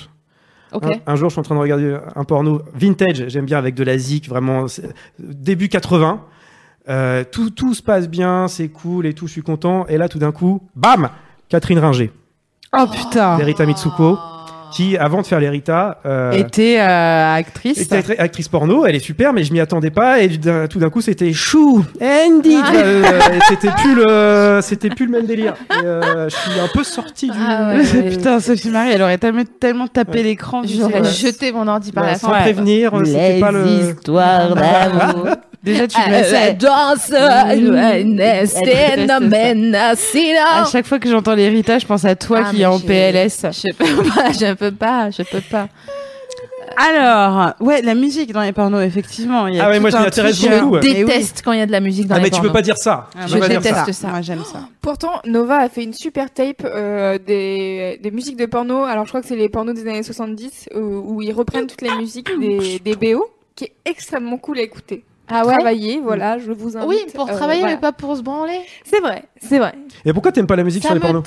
Ok. Un, un jour, je suis en train de regarder un porno vintage, j'aime bien avec de la zik, vraiment c'est- début 80. Euh, tout, tout se passe bien, c'est cool et tout, je suis content. Et là, tout d'un coup, bam Catherine Ringer, Oh putain. Lerita Mitsuko, qui, avant de faire Lerita, euh, Était euh, actrice. était actri- actrice porno, elle est super, mais je m'y attendais pas. Et tout d'un coup, c'était chou, Andy. Ah. Euh, c'était plus le, c'était plus le même délire. Et, euh, je suis un peu sorti du. Ah ouais. <laughs> Putain, Sophie Marie, elle aurait tellement, tellement tapé Ouais. l'écran. J'aurais jeté mon ordi par Bah, la sans prévenir, c'était Les pas le. histoires <laughs> d'amour. Déjà, tu me danse, À chaque fois que j'entends l'héritage, je pense à toi Ah, qui mais est en je- PLS. Je peux pas, je peux pas, je peux pas. Alors, ouais, la musique dans les pornos, effectivement. il y a Ah ouais, moi, je un m'y intéresse truc, beaucoup, euh, mais oui. Déteste quand il y a de la musique dans Ah, les mais tu peux pornos. pas dire ça. Ah, Tu moi, peux pas je dire ça. déteste ça. Moi, j'aime ça. Pourtant, Nova a fait une super tape euh, des, des musiques de porno. Alors, je crois que c'est les pornos des années 70 où, où ils reprennent toutes les musiques des, des BO, qui est extrêmement cool à écouter. Ah ouais travailler, voilà, je vous invite. Oui, pour euh, travailler, voilà. mais pas pour se branler. C'est vrai, c'est vrai. Et pourquoi t'aimes pas la musique Ça sur les me pornos?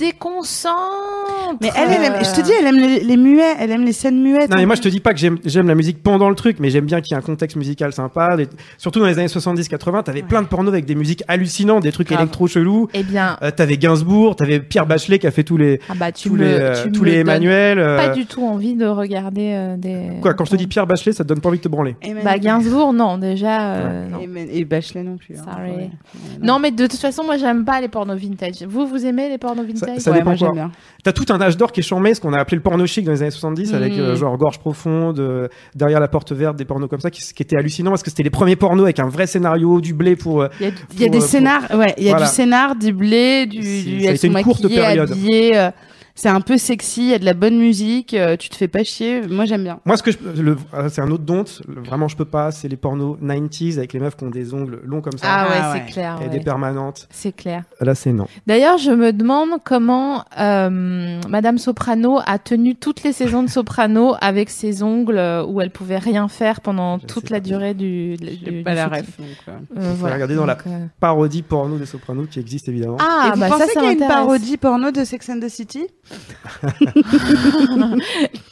Mais elle, elle aime, je te dis, elle aime les, les muets, elle aime les scènes muettes. Non mais moi je te dis pas que j'aime j'aime la musique pendant le truc, mais j'aime bien qu'il y ait un contexte musical sympa. des- Surtout dans les années 70-80, t'avais plein de pornos avec des musiques hallucinantes, des trucs Grave. électro chelous. Eh bien, Euh, t'avais Gainsbourg, t'avais Pierre Bachelet qui a fait tous les ah bah, tu tous me, les euh, tu tous me les Emmanuel. euh, Pas du tout envie de regarder euh, des. Quoi quand je te dis Pierre Bachelet, ça te donne pas envie de te branler? Bah, Gainsbourg, non, déjà. euh, non. Et, Bachelet non plus. hein. Ouais. Non, mais de toute façon, moi, j'aime pas les pornos vintage. Vous, vous aimez les pornos vintage? ça Ouais, dépend moi j'aime quoi. bien. T'as tout un âge d'or qui est charmé, ce qu'on a appelé le porno chic dans les années 70, avec Mm. euh, genre gorge profonde, euh, derrière la porte verte, des pornos comme ça, qui, qui étaient hallucinants parce que c'était les premiers pornos avec un vrai scénario, du blé pour. euh, Il y a, y a des euh, pour- scénars, ouais, il y a Voilà. du scénar, du blé, du, C'est- du ça a été une courte période. habillées, euh, c'est un peu sexy, il y a de la bonne musique, euh, tu te fais pas chier. Moi j'aime bien. Moi, ce que je, le- ah, c'est un autre don, vraiment je peux pas, c'est les pornos 90s avec les meufs qui ont des ongles longs comme ça Ah ouais, Ah c'est ouais. clair. et ouais. des permanentes. C'est clair. Là, c'est non. D'ailleurs, je me demande comment euh, Madame Soprano a tenu toutes les saisons de Soprano <laughs> avec ses ongles euh, où elle pouvait rien faire pendant Je toute la pas. durée du. du- J'ai du pas la ref. donc, euh. Euh, voilà. regarder dans la- Donc, euh, Parodie porno des Sopranos qui existe évidemment. Ah, et vous bah pensez ça, ça qu'il y a une parodie porno de Sex and the City? <laughs>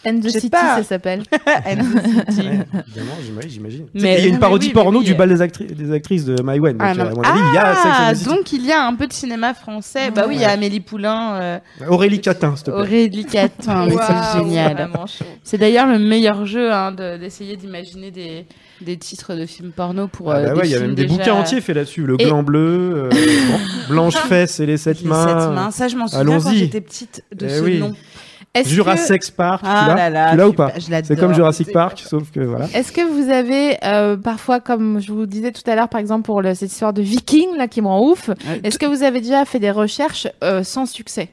And the Je sais City, pas. ça s'appelle. <laughs> And the City. Ouais, évidemment, j'imagine. Mais- Il y a une parodie oui, porno oui. du bal des, actri- des actrices de Maïwen. Donc, Ah, euh, mon avis, il y a Sex Ah, donc il y a un peu de cinéma français. Bah oui, il y a. Amélie Poulain, euh, Aurélie Catin, s'il te plaît. Aurélie Catin, mais c'est génial. C'est d'ailleurs le meilleur jeu hein, de- d'essayer d'imaginer des, des titres de films porno pour Ah euh, bah ouais, il y a même des déjà- bouquins entiers faits là-dessus. Le Et- gland bleu, euh, <laughs> Blan- Blanche Fesse et les sept Les mains. sept mains. Ça, je m'en souviens quand Allons-y. j'étais petite de Eh ce oui. nom. Que- Jurassic Park, Ah tu l'as là là, Tu l'as ou pas. C'est comme Jurassic Park, sauf que voilà. Est-ce que vous avez euh, parfois, comme je vous disais tout à l'heure, par exemple pour le- cette histoire de Viking là qui me rend ouf, Euh, est-ce que vous avez déjà fait des recherches euh, sans succès?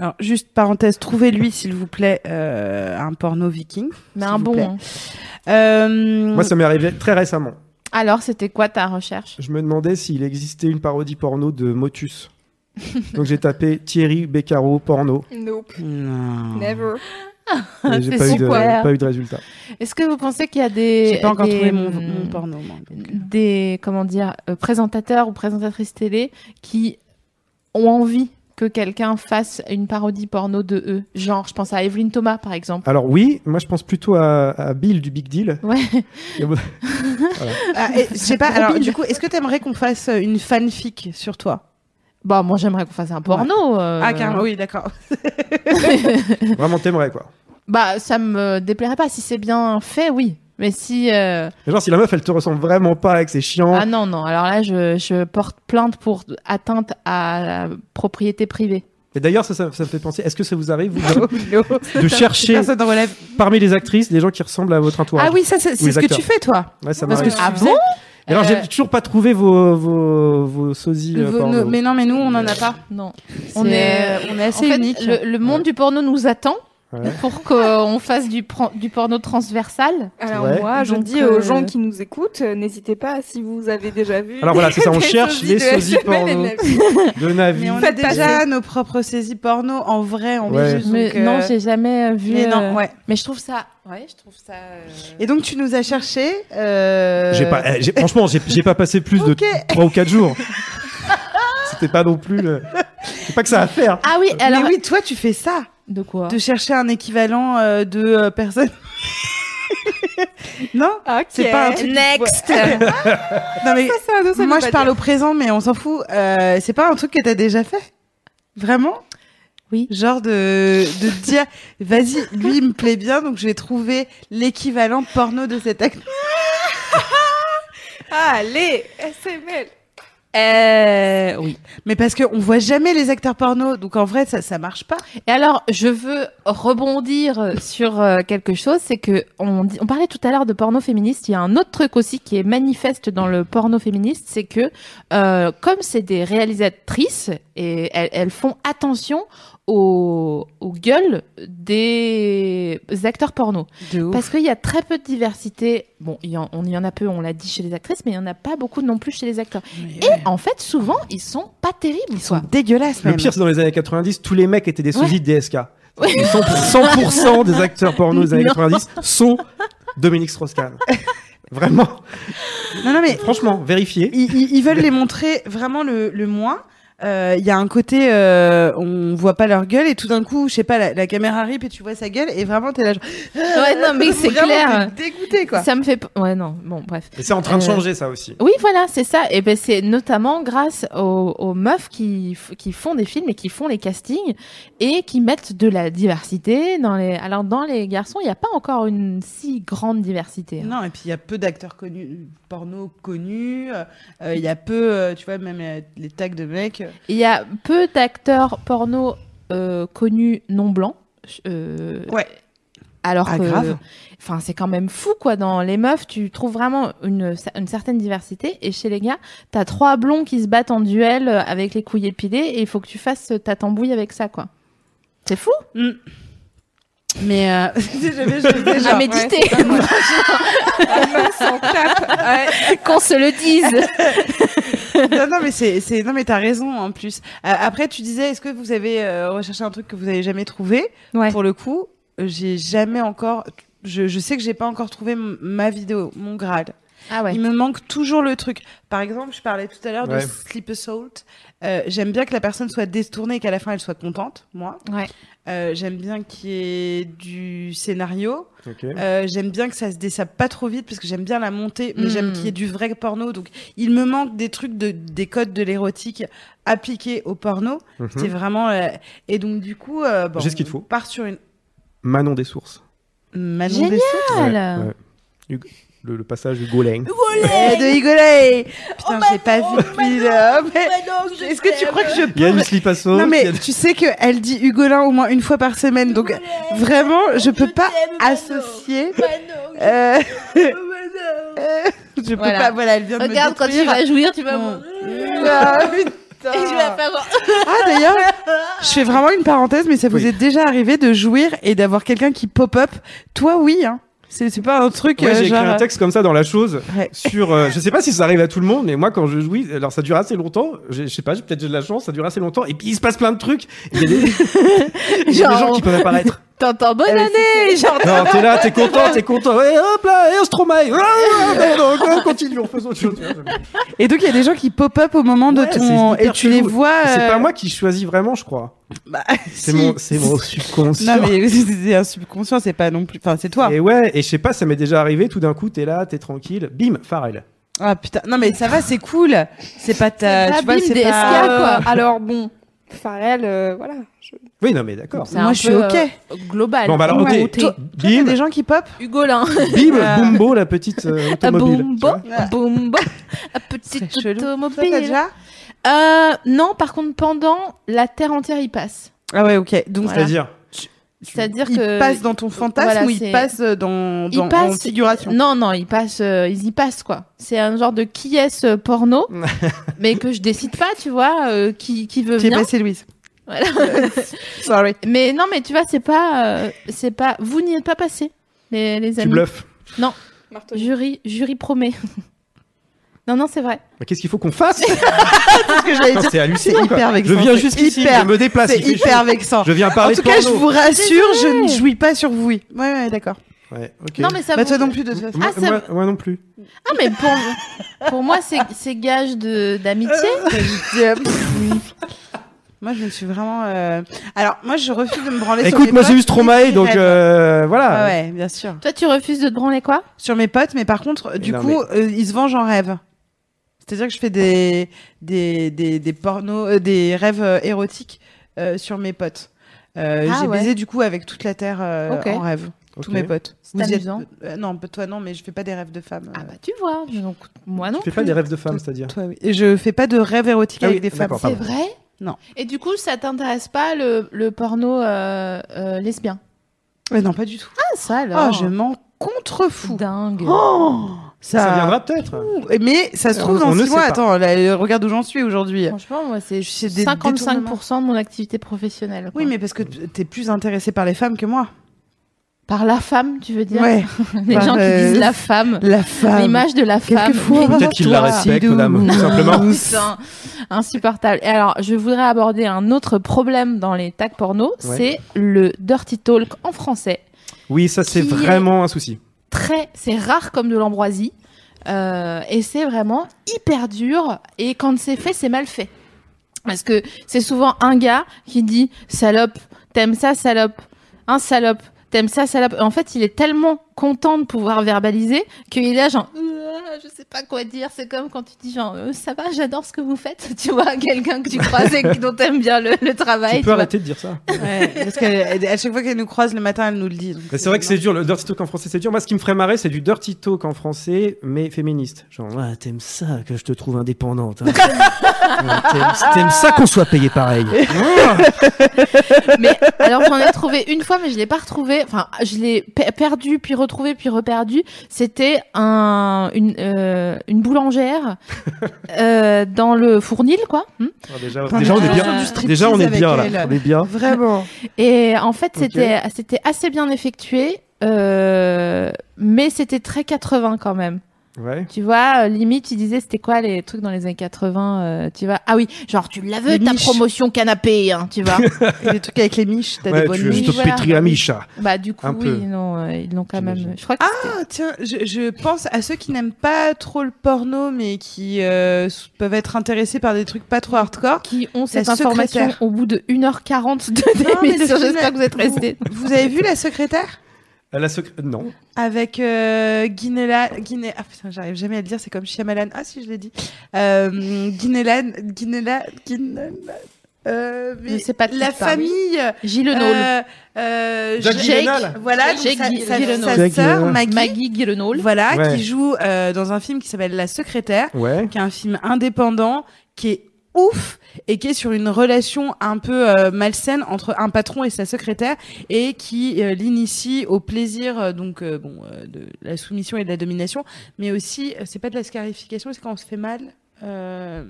Alors, juste parenthèse, trouvez-lui, s'il vous plaît, euh, un porno viking. Mais un bon. plaît. hein. Euh, Moi, ça m'est arrivé très récemment. Alors, c'était quoi ta recherche? Je me demandais s'il existait une parodie porno de Motus. Donc j'ai tapé Thierry Beccaro porno. Nope, Non. never. J'ai pas, eu de- super. pas eu de résultat. Est-ce que vous pensez qu'il y a des J'ai pas encore des, trouvé mon, mon porno. moi, donc, euh. des comment dire euh, présentateurs ou présentatrices télé qui ont envie que quelqu'un fasse une parodie porno de eux Genre, je pense à Evelyne Thomas par exemple. Alors oui, moi je pense plutôt à, à Bill du Big Deal. Ouais. Bon, <laughs> Ah, et je sais pas, alors du coup, est-ce que t'aimerais qu'on fasse euh, une fanfic sur toi? Bah, moi j'aimerais qu'on fasse un porno. euh, Ah, carrément, oui, d'accord. Vraiment t'aimerais quoi. Bah, ça me déplairait pas. Si c'est bien fait, oui. Mais si. euh, genre si la meuf elle te ressemble vraiment pas avec ses chiants. Ah non, non. Alors là, je, je porte plainte pour atteinte à la propriété privée. Et d'ailleurs ça, ça, ça me fait penser, est-ce que ça vous arrive vous, <laughs> de, de chercher en parmi les actrices des gens qui ressemblent à votre entourage Ah oui, ça, c'est ce que tu fais, toi. Ouais, ça Parce que Ah bon Et Alors Euh, j'ai toujours pas trouvé vos vos, vos sosies euh, Vos- porno. nos- mais non, mais nous, on en a pas. Non. On est, on est En assez fait, unique. le, le monde du porno nous attend Ouais. pour qu'on fasse du, porno transversal. Alors Ouais. moi, je Donc, dis euh, aux gens qui nous écoutent, euh, n'hésitez pas si vous avez déjà vu. Alors voilà, c'est ça, on cherche les et porno. Navi. de Navi. <laughs> Mais on a Faites déjà nos propres saisies porno en vrai, en Ouais. juste. Mais euh, non, j'ai jamais vu. mais non, euh, ouais. Mais je trouve ça. Ouais, je trouve ça. euh, Et donc tu nous as cherché. Euh... J'ai pas, eh, franchement, j'ai pas passé plus de <laughs> Ok. 3 ou 4 jours. C'était pas non plus le. C'est pas que ça à faire. Ah oui, alors. Mais oui, toi tu fais ça, De quoi de chercher un équivalent euh, de euh, personne. <laughs> non, Ok. c'est pas un truc. Next <laughs> Non mais Ça, ça, ça veut moi pas je parle dire. au présent, mais on s'en fout. Euh, c'est pas un truc que t'as déjà fait, vraiment? Oui. Genre de de te dire, vas-y, lui il me plaît bien, donc je vais trouver l'équivalent porno de cet acteur. <laughs> Allez, SML. Euh, oui. Mais parce que on voit jamais les acteurs porno, donc en vrai ça ça marche pas. Et alors, je veux rebondir sur euh, quelque chose, c'est que on, on parlait tout à l'heure de porno féministe. Il y a un autre truc aussi qui est manifeste dans le porno féministe, c'est que euh, comme c'est des réalisatrices et elles, elles font attention aux, aux gueules des acteurs porno. De ouf. Parce qu'il y a très peu de diversité. Bon, il y en, on y en a peu, on l'a dit chez les actrices, mais il y en a pas beaucoup non plus chez les acteurs. Et en fait, souvent, ils sont pas terribles. ils quoi. sont dégueulasses Le pire, c'est dans les années 90, tous les mecs étaient des Ouais. sosies de DSK. 100%, 100% des acteurs porno des années Non. 90 sont Dominique Strauss-Kahn. Vraiment. Non, non, mais Franchement, vérifiez. ils, ils- ils veulent les montrer vraiment le, le moins. Euh, Il y a un côté, euh, on voit pas leur gueule et tout d'un coup, je sais pas, la, la caméra rip et tu vois sa gueule et vraiment t'es là. Genre, Ouais, non, mais <laughs> c'est clair. t'es dégoûté quoi. Ça me fait. Ouais, non, bon, bref. Et c'est en train de Euh, changer ça aussi. Oui, voilà, c'est ça. Et ben c'est notamment grâce aux, aux meufs qui, qui font des films et qui font les castings et qui mettent de la diversité dans les. Alors dans les garçons, il n'y a pas encore une si grande diversité. hein. Non, et puis il y a peu d'acteurs connus, porno connus. euh, Il y a peu, euh, tu vois, même euh, les tags de mecs. Il y a peu d'acteurs porno euh, connus non blancs. euh, Ouais. Alors Ah, que, grave. enfin, c'est quand même fou, quoi. Dans les meufs, tu trouves vraiment une, une certaine diversité. Et chez les gars, t'as trois blonds qui se battent en duel avec les couilles épilées et il faut que tu fasses ta tambouille avec ça, quoi. C'est fou. Mais euh, <laughs> <laughs> genre, à méditer. <laughs> Qu'on se le dise. non, non, mais c'est, non, mais t'as raison en plus. Euh, après, tu disais, est-ce que vous avez euh, recherché un truc que vous avez jamais trouvé? Ouais. Pour le coup, j'ai jamais encore. Je, je sais que j'ai pas encore trouvé ma vidéo, mon Graal. Ah ouais. Il me manque toujours le truc. Par exemple, je parlais tout à l'heure Ouais. de Sleep Assault. Euh, j'aime bien que la personne soit détournée et qu'à la fin elle soit contente, moi. Ouais. Euh, j'aime bien qu'il y ait du scénario. Euh, j'aime bien que ça se désappe pas trop vite parce que j'aime bien la montée, mais j'aime qu'il y ait du vrai porno. Donc, il me manque des trucs de, des codes de l'érotique appliqués au porno. Mhm. C'est vraiment. euh, Et donc, du coup, euh, bon, J'ai ce qu'il on faut. part sur une Manon des sources. Manon Génial. des Sources. Ouais. Hugo- Le, le passage du Goleng. Eh, de Higolay Putain, j'ai pas vu depuis là. Mais... Est-ce que tu crois que je Il y a peux du slip à saut. Non mais tu sais qu'elle dit Hugolin au moins une fois par semaine, donc vraiment je peux pas associer. Euh, <laughs> je peux Voilà. pas. Voilà, elle vient de Regarde, me quand tu vas jouir, tu vas. Ah, putain. Et tu vas faire. Ah d'ailleurs, je fais vraiment une parenthèse, mais ça vous Oui. est déjà arrivé de jouir et d'avoir quelqu'un qui pop-up Toi, oui. Hein. C'est pas un truc Ouais, euh, j'ai écrit genre. un texte comme ça dans la chose Ouais. sur. euh, je sais pas si ça arrive à tout le monde, mais moi quand je jouis, alors ça dure assez longtemps. Je sais pas, j'ai- peut-être j'ai de la chance, ça dure assez longtemps. Et puis il se passe plein de trucs. Il y a des, <laughs> il y a des Genre- gens qui peuvent apparaître. T'entends bonne Euh, année, genre. Non, t'es là, t'es content, <laughs> t'es content. Et hop là, et Stromae. Ah, non, non, on continue, on fait autre chose. Et donc il y a des gens qui pop-up au moment de ton et tu les vois. C'est euh, pas moi qui choisis vraiment, je crois. bah, <laughs> C'est si. mon, subconscient. Non mais <laughs> c'est un subconscient, c'est pas non plus. Enfin, c'est toi. Et ouais, et je sais pas, ça m'est déjà arrivé. Tout d'un coup, t'es là, t'es tranquille. Bim, Pharrell. Ah putain, non mais ça va, c'est cool. C'est pas ta, C'est pas tu vois, Bim c'est pas. quoi. Euh, alors bon, Pharrell, euh, voilà. je- Oui, non mais d'accord. C'est Moi, un je suis ok. euh, global. Bon bah alors, Ouais. ok. Toi- Il y a des gens qui pop. Hugolin. bim, Euh, Bumbo, la petite euh, <laughs> automobile. un boombo, un petite automobile. déjà Euh, non, par contre, pendant la terre entière, il passe. Ah ouais, ok. Donc Voilà. C'est-à-dire, C'est-à-dire il que passe dans ton fantasme voilà, ou il c'est- passe dans, Il dans en passe- figuration. Non, non, il passe, euh, ils y passent quoi. C'est un genre de qui est ce porno, <laughs> mais que je décide pas, tu vois, euh, qui qui veut J'ai venir. passé Louise. Voilà. <laughs> Sorry. Mais non, mais tu vois, c'est pas, euh, c'est pas, vous n'y êtes pas passé, les les tu amis. bluffes. Marteau. Jury, jury promet. <laughs> non, non, c'est vrai. Mais Qu'est-ce qu'il faut qu'on fasse? <laughs> C'est ce que j'allais dire. C'est hallucinant. quoi. hyper vexant. Je viens c'est jusqu'ici, hyper- je me déplace. C'est hyper vexant. Je viens En parler tout cas, je vous rassure, je ne jouis pas sur vous. Oui. Ouais, ouais, d'accord. Ouais, ok. Non, mais ça. Bah vous- toi non plus de toute façon. Moi, Ah, ça- moi- moi non plus. Ah, mais pour pour moi, c'est c'est gage de d'amitié. <laughs> Euh, Moi, je me suis vraiment. euh, Alors, moi, je refuse de me branler sur Écoute, mes moi j'ai eu Stromae, donc euh, voilà. Ah ouais, bien sûr. Toi, tu refuses de te branler quoi? Sur mes potes, mais par contre, du non, coup, euh, ils se vengent en rêve. C'est-à-dire que je fais des des des, des pornos, euh, des rêves euh, érotiques euh, sur mes potes. Euh, Ah J'ai ouais. baisé du coup avec toute la terre euh, Ok. en rêve, tous Ok. mes potes. C'est Vous y êtes- amusant. euh, non, toi non, mais je fais pas des rêves de femmes. Ah euh, bah tu vois. Donc moi non. Tu fais pas plus. des rêves de femme, c'est-à-dire Toi oui. Et je fais pas de rêves érotiques Ah avec oui, des femmes. d'accord, C'est pardon. vrai? Non. Et du coup, ça t'intéresse pas le, le porno euh, euh, lesbien? Non, pas du tout. Ah ça alors. Oh, je m'en contrefous. Dingue. Oh, ça, Ça viendra peut-être. Mais ça se trouve On- dans on six mois. pas. Attends, là, regarde où j'en suis aujourd'hui. Franchement, moi, c'est C'est des 55% de mon activité professionnelle. quoi. Oui, mais parce que t'es plus intéressé par les femmes que moi. Par la femme, tu veux dire Ouais. <laughs> Les gens qui disent la femme. La femme. L'image de la femme. Peut-être qu'il la toi, respecte, Sidou. madame, tout simplement. Putain, <laughs> insupportable. Et alors, je voudrais aborder un autre problème dans les tags porno, Ouais. c'est le dirty talk en français. Oui, ça c'est est- vraiment un souci. Très, c'est rare comme de l'ambroisie. Euh, et c'est vraiment hyper dur. Et quand c'est fait, c'est mal fait. Parce que c'est souvent un gars qui dit salope, t'aimes ça, salope, un salope, t'aimes ça, salope. En fait, il est tellement content de pouvoir verbaliser qu'il est genre, Euh, je sais pas quoi dire. C'est comme quand tu dis, genre, Euh, ça va, j'adore ce que vous faites. <laughs> Tu vois, quelqu'un que tu croises et dont t'aimes bien le, le travail. Tu tu peux vois. arrêter de dire ça. Ouais, parce qu'à chaque fois qu'elle nous croise le matin, elle nous le dit. c'est vrai que c'est dur, le dirty talk en français, c'est dur. Moi, ce qui me ferait marrer, c'est du dirty talk en français, mais féministe. Genre, ouais, t'aimes ça que je te trouve indépendante. hein. <laughs> Ouais, t'aimes- ça qu'on soit payé pareil. <laughs> mais alors j'en ai trouvé une fois, mais je l'ai pas retrouvé. Enfin, je l'ai pe- perdu, puis retrouvé, puis reperdu. C'était un une euh, une boulangère <laughs> euh, dans le fournil, quoi. Hmm. Alors, déjà, Enfin, déjà, on est euh, bien. Déjà, on est bien là. elle. On est bien. Vraiment. <laughs> Et en fait, c'était c'était assez bien effectué, euh, mais c'était très 80 quand même. Ouais. Tu vois, euh, limite, il disait c'était quoi les trucs dans les années 80, euh, tu vois? Ah oui, genre tu la veux Les ta miches. promotion canapé, hein, tu vois? <laughs> Et les trucs avec les miches, t'as Ouais, des bonnes tu, je miches. te voilà. pétris la micha. bah du coup, Un peu. oui, non, euh, ils l'ont quand même. J'imagine. Je crois que c'était- Ah tiens, je, je pense à ceux qui n'aiment pas trop le porno, mais qui euh, s- peuvent être intéressés par des trucs pas trop hardcore. qui ont cette information secrétaire. au bout de 1h40 de Non, mais le d'émission. film- J'espère que vous êtes restés. Vous avez vu la secrétaire? La secré- Non. avec euh, Guinela, Guiné, ah putain, j'arrive jamais à le dire, c'est comme Shyamalan. Ah si, je l'ai dit. Euh, Guinélan, Guinéla, Guinéla, euh, mais sais pas la famille. Gilles Lenôle. euh, euh, Jacques Jake, Gyllenhaal. voilà, Jake sa, sa, sa Jake sœur. Maggie, Maggie Gyllenhaal. voilà, Ouais. qui joue euh, dans un film qui s'appelle La Secrétaire. Ouais. qui est un film indépendant, qui est ouf et qui est sur une relation un peu euh, malsaine entre un patron et sa secrétaire et qui euh, l'initie au plaisir euh, donc euh, bon euh, de la soumission et de la domination mais aussi euh, c'est pas de la scarification c'est quand on se fait mal euh,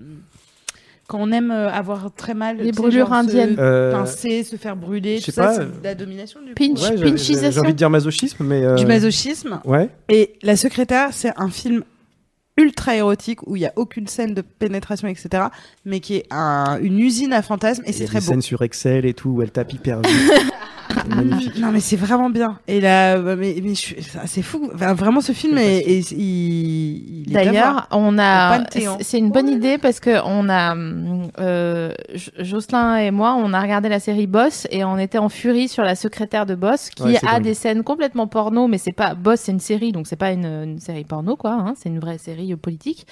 quand on aime euh, avoir très mal Les brûlures se indiennes. Euh, pincer se faire brûler je sais tout ça pas, c'est de la domination du coup. Pinch. ouais. J'ai envie de dire masochisme, mais. euh, du masochisme Ouais. et La Secrétaire, c'est un film ultra érotique où il y a aucune scène de pénétration, etc. Mais qui est un- une usine à fantasmes et c'est très des beau. scènes sur Excel et tout où elle tape hyper vite. <laughs> C'est magnifique. Non mais c'est vraiment bien. Et là, euh, mais, mais je suis- c'est fou. Enfin, vraiment, ce film est, est- il. D'ailleurs, on a, c'est- une bonne idée parce que on a, euh, Jocelyn et moi, on a regardé la série Boss et on était en furie sur la secrétaire de Boss qui Ouais, a dingue. des scènes complètement porno, mais c'est pas Boss, c'est une série, donc c'est pas une, une série porno quoi, hein, c'est une vraie série politique.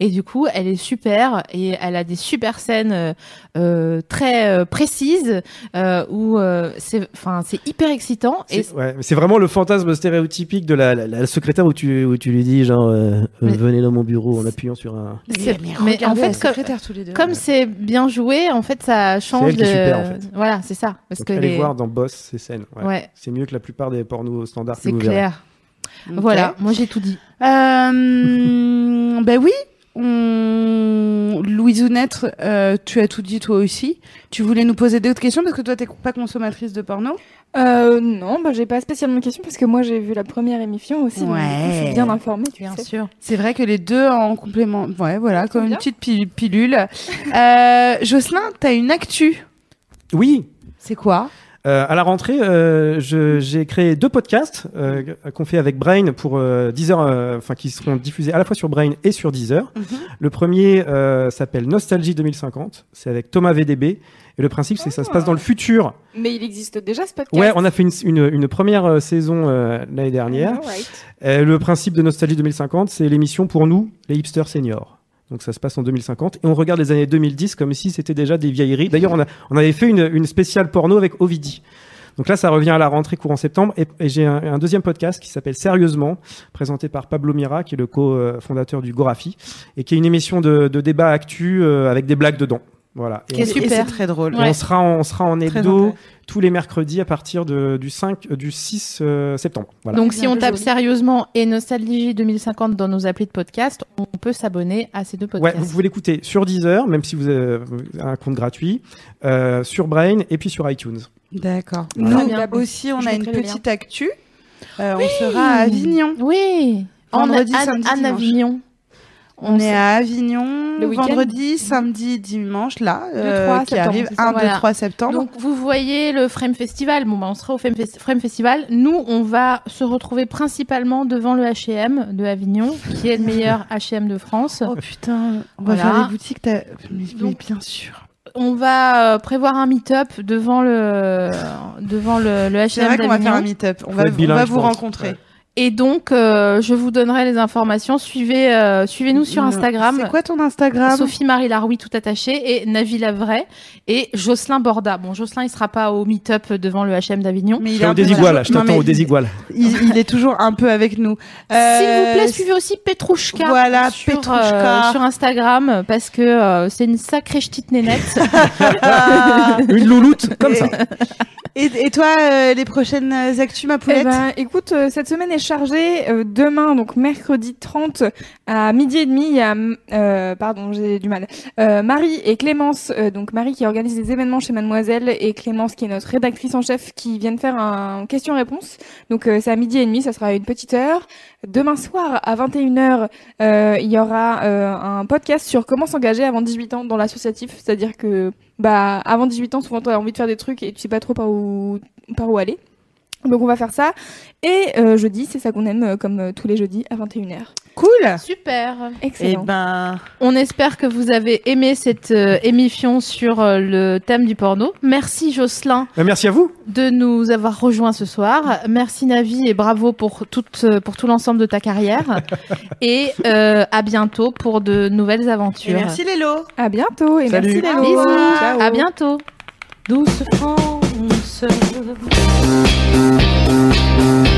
Et du coup, elle est super et elle a des super scènes euh, euh, très euh, précises euh, où euh, c'est, enfin, c'est hyper excitant et C'est ouais, mais c'est vraiment le fantasme stéréotypique de la, la, la secrétaire où tu, où tu lui dis genre euh, euh, Mais- venez dans mon bureau en appuyant sur un. c'est- mais, mais en fait, comme, Secrétaire tous les deux. Comme c'est bien joué, en fait, ça change elle qui de. est super, en fait. Voilà, c'est ça. Parce Donc que allez les- voir dans Boss ces scènes. Ouais. Ouais, C'est mieux que la plupart des pornos standards que c'est vous clair. Voilà, moi j'ai tout dit. Euh, <laughs> ben oui. On... Louisounette, euh, tu as tout dit toi aussi. Tu voulais nous poser d'autres questions parce que toi t'es pas consommatrice de porno? Euh, non, bah, j'ai pas spécialement de questions parce que moi j'ai vu la première émission aussi. coup, je Ouais. suis bien informée, tu Bien sais. sûr. C'est vrai que les deux en complément. Ouais, voilà, comme une petite pi- pilule. euh, Jocelyn, t'as une actu? Oui. C'est quoi? Euh, à la rentrée, euh, j'ai créé deux podcasts euh, qu'on fait avec Brain pour euh, Deezer, euh, enfin qui seront diffusés à la fois sur Brain et sur Deezer. Mhm. Le premier euh, s'appelle Nostalgie 2050. C'est avec Thomas VDB. Et le principe, c'est que ça se passe dans le futur. Mais il existe déjà ce podcast? Ouais, on a fait une, une, une première saison euh, l'année dernière. Le principe de Nostalgie 2050, c'est l'émission pour nous, les hipsters seniors. Donc ça se passe en 2050 et on regarde les années 2010 comme si c'était déjà des vieilleries. D'ailleurs, on, a, on avait fait une, une spéciale porno avec Ovidie. Donc là, ça revient à la rentrée courant septembre et, et j'ai un, un deuxième podcast qui s'appelle Sérieusement, présenté par Pablo Mira, qui est le co-fondateur du Gorafi et qui est une émission de, de débat actu euh, avec des blagues dedans. Voilà. Et Qui est on- Et super. c'est très drôle. et on sera en, on sera en hebdo intéressant. Tous les mercredis à partir de, du 5, euh, du 6 euh, septembre. Voilà. Donc si on tape joli. sérieusement et Nostalgie 2050 dans nos applis de podcast, on peut s'abonner à ces deux Ouais, podcasts. vous pouvez l'écouter sur Deezer, même si vous avez un compte gratuit, euh, sur Brain et puis sur iTunes. D'accord. Voilà. Nous Bien. aussi, on Je a une petite actu. Euh, On sera à Avignon. Oui. En Vendredi, samedi, Anne dimanche. Avignon. On est à Avignon Le vendredi, samedi, dimanche là, euh, 3 qui septembre, arrive c'est ça 1, 2, Voilà. 3 septembre. Donc vous voyez le Frame Festival, bon bah on sera au Frame, Fes- Frame Festival. Nous on va se retrouver principalement devant le H&M de Avignon, qui est le meilleur <laughs> H&M de France. oh putain, on va Voilà. faire des boutiques. Mais, mais Donc, bien sûr. On va euh, prévoir un meet-up devant le devant le, le C'est H&M vrai qu'on va faire un meet-up. On va, on va vous rencontrer. Ouais. Et donc euh, je vous donnerai les informations. Suivez euh, suivez-nous sur Non. Instagram. C'est quoi ton Instagram? Sophie Marie Laroui tout attaché et Navi Lavray et Jocelyn Borda. Bon, Jocelyn il sera pas au meet-up devant le H&M d'Avignon. Mais il est un au désigual, là. Je t'attends au désigual. Il, il est toujours un peu avec nous. <laughs> S'il Euh, vous plaît, suivez aussi Petrouchka. Voilà, sur, Petrouchka. euh, sur Instagram parce que euh, c'est une sacrée ch'tite nénette. <laughs> Une louloute, comme ça. Et, et toi, euh, les prochaines actus, ma Eh poulette? ben, écoute, euh, cette semaine est chargée. Euh, demain, donc mercredi 30 à midi et demi, il y a, euh, pardon, j'ai du mal. Euh, Marie et Clémence, donc Marie qui organise des événements chez Mademoiselle et Clémence qui est notre rédactrice en chef, qui viennent faire un question-réponse. Donc c'est à midi et demi, ça sera une petite heure. Demain soir à 21h, euh, il y aura un podcast sur comment s'engager avant 18 ans dans l'associatif, c'est-à-dire que bah avant 18 ans, souvent tu as envie de faire des trucs et tu sais pas trop par où par où aller. Donc on va faire ça. Et euh, jeudi, c'est ça qu'on aime, euh, comme euh, tous les jeudis à 21h. Cool. Super. Et Excellent. ben, On espère que vous avez aimé cette euh, émission sur euh, le thème du porno. Merci Jocelyn Merci à vous. de nous avoir rejoints ce soir. Merci Navi et bravo pour toute pour tout l'ensemble de ta carrière. <laughs> et euh, à bientôt pour de nouvelles et aventures. merci Lélo. À bientôt et Salut. merci Lélo. Bisous. Ciao. À bientôt. Douce France. Mom